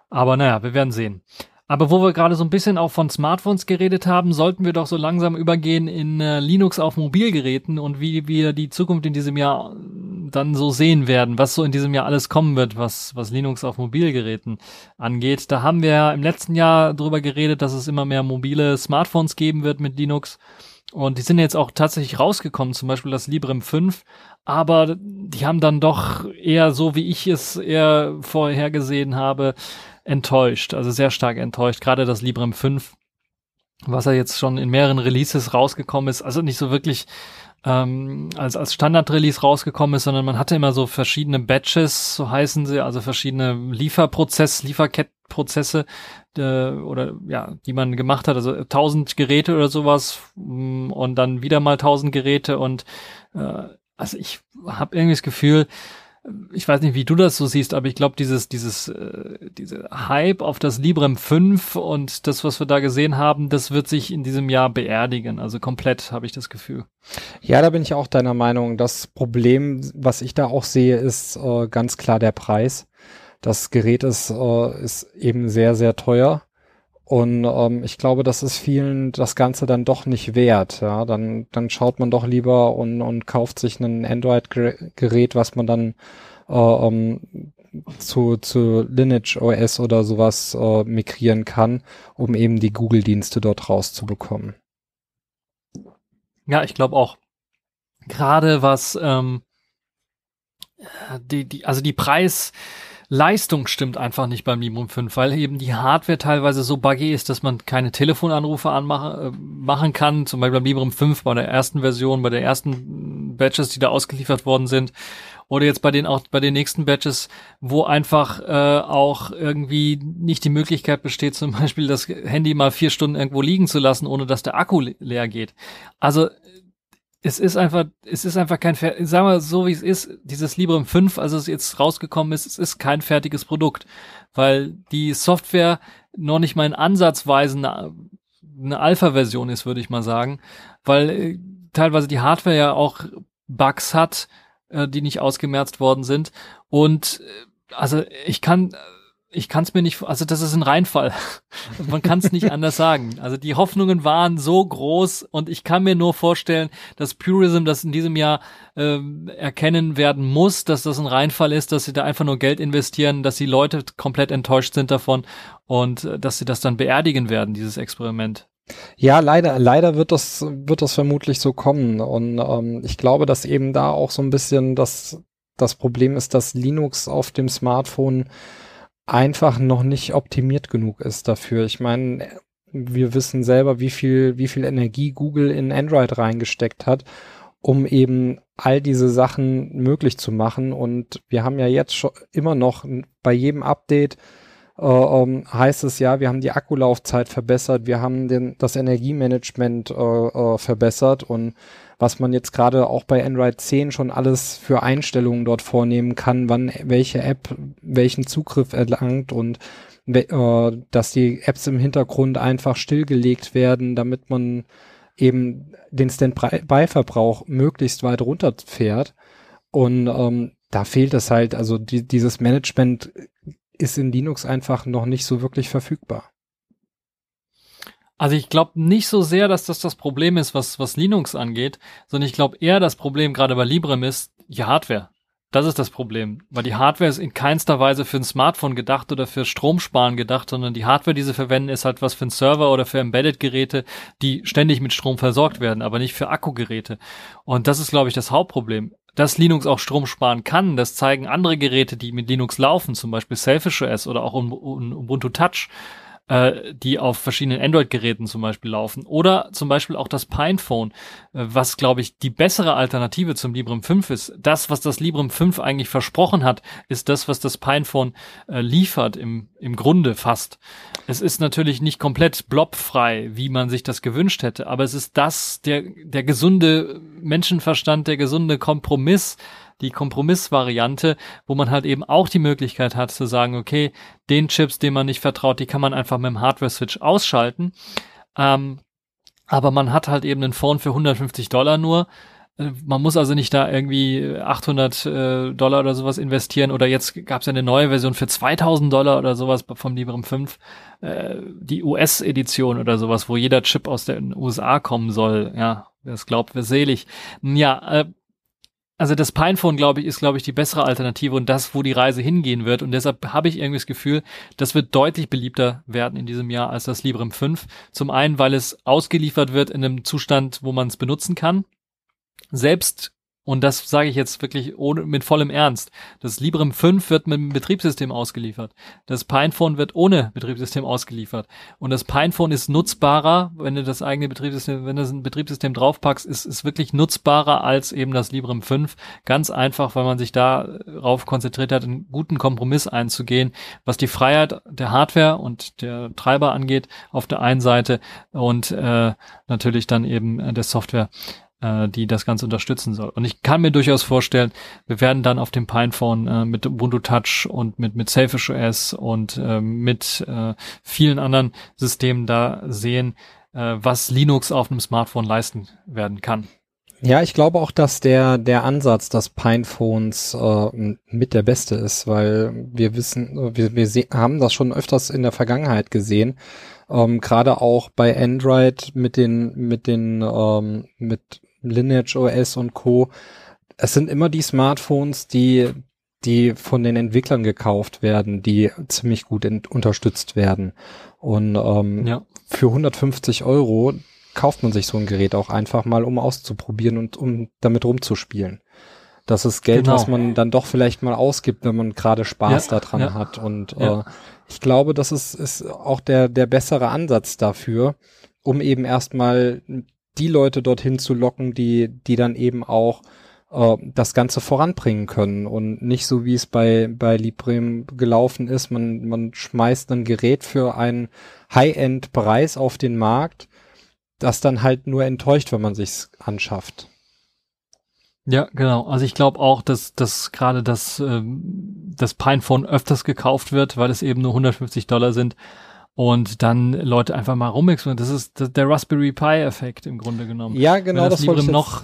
S2: Aber naja, wir werden sehen. Aber wo wir gerade so ein bisschen auch von Smartphones geredet haben, sollten wir doch so langsam übergehen in äh, Linux auf Mobilgeräten und wie wir die Zukunft in diesem Jahr äh, dann so sehen werden, was so in diesem Jahr alles kommen wird, was, was Linux auf Mobilgeräten angeht. Da haben wir ja im letzten Jahr drüber geredet, dass es immer mehr mobile Smartphones geben wird mit Linux. Und die sind jetzt auch tatsächlich rausgekommen, zum Beispiel das Librem 5. Aber die haben dann doch eher so, wie ich es eher vorhergesehen habe, enttäuscht. Also sehr stark enttäuscht. Gerade das Librem 5, was ja jetzt schon in mehreren Releases rausgekommen ist. Also nicht so wirklich ähm, als, als Standard-Release rausgekommen ist, sondern man hatte immer so verschiedene Batches, so heißen sie, also verschiedene Lieferprozess, Lieferkettprozesse äh, oder ja, die man gemacht hat, also 1000 Geräte oder sowas mm, und dann wieder mal 1000 Geräte und äh, also ich habe irgendwie das Gefühl, ich weiß nicht, wie du das so siehst, aber ich glaube, dieses, dieses, äh, diese Hype auf das Librem 5 und das, was wir da gesehen haben, das wird sich in diesem Jahr beerdigen. Also komplett, habe ich das Gefühl.
S3: Ja, da bin ich auch deiner Meinung. Das Problem, was ich da auch sehe, ist äh, ganz klar der Preis. Das Gerät ist, äh, ist eben sehr, sehr teuer. Und ähm, ich glaube, das ist vielen das Ganze dann doch nicht wert. Ja, dann dann schaut man doch lieber und und kauft sich ein Android-Gerät, was man dann äh, ähm, zu zu Lineage OS oder sowas äh, migrieren kann, um eben die Google-Dienste dort rauszubekommen.
S2: Ja, ich glaube auch. Gerade was ähm, die die also die Preis Leistung stimmt einfach nicht beim Librem 5, weil eben die Hardware teilweise so buggy ist, dass man keine Telefonanrufe anmachen äh, machen kann. Zum Beispiel beim Librem 5 bei der ersten Version, bei der ersten Batches, die da ausgeliefert worden sind. Oder jetzt bei den auch bei den nächsten Batches, wo einfach äh, auch irgendwie nicht die Möglichkeit besteht, zum Beispiel das Handy mal vier Stunden irgendwo liegen zu lassen, ohne dass der Akku leer geht. Also es ist einfach, es ist einfach kein, sagen wir so wie es ist, dieses Librem 5, als es jetzt rausgekommen ist, es ist kein fertiges Produkt, weil die Software noch nicht mal in Ansatzweise eine, eine Alpha-Version ist, würde ich mal sagen, weil äh, teilweise die Hardware ja auch Bugs hat, äh, die nicht ausgemerzt worden sind. Und äh, also ich kann ich kann es mir nicht, also das ist ein Reinfall. <laughs> Man kann es nicht anders sagen. Also die Hoffnungen waren so groß und ich kann mir nur vorstellen, dass Purism das in diesem Jahr äh, erkennen werden muss, dass das ein Reinfall ist, dass sie da einfach nur Geld investieren, dass die Leute komplett enttäuscht sind davon und äh, dass sie das dann beerdigen werden, dieses Experiment.
S3: Ja, leider, leider wird das, wird das vermutlich so kommen. Und ähm, ich glaube, dass eben da auch so ein bisschen das, das Problem ist, dass Linux auf dem Smartphone einfach noch nicht optimiert genug ist dafür. Ich meine, wir wissen selber, wie viel, wie viel Energie Google in Android reingesteckt hat, um eben all diese Sachen möglich zu machen. Und wir haben ja jetzt schon immer noch bei jedem Update äh, ähm, heißt es ja, wir haben die Akkulaufzeit verbessert, wir haben den, das Energiemanagement äh, äh, verbessert und was man jetzt gerade auch bei Android 10 schon alles für Einstellungen dort vornehmen kann, wann welche App welchen Zugriff erlangt und äh, dass die Apps im Hintergrund einfach stillgelegt werden, damit man eben den Standby-Verbrauch möglichst weit runterfährt. Und ähm, da fehlt es halt, also die, dieses Management ist in Linux einfach noch nicht so wirklich verfügbar.
S2: Also ich glaube nicht so sehr, dass das das Problem ist, was, was Linux angeht, sondern ich glaube eher das Problem gerade bei Librem ist die Hardware. Das ist das Problem, weil die Hardware ist in keinster Weise für ein Smartphone gedacht oder für Stromsparen gedacht, sondern die Hardware, die sie verwenden, ist halt was für einen Server oder für Embedded-Geräte, die ständig mit Strom versorgt werden, aber nicht für Akkugeräte. Und das ist, glaube ich, das Hauptproblem. Dass Linux auch Strom sparen kann, das zeigen andere Geräte, die mit Linux laufen, zum Beispiel Selfish OS oder auch Ubuntu Touch äh, die auf verschiedenen Android-Geräten zum Beispiel laufen. Oder zum Beispiel auch das Pinephone, äh, was, glaube ich, die bessere Alternative zum Librem 5 ist. Das, was das Librem 5 eigentlich versprochen hat, ist das, was das Pinephone äh, liefert, im, im Grunde fast. Es ist natürlich nicht komplett blobfrei, wie man sich das gewünscht hätte, aber es ist das, der, der gesunde Menschenverstand, der gesunde Kompromiss, die Kompromissvariante, wo man halt eben auch die Möglichkeit hat zu sagen, okay, den Chips, denen man nicht vertraut, die kann man einfach mit dem Hardware-Switch ausschalten. Ähm, aber man hat halt eben einen Phone für 150 Dollar nur. Äh, man muss also nicht da irgendwie 800 äh, Dollar oder sowas investieren oder jetzt gab es ja eine neue Version für 2000 Dollar oder sowas vom Librem 5, äh, die US-Edition oder sowas, wo jeder Chip aus den USA kommen soll. Ja, es glaubt, wer selig. Ja, äh, also das Pinephone, glaube ich, ist, glaube ich, die bessere Alternative und das, wo die Reise hingehen wird. Und deshalb habe ich irgendwie das Gefühl, das wird deutlich beliebter werden in diesem Jahr als das Librem 5. Zum einen, weil es ausgeliefert wird in einem Zustand, wo man es benutzen kann. Selbst und das sage ich jetzt wirklich ohne, mit vollem Ernst. Das Librem 5 wird mit dem Betriebssystem ausgeliefert. Das Pinephone wird ohne Betriebssystem ausgeliefert. Und das Pinephone ist nutzbarer, wenn du das eigene Betriebssystem, wenn du ein Betriebssystem draufpackst, ist, ist wirklich nutzbarer als eben das Librem 5. Ganz einfach, weil man sich darauf konzentriert hat, einen guten Kompromiss einzugehen, was die Freiheit der Hardware und der Treiber angeht, auf der einen Seite und äh, natürlich dann eben der Software äh, die das Ganze unterstützen soll. Und ich kann mir durchaus vorstellen, wir werden dann auf dem Pinephone äh, mit Ubuntu Touch und mit, mit Selfish OS und äh, mit äh, vielen anderen Systemen da sehen, äh, was Linux auf einem Smartphone leisten werden kann.
S3: Ja, ich glaube auch, dass der, der Ansatz des Pinephones äh, mit der beste ist, weil wir wissen, wir, wir haben das schon öfters in der Vergangenheit gesehen. Ähm, Gerade auch bei Android mit den, mit den, ähm, mit Lineage OS und Co. Es sind immer die Smartphones, die, die von den Entwicklern gekauft werden, die ziemlich gut unterstützt werden. Und ähm, ja. für 150 Euro kauft man sich so ein Gerät auch einfach mal, um auszuprobieren und um damit rumzuspielen. Das ist Geld, genau. was man dann doch vielleicht mal ausgibt, wenn man gerade Spaß ja, daran ja. hat. Und ja. äh, ich glaube, das ist, ist auch der, der bessere Ansatz dafür, um eben erstmal die Leute dorthin zu locken, die, die dann eben auch äh, das Ganze voranbringen können und nicht so wie es bei, bei Librem gelaufen ist. Man, man schmeißt ein Gerät für einen High-End-Preis auf den Markt, das dann halt nur enttäuscht, wenn man sich's anschafft.
S2: Ja, genau. Also ich glaube auch, dass, dass gerade das, ähm, das Pinephone öfters gekauft wird, weil es eben nur 150 Dollar sind und dann Leute einfach mal rumexperimentieren. Das ist der Raspberry Pi-Effekt im Grunde genommen.
S3: Ja, genau, das, das wollte ich noch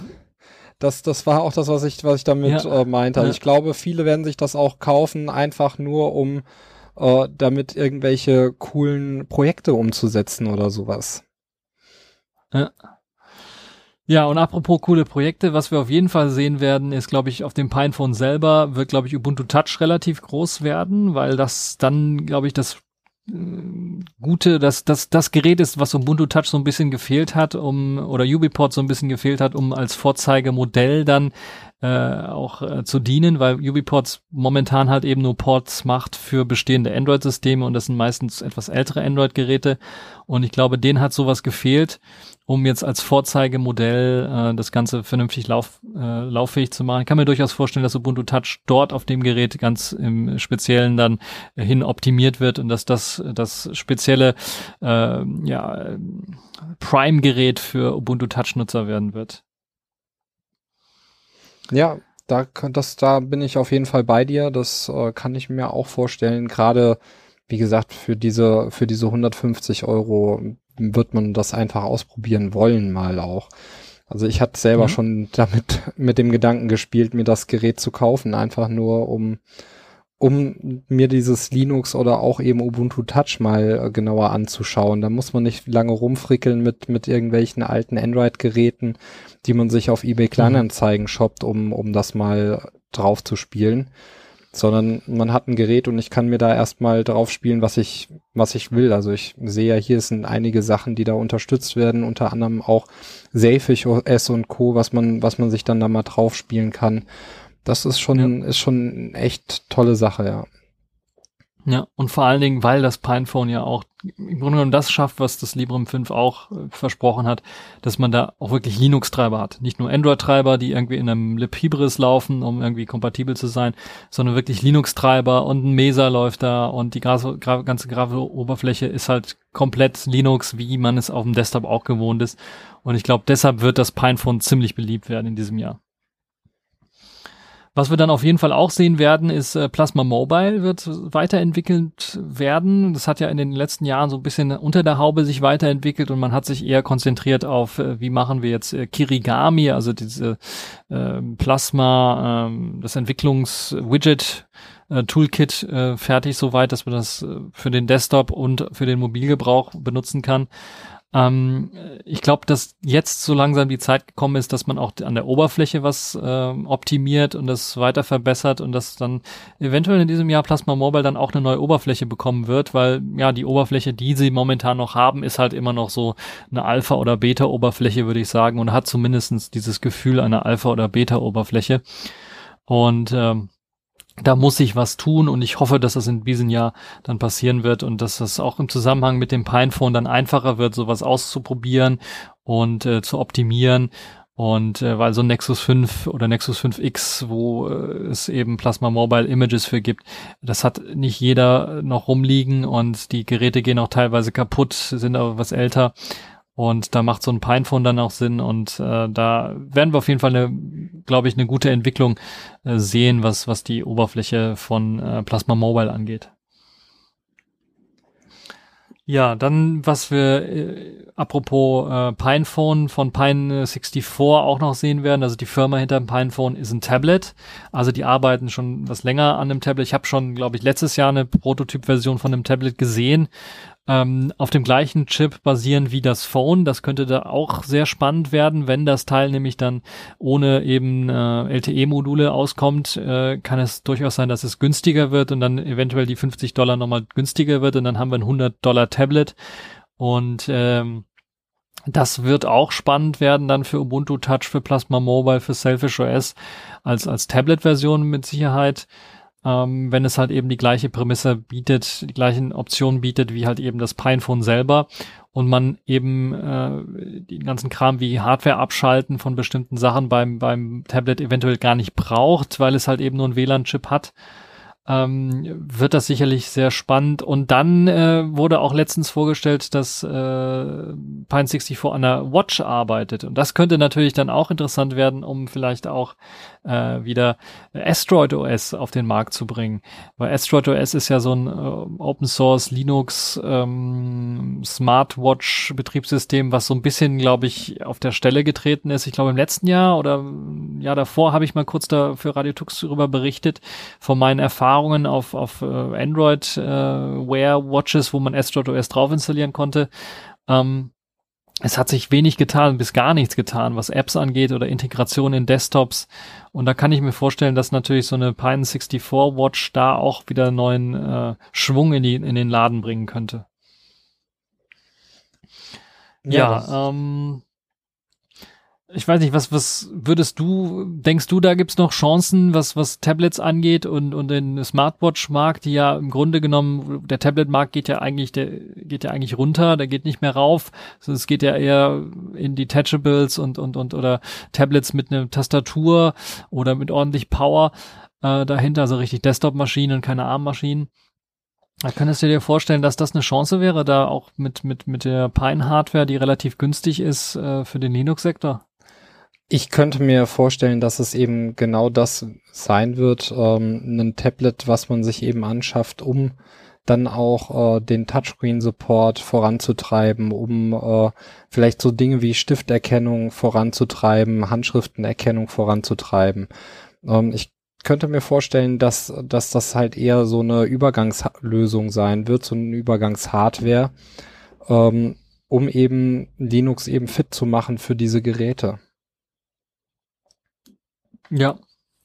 S3: das, das war auch das, was ich, was ich damit ja. äh, meinte. Also ja. Ich glaube, viele werden sich das auch kaufen, einfach nur um äh, damit irgendwelche coolen Projekte umzusetzen oder sowas.
S2: Ja. Ja, und apropos coole Projekte, was wir auf jeden Fall sehen werden, ist, glaube ich, auf dem Pinephone selber wird, glaube ich, Ubuntu Touch relativ groß werden, weil das dann, glaube ich, das gute, dass das, das Gerät ist, was Ubuntu Touch so ein bisschen gefehlt hat, um oder UbiPort so ein bisschen gefehlt hat, um als Vorzeigemodell dann äh, auch äh, zu dienen, weil UbiPorts momentan halt eben nur Ports macht für bestehende Android-Systeme und das sind meistens etwas ältere Android-Geräte und ich glaube, denen hat sowas gefehlt um jetzt als Vorzeigemodell äh, das Ganze vernünftig lauf, äh, lauffähig zu machen. Ich kann mir durchaus vorstellen, dass Ubuntu Touch dort auf dem Gerät ganz im Speziellen dann äh, hin optimiert wird und dass das das spezielle äh, ja, Prime-Gerät für Ubuntu Touch-Nutzer werden wird.
S3: Ja, da, das, da bin ich auf jeden Fall bei dir. Das äh, kann ich mir auch vorstellen. Gerade, wie gesagt, für diese, für diese 150 Euro wird man das einfach ausprobieren wollen mal auch. Also ich hatte selber mhm. schon damit mit dem Gedanken gespielt, mir das Gerät zu kaufen, einfach nur um um mir dieses Linux oder auch eben Ubuntu Touch mal äh, genauer anzuschauen. Da muss man nicht lange rumfrickeln mit mit irgendwelchen alten Android Geräten, die man sich auf eBay mhm. Kleinanzeigen shoppt, um um das mal drauf zu spielen sondern man hat ein Gerät und ich kann mir da erstmal drauf spielen, was ich, was ich will. Also ich sehe ja, hier sind einige Sachen, die da unterstützt werden, unter anderem auch Safish OS und Co., was man, was man sich dann da mal drauf spielen kann. Das ist schon, ja. ist schon echt tolle Sache, ja.
S2: Ja, und vor allen Dingen, weil das Pinephone ja auch im Grunde genommen das schafft, was das Librem 5 auch äh, versprochen hat, dass man da auch wirklich Linux-Treiber hat. Nicht nur Android-Treiber, die irgendwie in einem libhybris laufen, um irgendwie kompatibel zu sein, sondern wirklich Linux-Treiber und ein Mesa läuft da und die ganze Grafik-Oberfläche ist halt komplett Linux, wie man es auf dem Desktop auch gewohnt ist. Und ich glaube, deshalb wird das Pinephone ziemlich beliebt werden in diesem Jahr. Was wir dann auf jeden Fall auch sehen werden, ist äh, Plasma Mobile wird weiterentwickelt werden. Das hat ja in den letzten Jahren so ein bisschen unter der Haube sich weiterentwickelt und man hat sich eher konzentriert auf, äh, wie machen wir jetzt äh, Kirigami, also diese äh, Plasma, äh, das Entwicklungs-Widget äh, Toolkit äh, fertig, soweit, dass man das äh, für den Desktop und für den Mobilgebrauch benutzen kann. Ähm, ich glaube, dass jetzt so langsam die Zeit gekommen ist, dass man auch an der Oberfläche was äh, optimiert und das weiter verbessert und dass dann eventuell in diesem Jahr Plasma Mobile dann auch eine neue Oberfläche bekommen wird, weil ja die Oberfläche, die sie momentan noch haben, ist halt immer noch so eine Alpha- oder Beta-Oberfläche, würde ich sagen, und hat zumindestens dieses Gefühl einer Alpha- oder Beta-Oberfläche. Und ähm, da muss sich was tun und ich hoffe, dass das in diesem Jahr dann passieren wird und dass das auch im Zusammenhang mit dem Pinephone dann einfacher wird, sowas auszuprobieren und äh, zu optimieren. Und äh, weil so Nexus 5 oder Nexus 5X, wo äh, es eben Plasma Mobile Images für gibt, das hat nicht jeder noch rumliegen und die Geräte gehen auch teilweise kaputt, sind aber was älter. Und da macht so ein Pinephone dann auch Sinn und äh, da werden wir auf jeden Fall eine, glaube ich, eine gute Entwicklung äh, sehen, was, was die Oberfläche von äh, Plasma Mobile angeht. Ja, dann was wir äh, apropos äh, Pinephone von Pine 64 auch noch sehen werden. Also die Firma hinter dem Pinephone ist ein Tablet. Also die arbeiten schon was länger an dem Tablet. Ich habe schon, glaube ich, letztes Jahr eine Prototypversion von dem Tablet gesehen ähm, auf dem gleichen Chip basieren wie das Phone. Das könnte da auch sehr spannend werden, wenn das Teil nämlich dann ohne eben äh, LTE-Module auskommt, äh, kann es durchaus sein, dass es günstiger wird und dann eventuell die 50 Dollar nochmal günstiger wird und dann haben wir ein 100 Dollar Tablet. Und ähm, das wird auch spannend werden dann für Ubuntu Touch, für Plasma Mobile, für Selfish OS als, als Tablet-Version mit Sicherheit ähm, wenn es halt eben die gleiche Prämisse bietet, die gleichen Optionen bietet wie halt eben das Pinephone selber und man eben äh, den ganzen Kram wie Hardware abschalten von bestimmten Sachen beim beim Tablet eventuell gar nicht braucht, weil es halt eben nur einen WLAN-Chip hat ähm, wird das sicherlich sehr spannend. Und dann äh, wurde auch letztens vorgestellt, dass äh, Pine 64 an der Watch arbeitet. Und das könnte natürlich dann auch interessant werden, um vielleicht auch äh, wieder Asteroid OS auf den Markt zu bringen. Weil Asteroid OS ist ja so ein äh, Open Source Linux ähm, Smartwatch Betriebssystem, was so ein bisschen, glaube ich, auf der Stelle getreten ist. Ich glaube im letzten Jahr oder ja davor habe ich mal kurz da für Radio Tux darüber berichtet von meinen Erfahrungen Erfahrungen auf, auf äh, Android äh, Wear Watches, wo man Asteroid OS drauf installieren konnte. Ähm, es hat sich wenig getan, bis gar nichts getan, was Apps angeht oder Integration in Desktops. Und da kann ich mir vorstellen, dass natürlich so eine Pine 64 Watch da auch wieder neuen äh, Schwung in, die, in den Laden bringen könnte. Ja, ja ähm, ich weiß nicht, was, was würdest du, denkst du, da gibt's noch Chancen, was, was Tablets angeht und, und den Smartwatch-Markt, die ja im Grunde genommen, der Tablet-Markt geht ja eigentlich, der geht ja eigentlich runter, der geht nicht mehr rauf, also es geht ja eher in Detachables und, und, und, oder Tablets mit einer Tastatur oder mit ordentlich Power, äh, dahinter, also richtig Desktop-Maschinen und keine ARM-Maschinen. Da könntest du dir vorstellen, dass das eine Chance wäre, da auch mit, mit, mit der Pine-Hardware, die relativ günstig ist, äh, für den Linux-Sektor?
S3: Ich könnte mir vorstellen, dass es eben genau das sein wird, ähm, ein Tablet, was man sich eben anschafft, um dann auch äh, den Touchscreen-Support voranzutreiben, um äh, vielleicht so Dinge wie Stifterkennung voranzutreiben, Handschriftenerkennung voranzutreiben. Ähm, ich könnte mir vorstellen, dass, dass das halt eher so eine Übergangslösung sein wird, so eine Übergangshardware, ähm, um eben Linux eben fit zu machen für diese Geräte.
S2: Ja,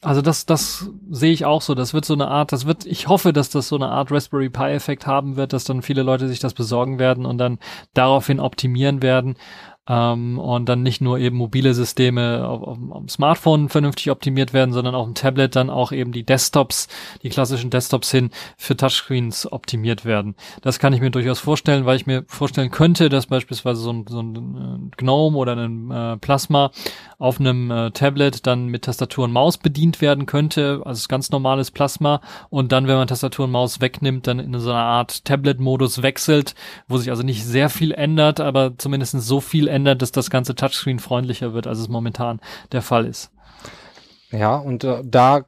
S2: also das, das sehe ich auch so. Das wird so eine Art, das wird, ich hoffe, dass das so eine Art Raspberry Pi Effekt haben wird, dass dann viele Leute sich das besorgen werden und dann daraufhin optimieren werden ähm, und dann nicht nur eben mobile Systeme auf, auf, auf, Smartphone vernünftig optimiert werden, sondern auf dem Tablet dann auch eben die Desktops, die klassischen Desktops hin für Touchscreens optimiert werden. Das kann ich mir durchaus vorstellen, weil ich mir vorstellen könnte, dass beispielsweise so ein, so ein äh, GNOME oder ein äh, Plasma auf einem äh, Tablet dann mit Tastatur und Maus bedient werden könnte, also ganz normales Plasma und dann, wenn man Tastatur und Maus wegnimmt, dann in so einer Art Tablet-Modus wechselt, wo sich also nicht sehr viel ändert, aber zumindest so viel ändert, dass das ganze Touchscreen freundlicher wird, als es momentan der Fall ist.
S3: Ja, und äh, da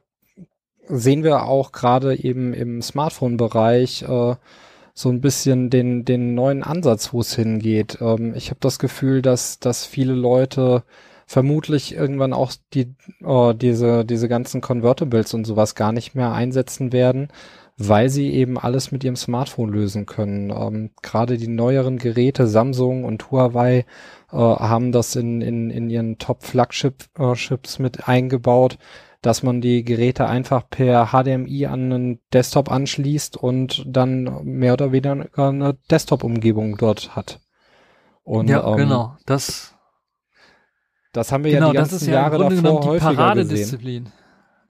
S3: sehen wir auch gerade eben im Smartphone-Bereich äh, so ein bisschen den, den neuen Ansatz, wo es hingeht. Ähm, ich habe das Gefühl, dass, dass viele Leute vermutlich irgendwann auch die, oh, diese, diese ganzen Convertibles und sowas gar nicht mehr einsetzen werden, weil sie eben alles mit ihrem Smartphone lösen können. Ähm, Gerade die neueren Geräte, Samsung und Huawei, äh, haben das in, in, in ihren Top-Flagship-Chips äh, mit eingebaut, dass man die Geräte einfach per HDMI an einen Desktop anschließt und dann mehr oder weniger eine Desktop-Umgebung dort hat.
S2: Und, ja, ähm, genau. Das,
S3: das haben wir genau, ja die ganzen ja Jahre davor häufiger Paradedisziplin. gesehen.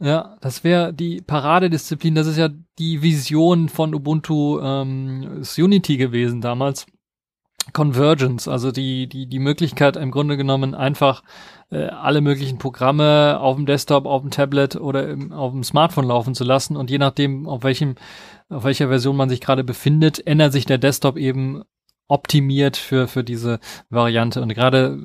S2: Ja, das wäre die Paradedisziplin. Das ist ja die Vision von Ubuntu ähm, Unity gewesen damals. Convergence, also die, die, die Möglichkeit im Grunde genommen einfach äh, alle möglichen Programme auf dem Desktop, auf dem Tablet oder im, auf dem Smartphone laufen zu lassen und je nachdem, auf welchem, auf welcher Version man sich gerade befindet, ändert sich der Desktop eben optimiert für, für diese Variante. Und gerade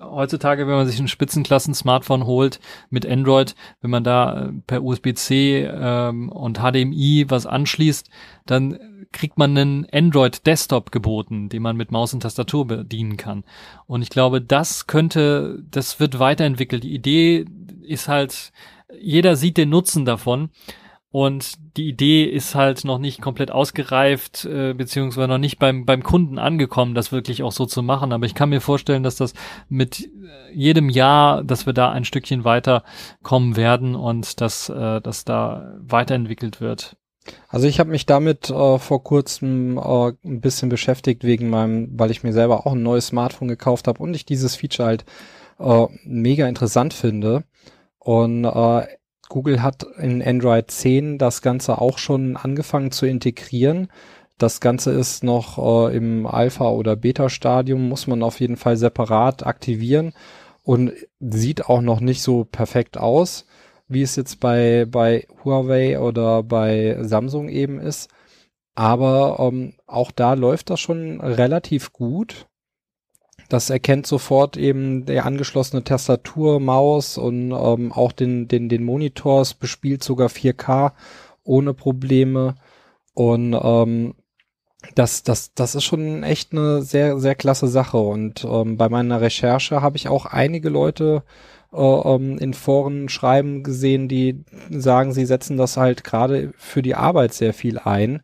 S2: heutzutage, wenn man sich ein Spitzenklassen-Smartphone holt mit Android, wenn man da äh, per USB-C ähm, und HDMI was anschließt, dann kriegt man einen Android-Desktop geboten, den man mit Maus und Tastatur bedienen kann. Und ich glaube, das könnte, das wird weiterentwickelt. Die Idee ist halt, jeder sieht den Nutzen davon. Und die Idee ist halt noch nicht komplett ausgereift, äh, beziehungsweise noch nicht beim, beim Kunden angekommen, das wirklich auch so zu machen. Aber ich kann mir vorstellen, dass das mit äh, jedem Jahr, dass wir da ein Stückchen weiter kommen werden und dass, äh, dass da weiterentwickelt wird.
S3: Also ich habe mich damit äh, vor kurzem äh, ein bisschen beschäftigt wegen meinem, weil ich mir selber auch ein neues Smartphone gekauft habe und ich dieses Feature halt äh, mega interessant finde. Und äh, Google hat in Android 10 das Ganze auch schon angefangen zu integrieren. Das Ganze ist noch äh, im Alpha- oder Beta-Stadium, muss man auf jeden Fall separat aktivieren und sieht auch noch nicht so perfekt aus, wie es jetzt bei, bei Huawei oder bei Samsung eben ist. Aber ähm, auch da läuft das schon relativ gut. Das erkennt sofort eben der angeschlossene Tastatur, Maus und ähm, auch den, den, den Monitors, bespielt sogar 4K ohne Probleme. Und ähm, das, das, das ist schon echt eine sehr, sehr klasse Sache. Und ähm, bei meiner Recherche habe ich auch einige Leute äh, ähm, in Foren schreiben gesehen, die sagen, sie setzen das halt gerade für die Arbeit sehr viel ein.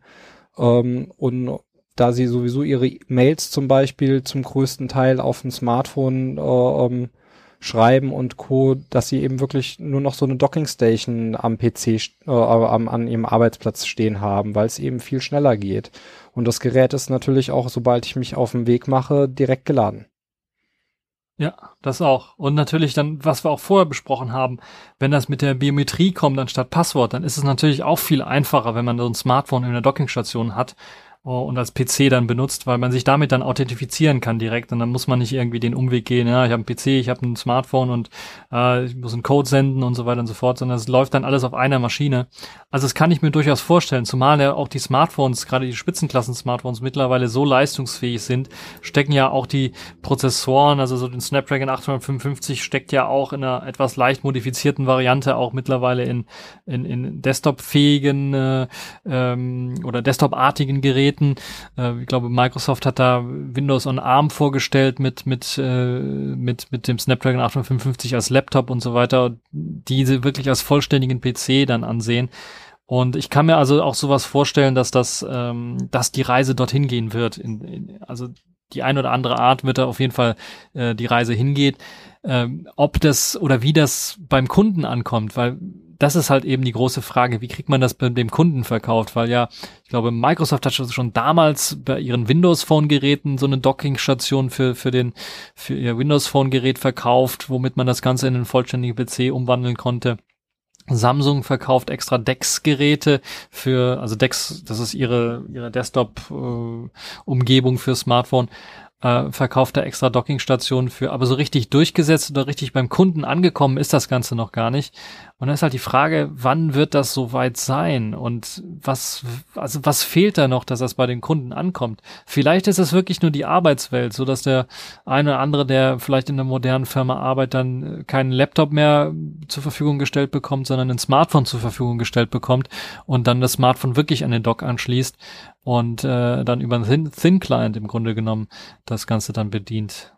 S3: Ähm, und da sie sowieso ihre Mails zum Beispiel zum größten Teil auf dem Smartphone äh, ähm, schreiben und Co., dass sie eben wirklich nur noch so eine Dockingstation am PC, äh, am, an ihrem Arbeitsplatz stehen haben, weil es eben viel schneller geht. Und das Gerät ist natürlich auch, sobald ich mich auf den Weg mache, direkt geladen.
S2: Ja, das auch. Und natürlich dann, was wir auch vorher besprochen haben, wenn das mit der Biometrie kommt anstatt Passwort, dann ist es natürlich auch viel einfacher, wenn man so ein Smartphone in der Dockingstation hat, und als PC dann benutzt, weil man sich damit dann authentifizieren kann direkt und dann muss man nicht irgendwie den Umweg gehen, ja, ich habe einen PC, ich habe ein Smartphone und äh, ich muss einen Code senden und so weiter und so fort, sondern es läuft dann alles auf einer Maschine. Also das kann ich mir durchaus vorstellen, zumal ja auch die Smartphones, gerade die Spitzenklassen-Smartphones mittlerweile so leistungsfähig sind, stecken ja auch die Prozessoren, also so den Snapdragon 855 steckt ja auch in einer etwas leicht modifizierten Variante auch mittlerweile in, in, in Desktop-fähigen äh, ähm, oder Desktop-artigen Geräten Geräten. Äh, ich glaube, Microsoft hat da Windows on ARM vorgestellt mit mit äh, mit mit dem Snapdragon 855 als Laptop und so weiter, diese wirklich als vollständigen PC dann ansehen. Und ich kann mir also auch sowas vorstellen, dass das, ähm, dass die Reise dorthin gehen wird. In, in, also die ein oder andere Art wird da auf jeden Fall äh, die Reise hingeht. Ähm, ob das oder wie das beim Kunden ankommt, weil das ist halt eben die große Frage, wie kriegt man das dem Kunden verkauft? Weil ja, ich glaube, Microsoft hat schon damals bei ihren Windows Phone Geräten so eine Docking-Station für, für den, für ihr Windows Phone Gerät verkauft, womit man das Ganze in einen vollständigen PC umwandeln konnte. Samsung verkauft extra DeX-Geräte für, also DeX, das ist ihre, ihre Desktop-Umgebung äh, für Smartphone äh, verkauft er extra Dockingstationen für, aber so richtig durchgesetzt oder richtig beim Kunden angekommen ist das Ganze noch gar nicht. Und dann ist halt die Frage, wann wird das soweit sein? Und was, also was fehlt da noch, dass das bei den Kunden ankommt? Vielleicht ist es wirklich nur die Arbeitswelt, so dass der eine oder andere, der vielleicht in einer modernen Firma arbeitet, dann keinen Laptop mehr zur Verfügung gestellt bekommt, sondern ein Smartphone zur Verfügung gestellt bekommt und dann das Smartphone wirklich an den Dock anschließt und äh, dann über einen Thin Client im Grunde genommen das Ganze dann bedient.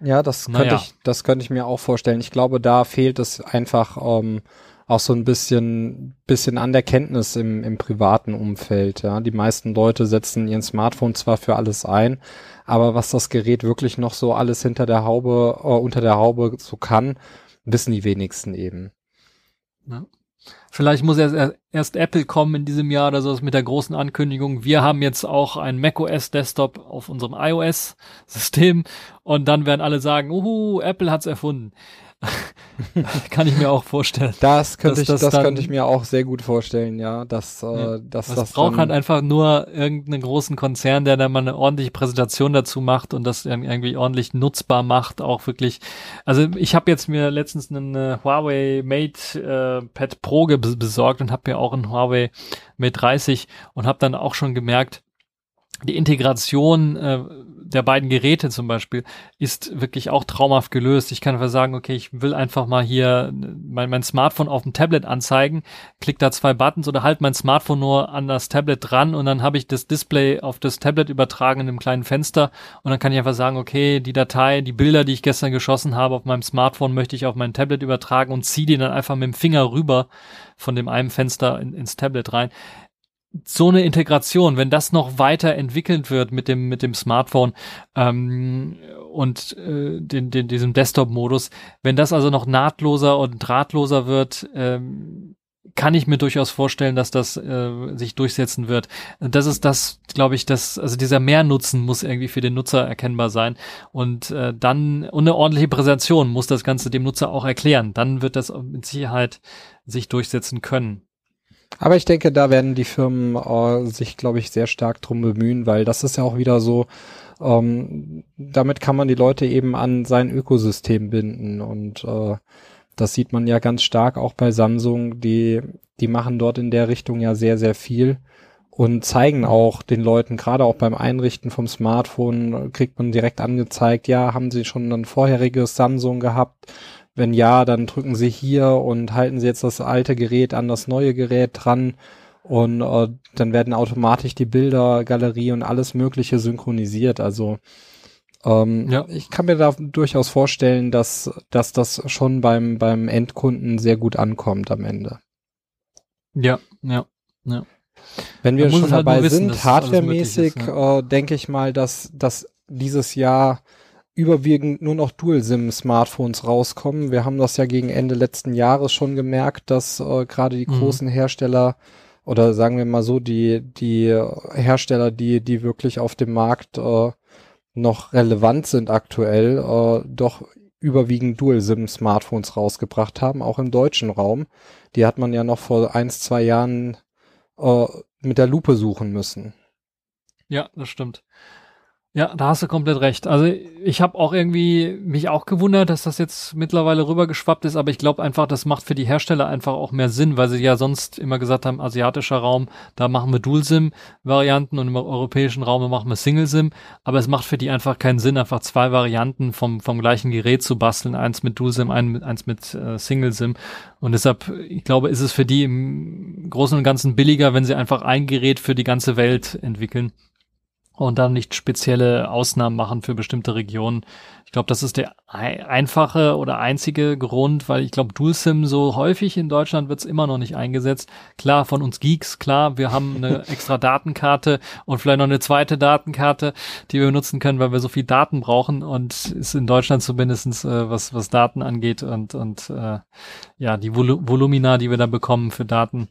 S3: Ja, das könnte naja. ich, das könnte ich mir auch vorstellen. Ich glaube, da fehlt es einfach ähm, auch so ein bisschen, bisschen an der Kenntnis im, im privaten Umfeld. Ja, die meisten Leute setzen ihren Smartphone zwar für alles ein, aber was das Gerät wirklich noch so alles hinter der Haube, äh, unter der Haube so kann, wissen die wenigsten eben.
S2: Ja. Vielleicht muss erst, erst Apple kommen in diesem Jahr oder so mit der großen Ankündigung. Wir haben jetzt auch ein macOS Desktop auf unserem iOS System und dann werden alle sagen, uhu, Apple hat's erfunden. <laughs> Kann ich mir auch vorstellen.
S3: Das könnte ich, das, das könnte ich mir auch sehr gut vorstellen, ja. Dass, äh, ja. dass,
S2: das braucht halt einfach nur irgendeinen großen Konzern, der da mal eine ordentliche Präsentation dazu macht und das irgendwie ordentlich nutzbar macht, auch wirklich. Also ich habe jetzt mir letztens einen äh, Huawei Mate äh, Pad Pro besorgt und habe mir auch einen Huawei Mate 30 und habe dann auch schon gemerkt, die Integration äh, der beiden Geräte zum Beispiel ist wirklich auch traumhaft gelöst. Ich kann einfach sagen, okay, ich will einfach mal hier mein, mein Smartphone auf dem Tablet anzeigen, klick da zwei Buttons oder halt mein Smartphone nur an das Tablet dran und dann habe ich das Display auf das Tablet übertragen in einem kleinen Fenster und dann kann ich einfach sagen, okay, die Datei, die Bilder, die ich gestern geschossen habe auf meinem Smartphone, möchte ich auf mein Tablet übertragen und ziehe die dann einfach mit dem Finger rüber von dem einen Fenster in, ins Tablet rein so eine Integration, wenn das noch weiter entwickelt wird mit dem mit dem Smartphone ähm, und äh, den, den, diesem Desktop-Modus, wenn das also noch nahtloser und drahtloser wird, ähm, kann ich mir durchaus vorstellen, dass das äh, sich durchsetzen wird. Das ist das, glaube ich, das, also dieser Mehrnutzen muss irgendwie für den Nutzer erkennbar sein. Und äh, dann, und eine ordentliche Präsentation muss das Ganze dem Nutzer auch erklären. Dann wird das mit Sicherheit sich durchsetzen können.
S3: Aber ich denke, da werden die Firmen äh, sich, glaube ich, sehr stark drum bemühen, weil das ist ja auch wieder so, ähm, damit kann man die Leute eben an sein Ökosystem binden. Und äh, das sieht man ja ganz stark auch bei Samsung, die, die machen dort in der Richtung ja sehr, sehr viel und zeigen auch den Leuten, gerade auch beim Einrichten vom Smartphone, kriegt man direkt angezeigt, ja, haben sie schon ein vorheriges Samsung gehabt, wenn ja, dann drücken Sie hier und halten Sie jetzt das alte Gerät an das neue Gerät dran und äh, dann werden automatisch die Bilder, Galerie und alles Mögliche synchronisiert. Also ähm, ja. ich kann mir da durchaus vorstellen, dass, dass das schon beim, beim Endkunden sehr gut ankommt am Ende.
S2: Ja, ja, ja.
S3: Wenn wir schon halt dabei wissen, sind, hardwaremäßig, ja. äh, denke ich mal, dass, dass dieses Jahr überwiegend nur noch Dual-SIM-Smartphones rauskommen. Wir haben das ja gegen Ende letzten Jahres schon gemerkt, dass äh, gerade die mhm. großen Hersteller oder sagen wir mal so, die, die Hersteller, die, die wirklich auf dem Markt äh, noch relevant sind aktuell, äh, doch überwiegend Dual-SIM-Smartphones rausgebracht haben, auch im deutschen Raum. Die hat man ja noch vor eins, zwei Jahren äh, mit der Lupe suchen müssen.
S2: Ja, das stimmt. Ja, da hast du komplett recht. Also ich habe auch irgendwie mich auch gewundert, dass das jetzt mittlerweile rübergeschwappt ist, aber ich glaube einfach, das macht für die Hersteller einfach auch mehr Sinn, weil sie ja sonst immer gesagt haben, asiatischer Raum, da machen wir Dual-SIM-Varianten und im europäischen Raum machen wir Single-SIM, aber es macht für die einfach keinen Sinn, einfach zwei Varianten vom, vom gleichen Gerät zu basteln, eins mit Dual-SIM, eins mit äh, Single-SIM. Und deshalb, ich glaube, ist es für die im Großen und Ganzen billiger, wenn sie einfach ein Gerät für die ganze Welt entwickeln und dann nicht spezielle Ausnahmen machen für bestimmte Regionen. Ich glaube, das ist der einfache oder einzige Grund, weil ich glaube, DualSim so häufig in Deutschland wird es immer noch nicht eingesetzt. Klar, von uns Geeks, klar, wir haben eine <laughs> extra Datenkarte und vielleicht noch eine zweite Datenkarte, die wir nutzen können, weil wir so viel Daten brauchen und ist in Deutschland zumindestens äh, was, was Daten angeht und, und äh, ja, die Vol Volumina, die wir da bekommen für Daten,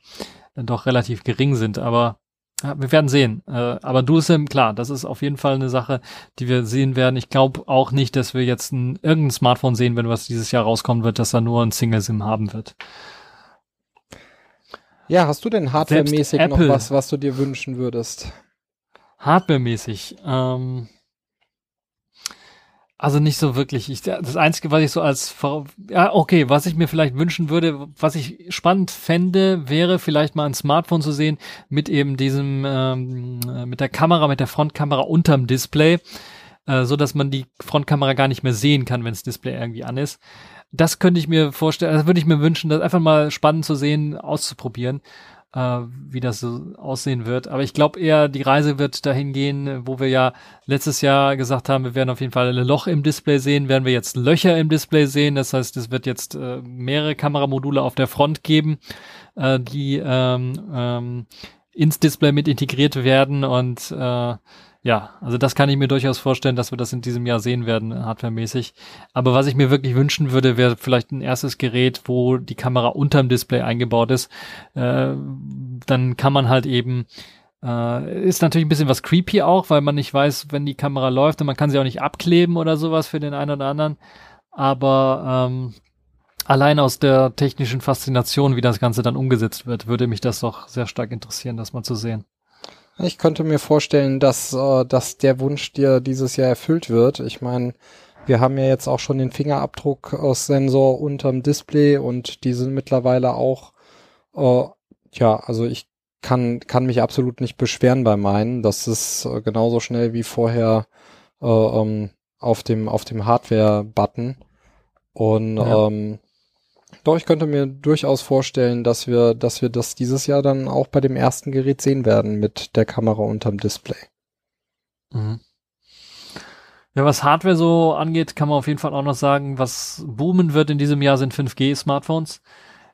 S2: äh, doch relativ gering sind. Aber ja, wir werden sehen. Äh, aber DualSim, klar, das ist auf jeden Fall eine Sache, die wir sehen werden. Ich glaube auch nicht, dass wir jetzt ein, irgendein Smartphone sehen, wenn was dieses Jahr rauskommen wird, dass er nur ein Single-SIM haben wird.
S3: Ja, hast du denn hardwaremäßig noch was, was du dir wünschen würdest?
S2: Hardwaremäßig. Ähm, also nicht so wirklich. Ich, das Einzige, was ich so als, ja, okay, was ich mir vielleicht wünschen würde, was ich spannend fände, wäre vielleicht mal ein Smartphone zu sehen mit eben diesem, ähm, mit der Kamera, mit der Frontkamera unterm Display, äh, so dass man die Frontkamera gar nicht mehr sehen kann, wenn das Display irgendwie an ist. Das könnte ich mir vorstellen, das würde ich mir wünschen, das einfach mal spannend zu sehen, auszuprobieren äh, wie das so aussehen wird. Aber ich glaube eher, die Reise wird dahin gehen, wo wir ja letztes Jahr gesagt haben, wir werden auf jeden Fall ein Loch im Display sehen, werden wir jetzt Löcher im Display sehen. Das heißt, es wird jetzt äh, mehrere Kameramodule auf der Front geben, äh, die ähm, ähm, ins Display mit integriert werden und äh, ja, also das kann ich mir durchaus vorstellen, dass wir das in diesem Jahr sehen werden, hardwaremäßig. Aber was ich mir wirklich wünschen würde, wäre vielleicht ein erstes Gerät, wo die Kamera unterm Display eingebaut ist. Äh, dann kann man halt eben äh, ist natürlich ein bisschen was creepy auch, weil man nicht weiß, wenn die Kamera läuft und man kann sie auch nicht abkleben oder sowas für den einen oder anderen. Aber ähm, allein aus der technischen Faszination, wie das Ganze dann umgesetzt wird, würde mich das doch sehr stark interessieren, das mal zu sehen.
S3: Ich könnte mir vorstellen, dass, äh, dass der Wunsch dir dieses Jahr erfüllt wird. Ich meine, wir haben ja jetzt auch schon den Fingerabdrucksensor unterm Display und die sind mittlerweile auch, äh, ja, also ich kann, kann mich absolut nicht beschweren bei meinen. Das ist äh, genauso schnell wie vorher äh, ähm, auf dem, auf dem Hardware-Button. Und ja. ähm, doch, ich könnte mir durchaus vorstellen, dass wir, dass wir das dieses Jahr dann auch bei dem ersten Gerät sehen werden mit der Kamera unterm Display.
S2: Mhm. Ja, was Hardware so angeht, kann man auf jeden Fall auch noch sagen, was boomen wird in diesem Jahr sind 5G-Smartphones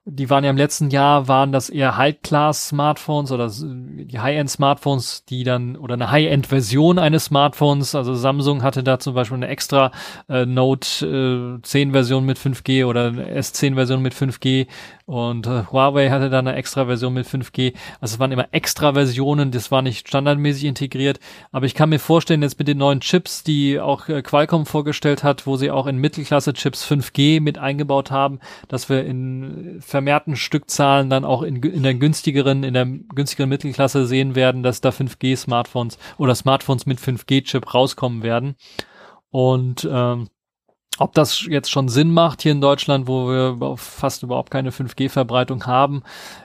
S2: die waren ja im letzten Jahr, waren das eher High-Class-Smartphones oder die High-End-Smartphones, die dann, oder eine High-End-Version eines Smartphones, also Samsung hatte da zum Beispiel eine extra äh, Note äh, 10-Version mit 5G oder S10-Version mit 5G und äh, Huawei hatte da eine extra Version mit 5G. Also es waren immer extra Versionen, das war nicht standardmäßig integriert. Aber ich kann mir vorstellen, jetzt mit den neuen Chips, die auch äh, Qualcomm vorgestellt hat, wo sie auch in Mittelklasse-Chips 5G mit eingebaut haben, dass wir in vermehrten Stückzahlen dann auch in, in der günstigeren, in der günstigeren Mittelklasse sehen werden, dass da 5G-Smartphones oder Smartphones mit 5G-Chip rauskommen werden. Und ähm, ob das jetzt schon Sinn macht hier in Deutschland, wo wir fast überhaupt keine 5G-Verbreitung haben,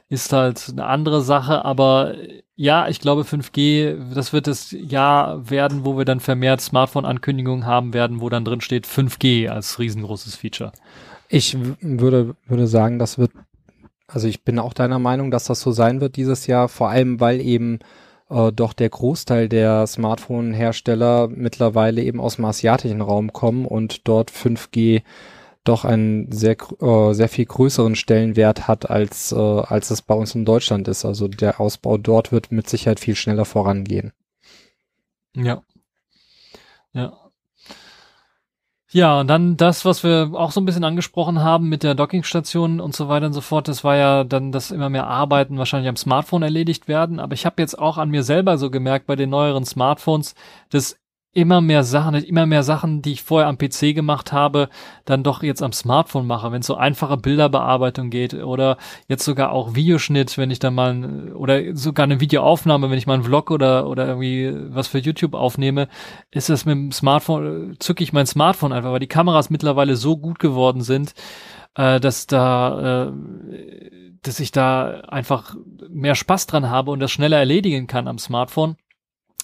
S2: ist halt eine andere Sache. Aber ja, ich glaube 5G, das wird das Jahr werden, wo wir dann vermehrt Smartphone-Ankündigungen haben werden, wo dann drin steht 5G als riesengroßes Feature.
S3: Ich würde, würde sagen, das wird, also ich bin auch deiner Meinung, dass das so sein wird dieses Jahr, vor allem weil eben äh, doch der Großteil der Smartphone-Hersteller mittlerweile eben aus dem asiatischen Raum kommen und dort 5G doch einen sehr, äh, sehr viel größeren Stellenwert hat, als, äh, als es bei uns in Deutschland ist. Also der Ausbau dort wird mit Sicherheit viel schneller vorangehen.
S2: Ja. Ja. Ja, und dann das, was wir auch so ein bisschen angesprochen haben mit der Dockingstation und so weiter und so fort, das war ja dann, dass immer mehr Arbeiten wahrscheinlich am Smartphone erledigt werden. Aber ich habe jetzt auch an mir selber so gemerkt bei den neueren Smartphones, dass immer mehr Sachen, immer mehr Sachen, die ich vorher am PC gemacht habe, dann doch jetzt am Smartphone mache, wenn es so einfache Bilderbearbeitung geht oder jetzt sogar auch Videoschnitt, wenn ich dann mal oder sogar eine Videoaufnahme, wenn ich mal einen Vlog oder oder irgendwie was für YouTube aufnehme, ist das mit dem Smartphone zücke ich mein Smartphone einfach, weil die Kameras mittlerweile so gut geworden sind, äh, dass da äh, dass ich da einfach mehr Spaß dran habe und das schneller erledigen kann am Smartphone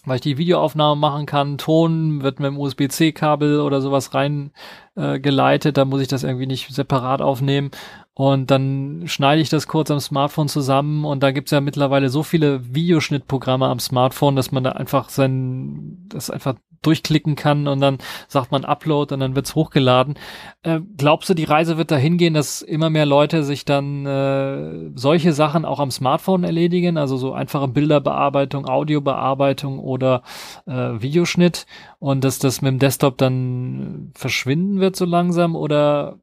S2: weil ich die Videoaufnahme machen kann. Ton wird mit dem USB-C-Kabel oder sowas rein äh. Da muss ich das irgendwie nicht separat aufnehmen. Und dann schneide ich das kurz am Smartphone zusammen. Und da gibt's ja mittlerweile so viele Videoschnittprogramme am Smartphone, dass man da einfach sein, das einfach durchklicken kann und dann sagt man Upload und dann wird's hochgeladen. Äh, glaubst du, die Reise wird dahin gehen, dass immer mehr Leute sich dann äh, solche Sachen auch am Smartphone erledigen, also so einfache Bilderbearbeitung, Audiobearbeitung oder äh, Videoschnitt und dass das mit dem Desktop dann verschwinden wird so langsam oder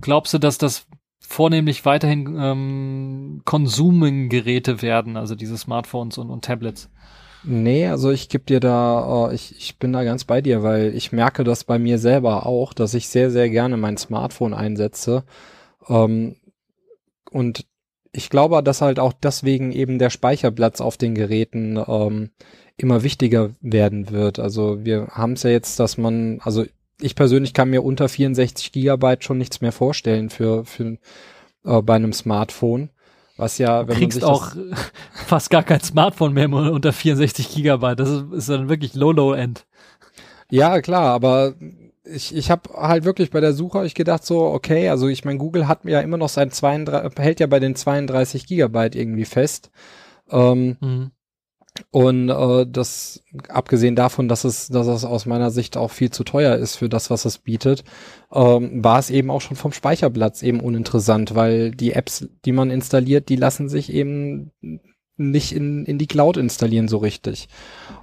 S2: glaubst du, dass das vornehmlich weiterhin ähm, Konsumgeräte werden, also diese Smartphones und, und Tablets?
S3: Nee, also ich gebe dir da, äh, ich, ich bin da ganz bei dir, weil ich merke das bei mir selber auch, dass ich sehr, sehr gerne mein Smartphone einsetze. Ähm, und ich glaube, dass halt auch deswegen eben der Speicherplatz auf den Geräten ähm, immer wichtiger werden wird. Also wir haben es ja jetzt, dass man, also ich persönlich kann mir unter 64 Gigabyte schon nichts mehr vorstellen für, für äh, bei einem Smartphone. Was ja,
S2: wenn du kriegst man auch <laughs> fast gar kein Smartphone mehr unter 64 Gigabyte. Das ist, ist dann wirklich low, low end.
S3: Ja, klar, aber ich, ich habe halt wirklich bei der Suche ich gedacht so, okay, also ich meine, Google hat mir ja immer noch sein 32, hält ja bei den 32 Gigabyte irgendwie fest. Ähm, mhm. Und äh, das, abgesehen davon, dass es, dass es aus meiner Sicht auch viel zu teuer ist für das, was es bietet, ähm, war es eben auch schon vom Speicherplatz eben uninteressant, weil die Apps, die man installiert, die lassen sich eben nicht in, in die Cloud installieren so richtig.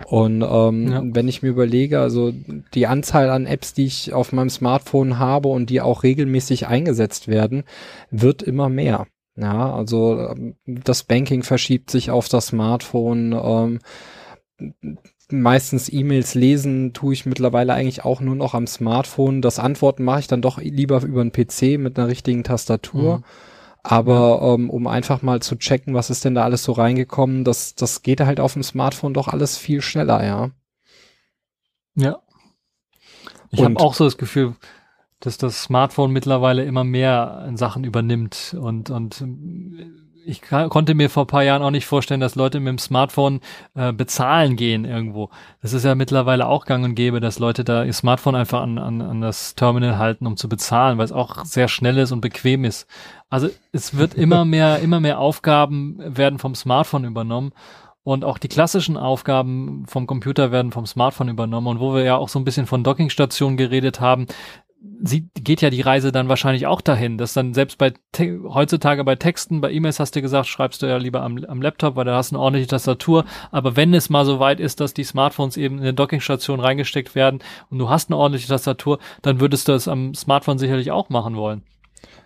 S3: Und ähm, ja. wenn ich mir überlege, also die Anzahl an Apps, die ich auf meinem Smartphone habe und die auch regelmäßig eingesetzt werden, wird immer mehr. Ja, also ähm, das Banking verschiebt sich auf das Smartphone. Ähm, meistens E-Mails lesen tue ich mittlerweile eigentlich auch nur noch am Smartphone. Das Antworten mache ich dann doch lieber über einen PC mit einer richtigen Tastatur. Mhm. Aber ja. ähm, um einfach mal zu checken, was ist denn da alles so reingekommen, das, das geht halt auf dem Smartphone doch alles viel schneller, ja.
S2: Ja. Ich habe auch so das Gefühl, dass das Smartphone mittlerweile immer mehr in Sachen übernimmt und, und ich konnte mir vor paar Jahren auch nicht vorstellen, dass Leute mit dem Smartphone äh, bezahlen gehen irgendwo. Das ist ja mittlerweile auch gang und gäbe, dass Leute da ihr Smartphone einfach an, an, an das Terminal halten, um zu bezahlen, weil es auch sehr schnell ist und bequem ist. Also es wird <laughs> immer mehr, immer mehr Aufgaben werden vom Smartphone übernommen. Und auch die klassischen Aufgaben vom Computer werden vom Smartphone übernommen. Und wo wir ja auch so ein bisschen von Dockingstationen geredet haben, sie geht ja die Reise dann wahrscheinlich auch dahin, dass dann selbst bei heutzutage bei Texten, bei E-Mails hast du gesagt, schreibst du ja lieber am, am Laptop, weil da hast du eine ordentliche Tastatur. Aber wenn es mal so weit ist, dass die Smartphones eben in eine Dockingstation reingesteckt werden und du hast eine ordentliche Tastatur, dann würdest du es am Smartphone sicherlich auch machen wollen.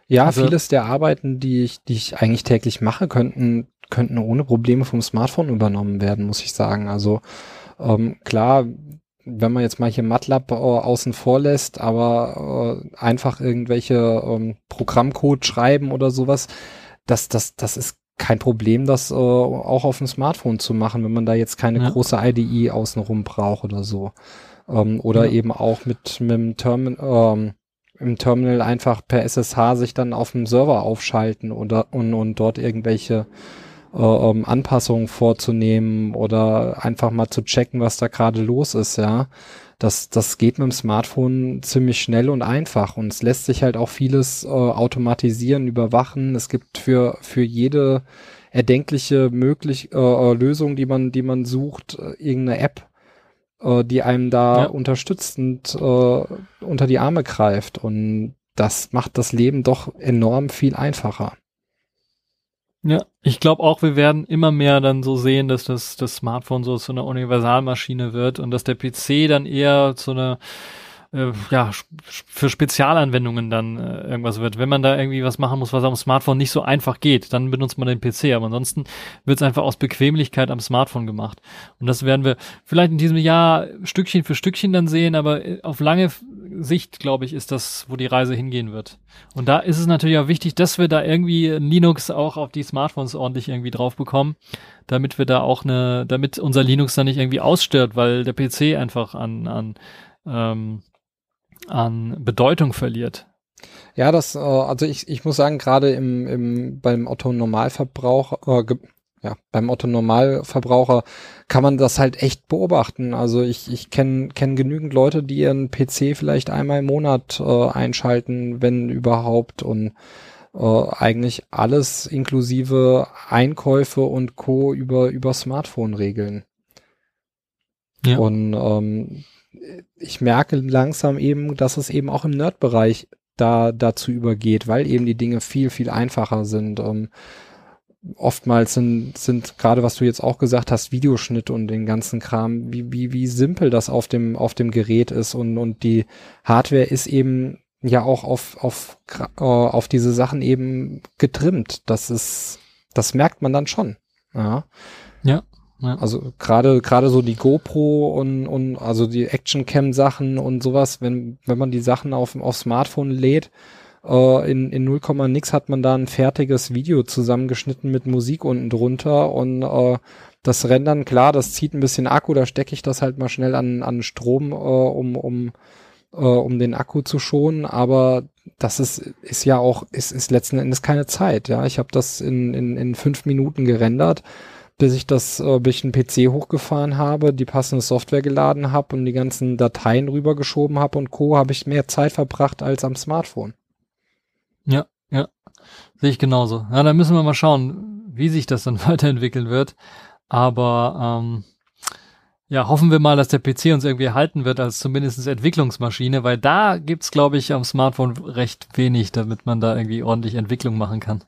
S3: Ja, also, vieles der Arbeiten, die ich, die ich eigentlich täglich mache, könnten, könnten ohne Probleme vom Smartphone übernommen werden, muss ich sagen. Also ähm, klar, wenn man jetzt mal hier MATLAB äh, außen vor lässt, aber äh, einfach irgendwelche ähm, Programmcode schreiben oder sowas, das, das, das ist kein Problem, das äh, auch auf dem Smartphone zu machen, wenn man da jetzt keine ja. große IDE außenrum braucht oder so. Ähm, oder ja. eben auch mit, mit dem Terminal, ähm, im Terminal einfach per SSH sich dann auf dem Server aufschalten oder und, und dort irgendwelche um Anpassungen vorzunehmen oder einfach mal zu checken, was da gerade los ist, ja. Das, das geht mit dem Smartphone ziemlich schnell und einfach und es lässt sich halt auch vieles äh, automatisieren, überwachen. Es gibt für, für jede erdenkliche möglich äh, äh Lösung, die man, die man sucht, äh, irgendeine App, äh, die einem da ja. unterstützend äh, unter die Arme greift und das macht das Leben doch enorm viel einfacher.
S2: Ja, ich glaube auch, wir werden immer mehr dann so sehen, dass das, das Smartphone so zu einer Universalmaschine wird und dass der PC dann eher zu einer äh, ja, für Spezialanwendungen dann äh, irgendwas wird. Wenn man da irgendwie was machen muss, was am Smartphone nicht so einfach geht, dann benutzt man den PC. Aber ansonsten wird es einfach aus Bequemlichkeit am Smartphone gemacht. Und das werden wir vielleicht in diesem Jahr Stückchen für Stückchen dann sehen, aber äh, auf lange Sicht, glaube ich, ist das, wo die Reise hingehen wird. Und da ist es natürlich auch wichtig, dass wir da irgendwie Linux auch auf die Smartphones ordentlich irgendwie drauf bekommen, damit wir da auch eine, damit unser Linux dann nicht irgendwie ausstört, weil der PC einfach an, an ähm, an Bedeutung verliert.
S3: Ja, das, äh, also ich, ich muss sagen, gerade im, im, beim Otto Normalverbraucher, äh, ja, beim Otto Normalverbraucher kann man das halt echt beobachten. Also ich, ich kenne kenn genügend Leute, die ihren PC vielleicht einmal im Monat äh, einschalten, wenn überhaupt und äh, eigentlich alles inklusive Einkäufe und Co. über, über Smartphone regeln. Ja. Und ähm, ich merke langsam eben, dass es eben auch im Nerd-Bereich da dazu übergeht, weil eben die Dinge viel, viel einfacher sind. Um, oftmals sind, sind gerade was du jetzt auch gesagt hast, Videoschnitt und den ganzen Kram, wie, wie, wie simpel das auf dem, auf dem Gerät ist und, und die Hardware ist eben ja auch auf, auf, äh, auf diese Sachen eben getrimmt. Das ist, das merkt man dann schon. Ja.
S2: Ja.
S3: Ja. Also gerade gerade so die GoPro und, und also die Actioncam Sachen und sowas, wenn wenn man die Sachen auf auf Smartphone lädt, äh, in in 0, nix hat man da ein fertiges Video zusammengeschnitten mit Musik unten drunter und äh, das Rendern, klar, das zieht ein bisschen Akku, da stecke ich das halt mal schnell an an Strom, äh, um um äh, um den Akku zu schonen, aber das ist ist ja auch ist ist letzten Endes keine Zeit, ja. Ich habe das in in in fünf Minuten gerendert bis ich das, äh, bis ich einen PC hochgefahren habe, die passende Software geladen habe und die ganzen Dateien rübergeschoben habe und Co., habe ich mehr Zeit verbracht als am Smartphone.
S2: Ja, ja. Sehe ich genauso. Ja, da müssen wir mal schauen, wie sich das dann <laughs> weiterentwickeln wird. Aber ähm, ja, hoffen wir mal, dass der PC uns irgendwie erhalten wird als zumindest Entwicklungsmaschine, weil da gibt's, glaube ich, am Smartphone recht wenig, damit man da irgendwie ordentlich Entwicklung machen kann.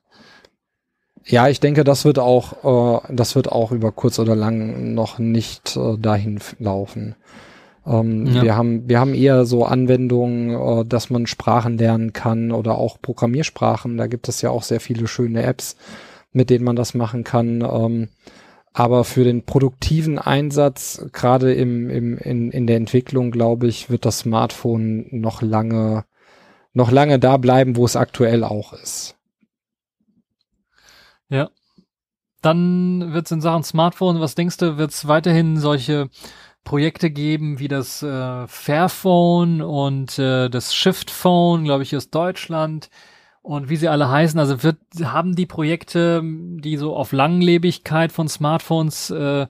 S3: Ja, ich denke, das wird auch, äh, das wird auch über kurz oder lang noch nicht äh, dahin laufen. Ähm, ja. Wir haben, wir haben eher so Anwendungen, äh, dass man Sprachen lernen kann oder auch Programmiersprachen. Da gibt es ja auch sehr viele schöne Apps, mit denen man das machen kann. Ähm, aber für den produktiven Einsatz, gerade im, im, in, in der Entwicklung, glaube ich, wird das Smartphone noch lange, noch lange da bleiben, wo es aktuell auch ist.
S2: Ja. Dann wird es in Sachen Smartphone, was denkst du, wird es weiterhin solche Projekte geben wie das äh, Fairphone und äh, das Shift Phone, glaube ich, aus Deutschland? und wie sie alle heißen. Also wird, haben die Projekte, die so auf Langlebigkeit von Smartphones äh,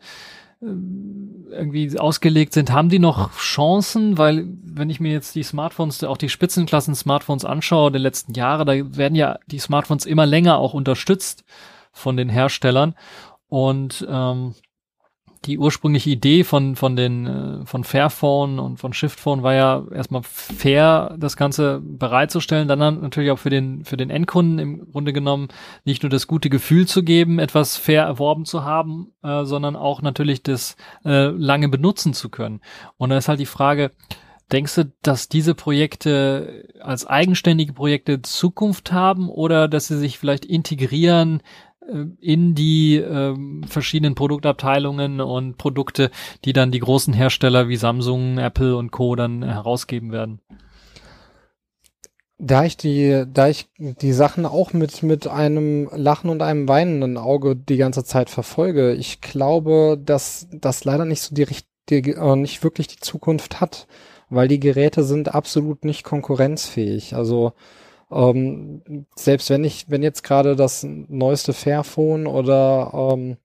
S2: irgendwie ausgelegt sind, haben die noch Chancen? Weil wenn ich mir jetzt die Smartphones, auch die Spitzenklassen Smartphones anschaue der letzten Jahre, da werden ja die Smartphones immer länger auch unterstützt von den Herstellern. Und ähm, die ursprüngliche Idee von von den äh, von Fairphone und von Shiftphone war ja erstmal fair das Ganze bereitzustellen, dann natürlich auch für den für den Endkunden im Grunde genommen nicht nur das gute Gefühl zu geben, etwas fair erworben zu haben, äh, sondern auch natürlich das äh, lange benutzen zu können. Und da ist halt die Frage, Denkst du, dass diese Projekte als eigenständige Projekte Zukunft haben oder dass sie sich vielleicht integrieren in die äh, verschiedenen Produktabteilungen und Produkte, die dann die großen Hersteller wie Samsung, Apple und Co. dann herausgeben werden.
S3: Da ich die, da ich die Sachen auch mit, mit einem Lachen und einem weinenden Auge die ganze Zeit verfolge, ich glaube, dass das leider nicht so die richtige, äh, nicht wirklich die Zukunft hat, weil die Geräte sind absolut nicht konkurrenzfähig. Also ähm, selbst wenn ich, wenn jetzt gerade das neueste Fairphone oder ähm,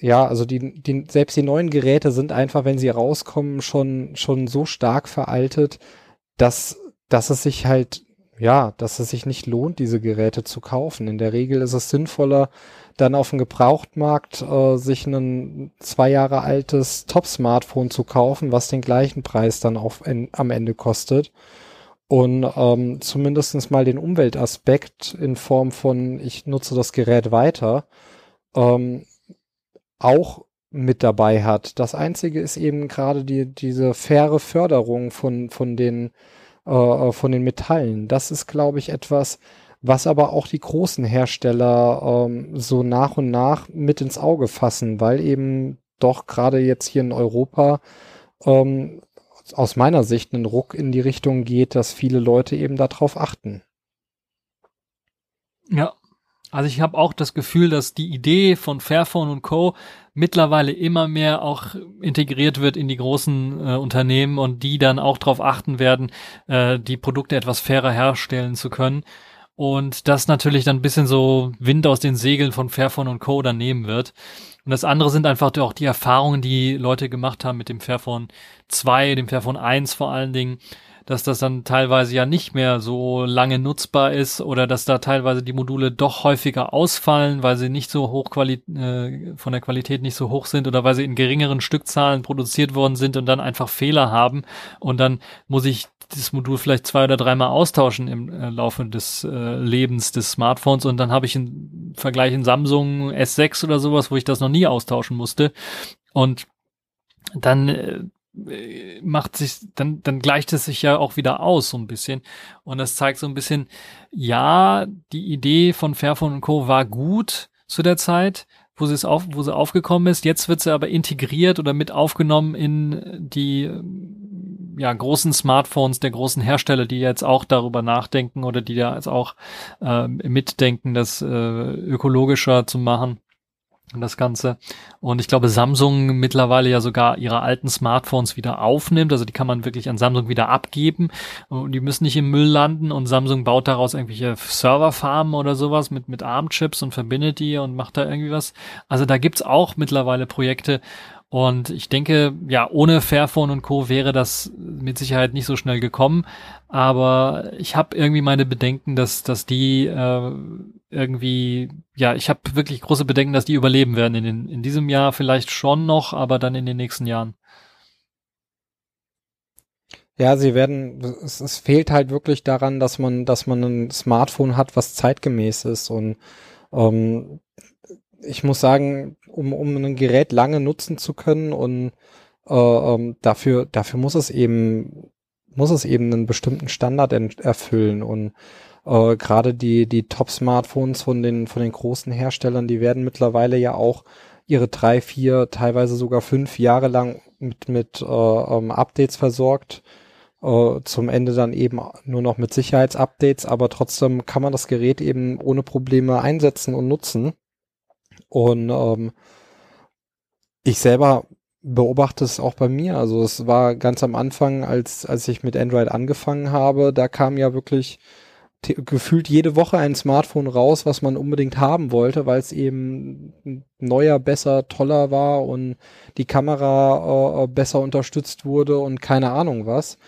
S3: ja, also die, die, selbst die neuen Geräte sind einfach, wenn sie rauskommen, schon, schon so stark veraltet, dass, dass es sich halt, ja, dass es sich nicht lohnt, diese Geräte zu kaufen. In der Regel ist es sinnvoller, dann auf dem Gebrauchtmarkt äh, sich ein zwei Jahre altes Top-Smartphone zu kaufen, was den gleichen Preis dann auf, in, am Ende kostet und ähm, zumindest mal den Umweltaspekt in Form von, ich nutze das Gerät weiter, ähm, auch mit dabei hat. Das Einzige ist eben gerade die, diese faire Förderung von, von, den, äh, von den Metallen. Das ist, glaube ich, etwas, was aber auch die großen Hersteller ähm, so nach und nach mit ins Auge fassen, weil eben doch gerade jetzt hier in Europa ähm, aus meiner Sicht ein Ruck in die Richtung geht, dass viele Leute eben darauf achten.
S2: Ja, also ich habe auch das Gefühl, dass die Idee von Fairphone und Co. mittlerweile immer mehr auch integriert wird in die großen äh, Unternehmen und die dann auch darauf achten werden, äh, die Produkte etwas fairer herstellen zu können. Und das natürlich dann ein bisschen so Wind aus den Segeln von Fairphone und Co. dann nehmen wird. Und das andere sind einfach auch die Erfahrungen, die Leute gemacht haben mit dem Fairphone 2, dem Fairphone 1 vor allen Dingen, dass das dann teilweise ja nicht mehr so lange nutzbar ist oder dass da teilweise die Module doch häufiger ausfallen, weil sie nicht so hoch äh, von der Qualität nicht so hoch sind oder weil sie in geringeren Stückzahlen produziert worden sind und dann einfach Fehler haben und dann muss ich das Modul vielleicht zwei oder dreimal austauschen im äh, Laufe des äh, Lebens des Smartphones und dann habe ich einen Vergleich in Samsung S6 oder sowas, wo ich das noch nie austauschen musste und dann äh, macht sich, dann, dann gleicht es sich ja auch wieder aus, so ein bisschen. Und das zeigt so ein bisschen, ja, die Idee von Fairphone und Co. war gut zu der Zeit, wo sie es auf, wo sie aufgekommen ist. Jetzt wird sie aber integriert oder mit aufgenommen in die ja, großen Smartphones der großen Hersteller, die jetzt auch darüber nachdenken oder die da jetzt auch äh, mitdenken, das äh, ökologischer zu machen das Ganze. Und ich glaube, Samsung mittlerweile ja sogar ihre alten Smartphones wieder aufnimmt. Also die kann man wirklich an Samsung wieder abgeben. Und die müssen nicht im Müll landen. Und Samsung baut daraus irgendwelche Serverfarmen oder sowas mit, mit ARM-Chips und verbindet die und macht da irgendwie was. Also da gibt's auch mittlerweile Projekte, und ich denke, ja, ohne Fairphone und Co. wäre das mit Sicherheit nicht so schnell gekommen. Aber ich habe irgendwie meine Bedenken, dass, dass die äh, irgendwie, ja, ich habe wirklich große Bedenken, dass die überleben werden in, den, in diesem Jahr vielleicht schon noch, aber dann in den nächsten Jahren.
S3: Ja, sie werden, es, es fehlt halt wirklich daran, dass man, dass man ein Smartphone hat, was zeitgemäß ist und ähm, ich muss sagen, um, um ein Gerät lange nutzen zu können und äh, ähm, dafür, dafür muss es eben, muss es eben einen bestimmten Standard erfüllen und äh, gerade die, die Top-Smartphones von den, von den großen Herstellern, die werden mittlerweile ja auch ihre drei, vier, teilweise sogar fünf Jahre lang mit, mit äh, ähm, Updates versorgt. Äh, zum Ende dann eben nur noch mit Sicherheitsupdates, aber trotzdem kann man das Gerät eben ohne Probleme einsetzen und nutzen. Und ähm, ich selber beobachte es auch bei mir. Also es war ganz am Anfang, als, als ich mit Android angefangen habe, da kam ja wirklich gefühlt jede Woche ein Smartphone raus, was man unbedingt haben wollte, weil es eben neuer, besser, toller war und die Kamera äh, besser unterstützt wurde und keine Ahnung was.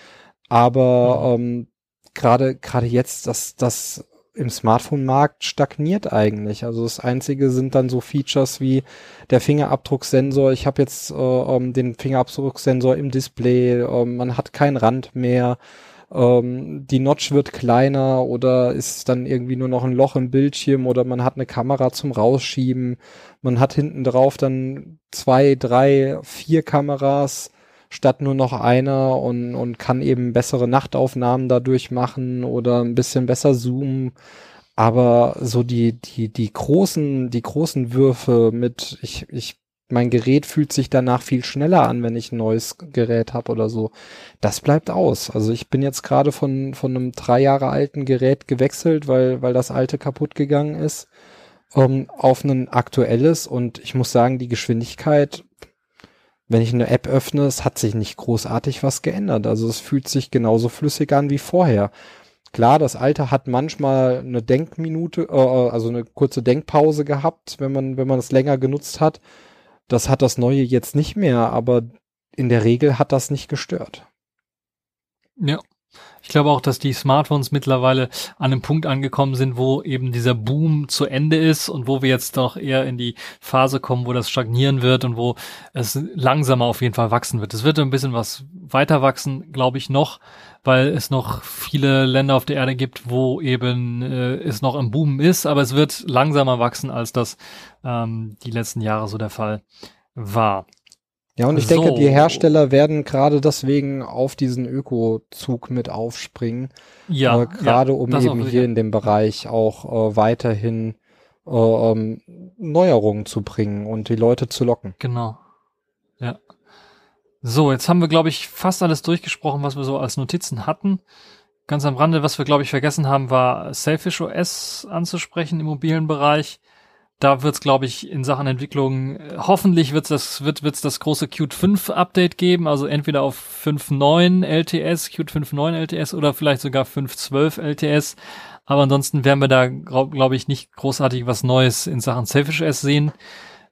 S3: Aber mhm. ähm, gerade gerade jetzt, dass das im Smartphone-Markt stagniert eigentlich. Also das Einzige sind dann so Features wie der Fingerabdrucksensor. Ich habe jetzt äh, ähm, den Fingerabdrucksensor im Display. Äh, man hat keinen Rand mehr. Ähm, die Notch wird kleiner oder ist dann irgendwie nur noch ein Loch im Bildschirm oder man hat eine Kamera zum Rausschieben. Man hat hinten drauf dann zwei, drei, vier Kameras statt nur noch einer und, und kann eben bessere Nachtaufnahmen dadurch machen oder ein bisschen besser zoomen. Aber so die, die, die großen, die großen Würfe mit, ich, ich, mein Gerät fühlt sich danach viel schneller an, wenn ich ein neues Gerät habe oder so. Das bleibt aus. Also ich bin jetzt gerade von, von einem drei Jahre alten Gerät gewechselt, weil, weil das alte kaputt gegangen ist, um, auf ein aktuelles und ich muss sagen, die Geschwindigkeit wenn ich eine App öffne, es hat sich nicht großartig was geändert. Also es fühlt sich genauso flüssig an wie vorher. Klar, das alte hat manchmal eine Denkminute, äh, äh, also eine kurze Denkpause gehabt, wenn man, wenn man es länger genutzt hat. Das hat das neue jetzt nicht mehr, aber in der Regel hat das nicht gestört.
S2: Ja. Ich glaube auch, dass die Smartphones mittlerweile an einem Punkt angekommen sind, wo eben dieser Boom zu Ende ist und wo wir jetzt doch eher in die Phase kommen, wo das stagnieren wird und wo es langsamer auf jeden Fall wachsen wird. Es wird ein bisschen was weiter wachsen, glaube ich, noch, weil es noch viele Länder auf der Erde gibt, wo eben äh, es noch im Boom ist, aber es wird langsamer wachsen, als das ähm, die letzten Jahre so der Fall war.
S3: Ja, und ich so. denke, die Hersteller werden gerade deswegen auf diesen Ökozug mit aufspringen. Ja. Äh, gerade ja, um eben hier in dem Bereich auch äh, weiterhin äh, ähm, Neuerungen zu bringen und die Leute zu locken.
S2: Genau. Ja. So, jetzt haben wir, glaube ich, fast alles durchgesprochen, was wir so als Notizen hatten. Ganz am Rande, was wir, glaube ich, vergessen haben, war Selfish OS anzusprechen im mobilen Bereich da wird es, glaube ich, in Sachen Entwicklung, äh, hoffentlich wird's das, wird wird's das große Qt 5 Update geben, also entweder auf 5.9 LTS, Qt 5.9 LTS oder vielleicht sogar 5.12 LTS. Aber ansonsten werden wir da, glaube glaub ich, nicht großartig was Neues in Sachen Selfish S sehen,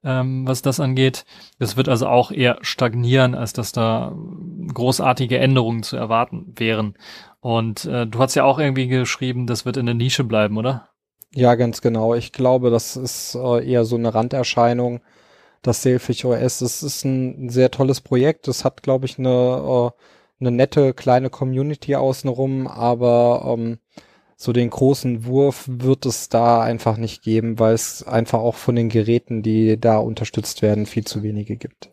S2: ähm, was das angeht. Das wird also auch eher stagnieren, als dass da großartige Änderungen zu erwarten wären. Und äh, du hast ja auch irgendwie geschrieben, das wird in der Nische bleiben, oder?
S3: Ja, ganz genau. Ich glaube, das ist äh, eher so eine Randerscheinung. Das Sailfish OS, das ist ein, ein sehr tolles Projekt. Es hat, glaube ich, eine, äh, eine nette kleine Community außenrum, aber ähm, so den großen Wurf wird es da einfach nicht geben, weil es einfach auch von den Geräten, die da unterstützt werden, viel zu wenige gibt.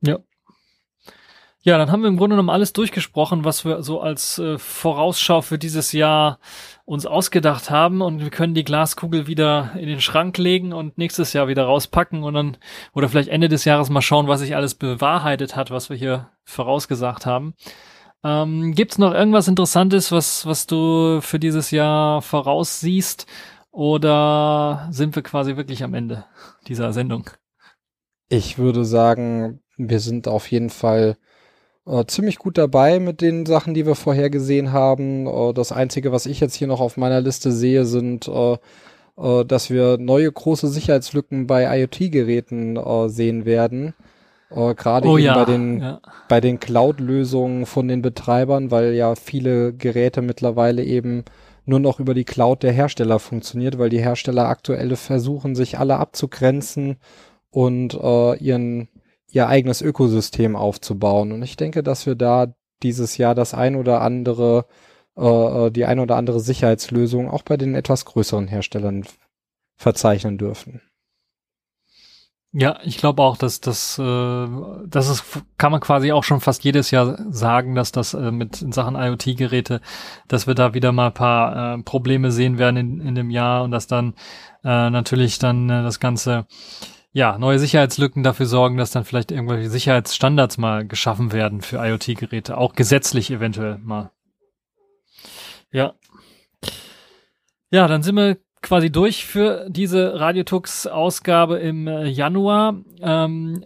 S2: Ja, ja, dann haben wir im Grunde genommen alles durchgesprochen, was wir so als äh, Vorausschau für dieses Jahr uns ausgedacht haben und wir können die Glaskugel wieder in den Schrank legen und nächstes Jahr wieder rauspacken und dann oder vielleicht Ende des Jahres mal schauen, was sich alles bewahrheitet hat, was wir hier vorausgesagt haben. Ähm, Gibt noch irgendwas Interessantes, was was du für dieses Jahr voraussiehst oder sind wir quasi wirklich am Ende dieser Sendung?
S3: Ich würde sagen, wir sind auf jeden Fall äh, ziemlich gut dabei mit den Sachen, die wir vorher gesehen haben. Äh, das Einzige, was ich jetzt hier noch auf meiner Liste sehe, sind, äh, äh dass wir neue große Sicherheitslücken bei IoT-Geräten äh, sehen werden. Äh, Gerade oh, ja. bei den, ja. bei den Cloud-Lösungen von den Betreibern, weil ja viele Geräte mittlerweile eben nur noch über die Cloud der Hersteller funktioniert, weil die Hersteller aktuelle versuchen, sich alle abzugrenzen und äh, ihren ihr eigenes Ökosystem aufzubauen. Und ich denke, dass wir da dieses Jahr das ein oder andere, äh, äh, die ein oder andere Sicherheitslösung auch bei den etwas größeren Herstellern verzeichnen dürfen.
S2: Ja, ich glaube auch, dass das, äh, das ist, kann man quasi auch schon fast jedes Jahr sagen, dass das äh, mit in Sachen IoT-Geräte, dass wir da wieder mal ein paar äh, Probleme sehen werden in, in dem Jahr und dass dann äh, natürlich dann äh, das Ganze ja, neue Sicherheitslücken dafür sorgen, dass dann vielleicht irgendwelche Sicherheitsstandards mal geschaffen werden für IoT-Geräte, auch gesetzlich eventuell mal. Ja. Ja, dann sind wir quasi durch für diese Radiotux-Ausgabe im äh, Januar. Ähm,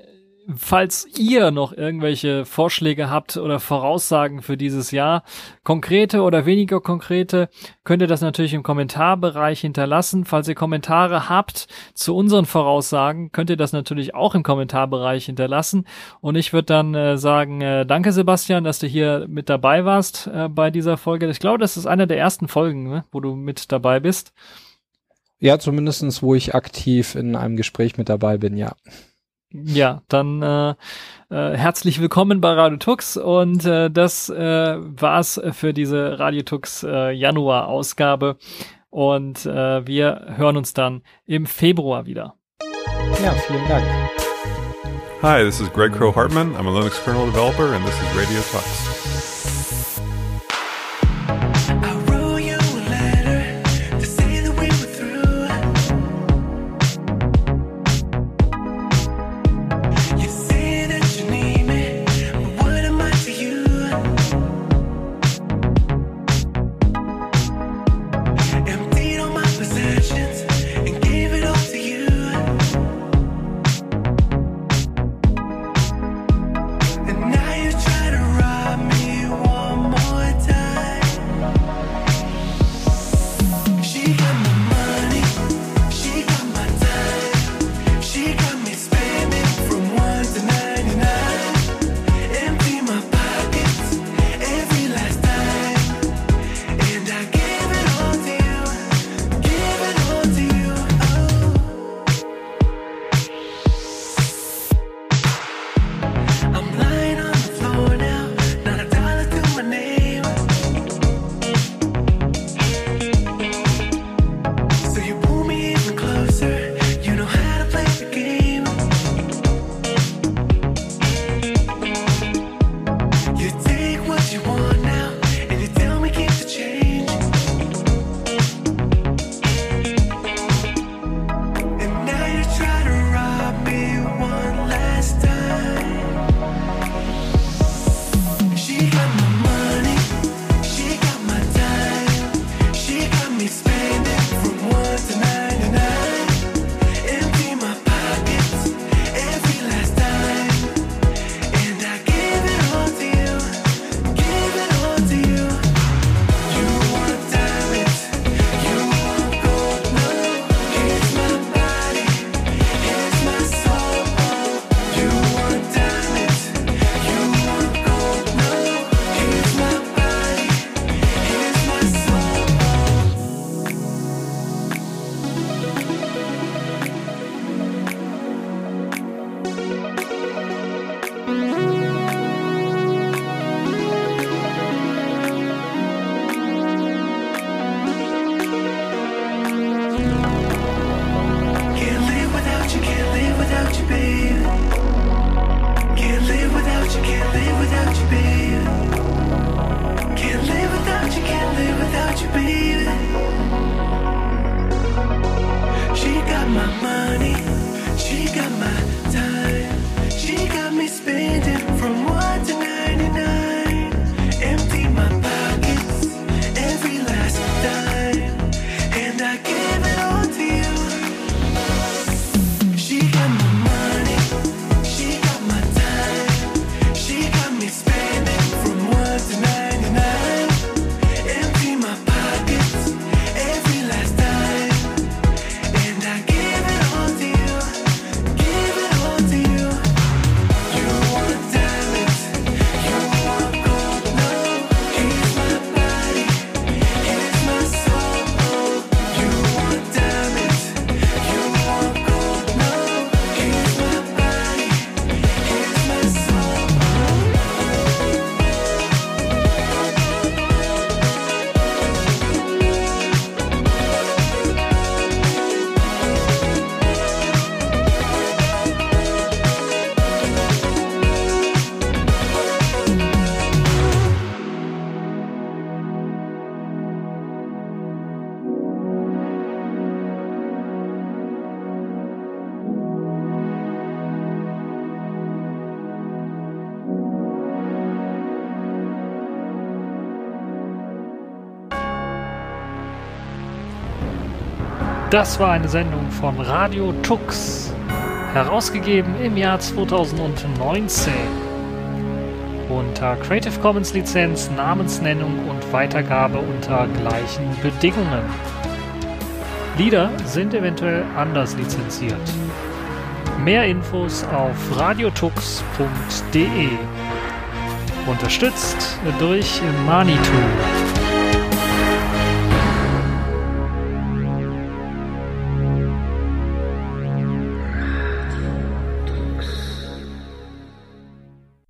S2: falls ihr noch irgendwelche Vorschläge habt oder Voraussagen für dieses Jahr, konkrete oder weniger konkrete, könnt ihr das natürlich im Kommentarbereich hinterlassen. Falls ihr Kommentare habt zu unseren Voraussagen, könnt ihr das natürlich auch im Kommentarbereich hinterlassen. Und ich würde dann äh, sagen, äh, danke Sebastian, dass du hier mit dabei warst äh, bei dieser Folge. Ich glaube, das ist eine der ersten Folgen, ne, wo du mit dabei bist.
S3: Ja, zumindestens, wo ich aktiv in einem Gespräch mit dabei bin, ja.
S2: Ja, dann äh, äh, herzlich willkommen bei Radio Tux und äh, das äh, war's für diese Radio Tux äh, Januar Ausgabe und äh, wir hören uns dann im Februar wieder.
S3: Ja, vielen Dank.
S4: Hi, this is Greg Crow Hartman. I'm a Linux kernel developer and this is Radio Tux.
S2: Das war eine Sendung von Radio Tux. Herausgegeben im Jahr 2019. Unter Creative Commons Lizenz, Namensnennung und Weitergabe unter gleichen Bedingungen. Lieder sind eventuell anders lizenziert. Mehr Infos auf radiotux.de. Unterstützt durch Manitou.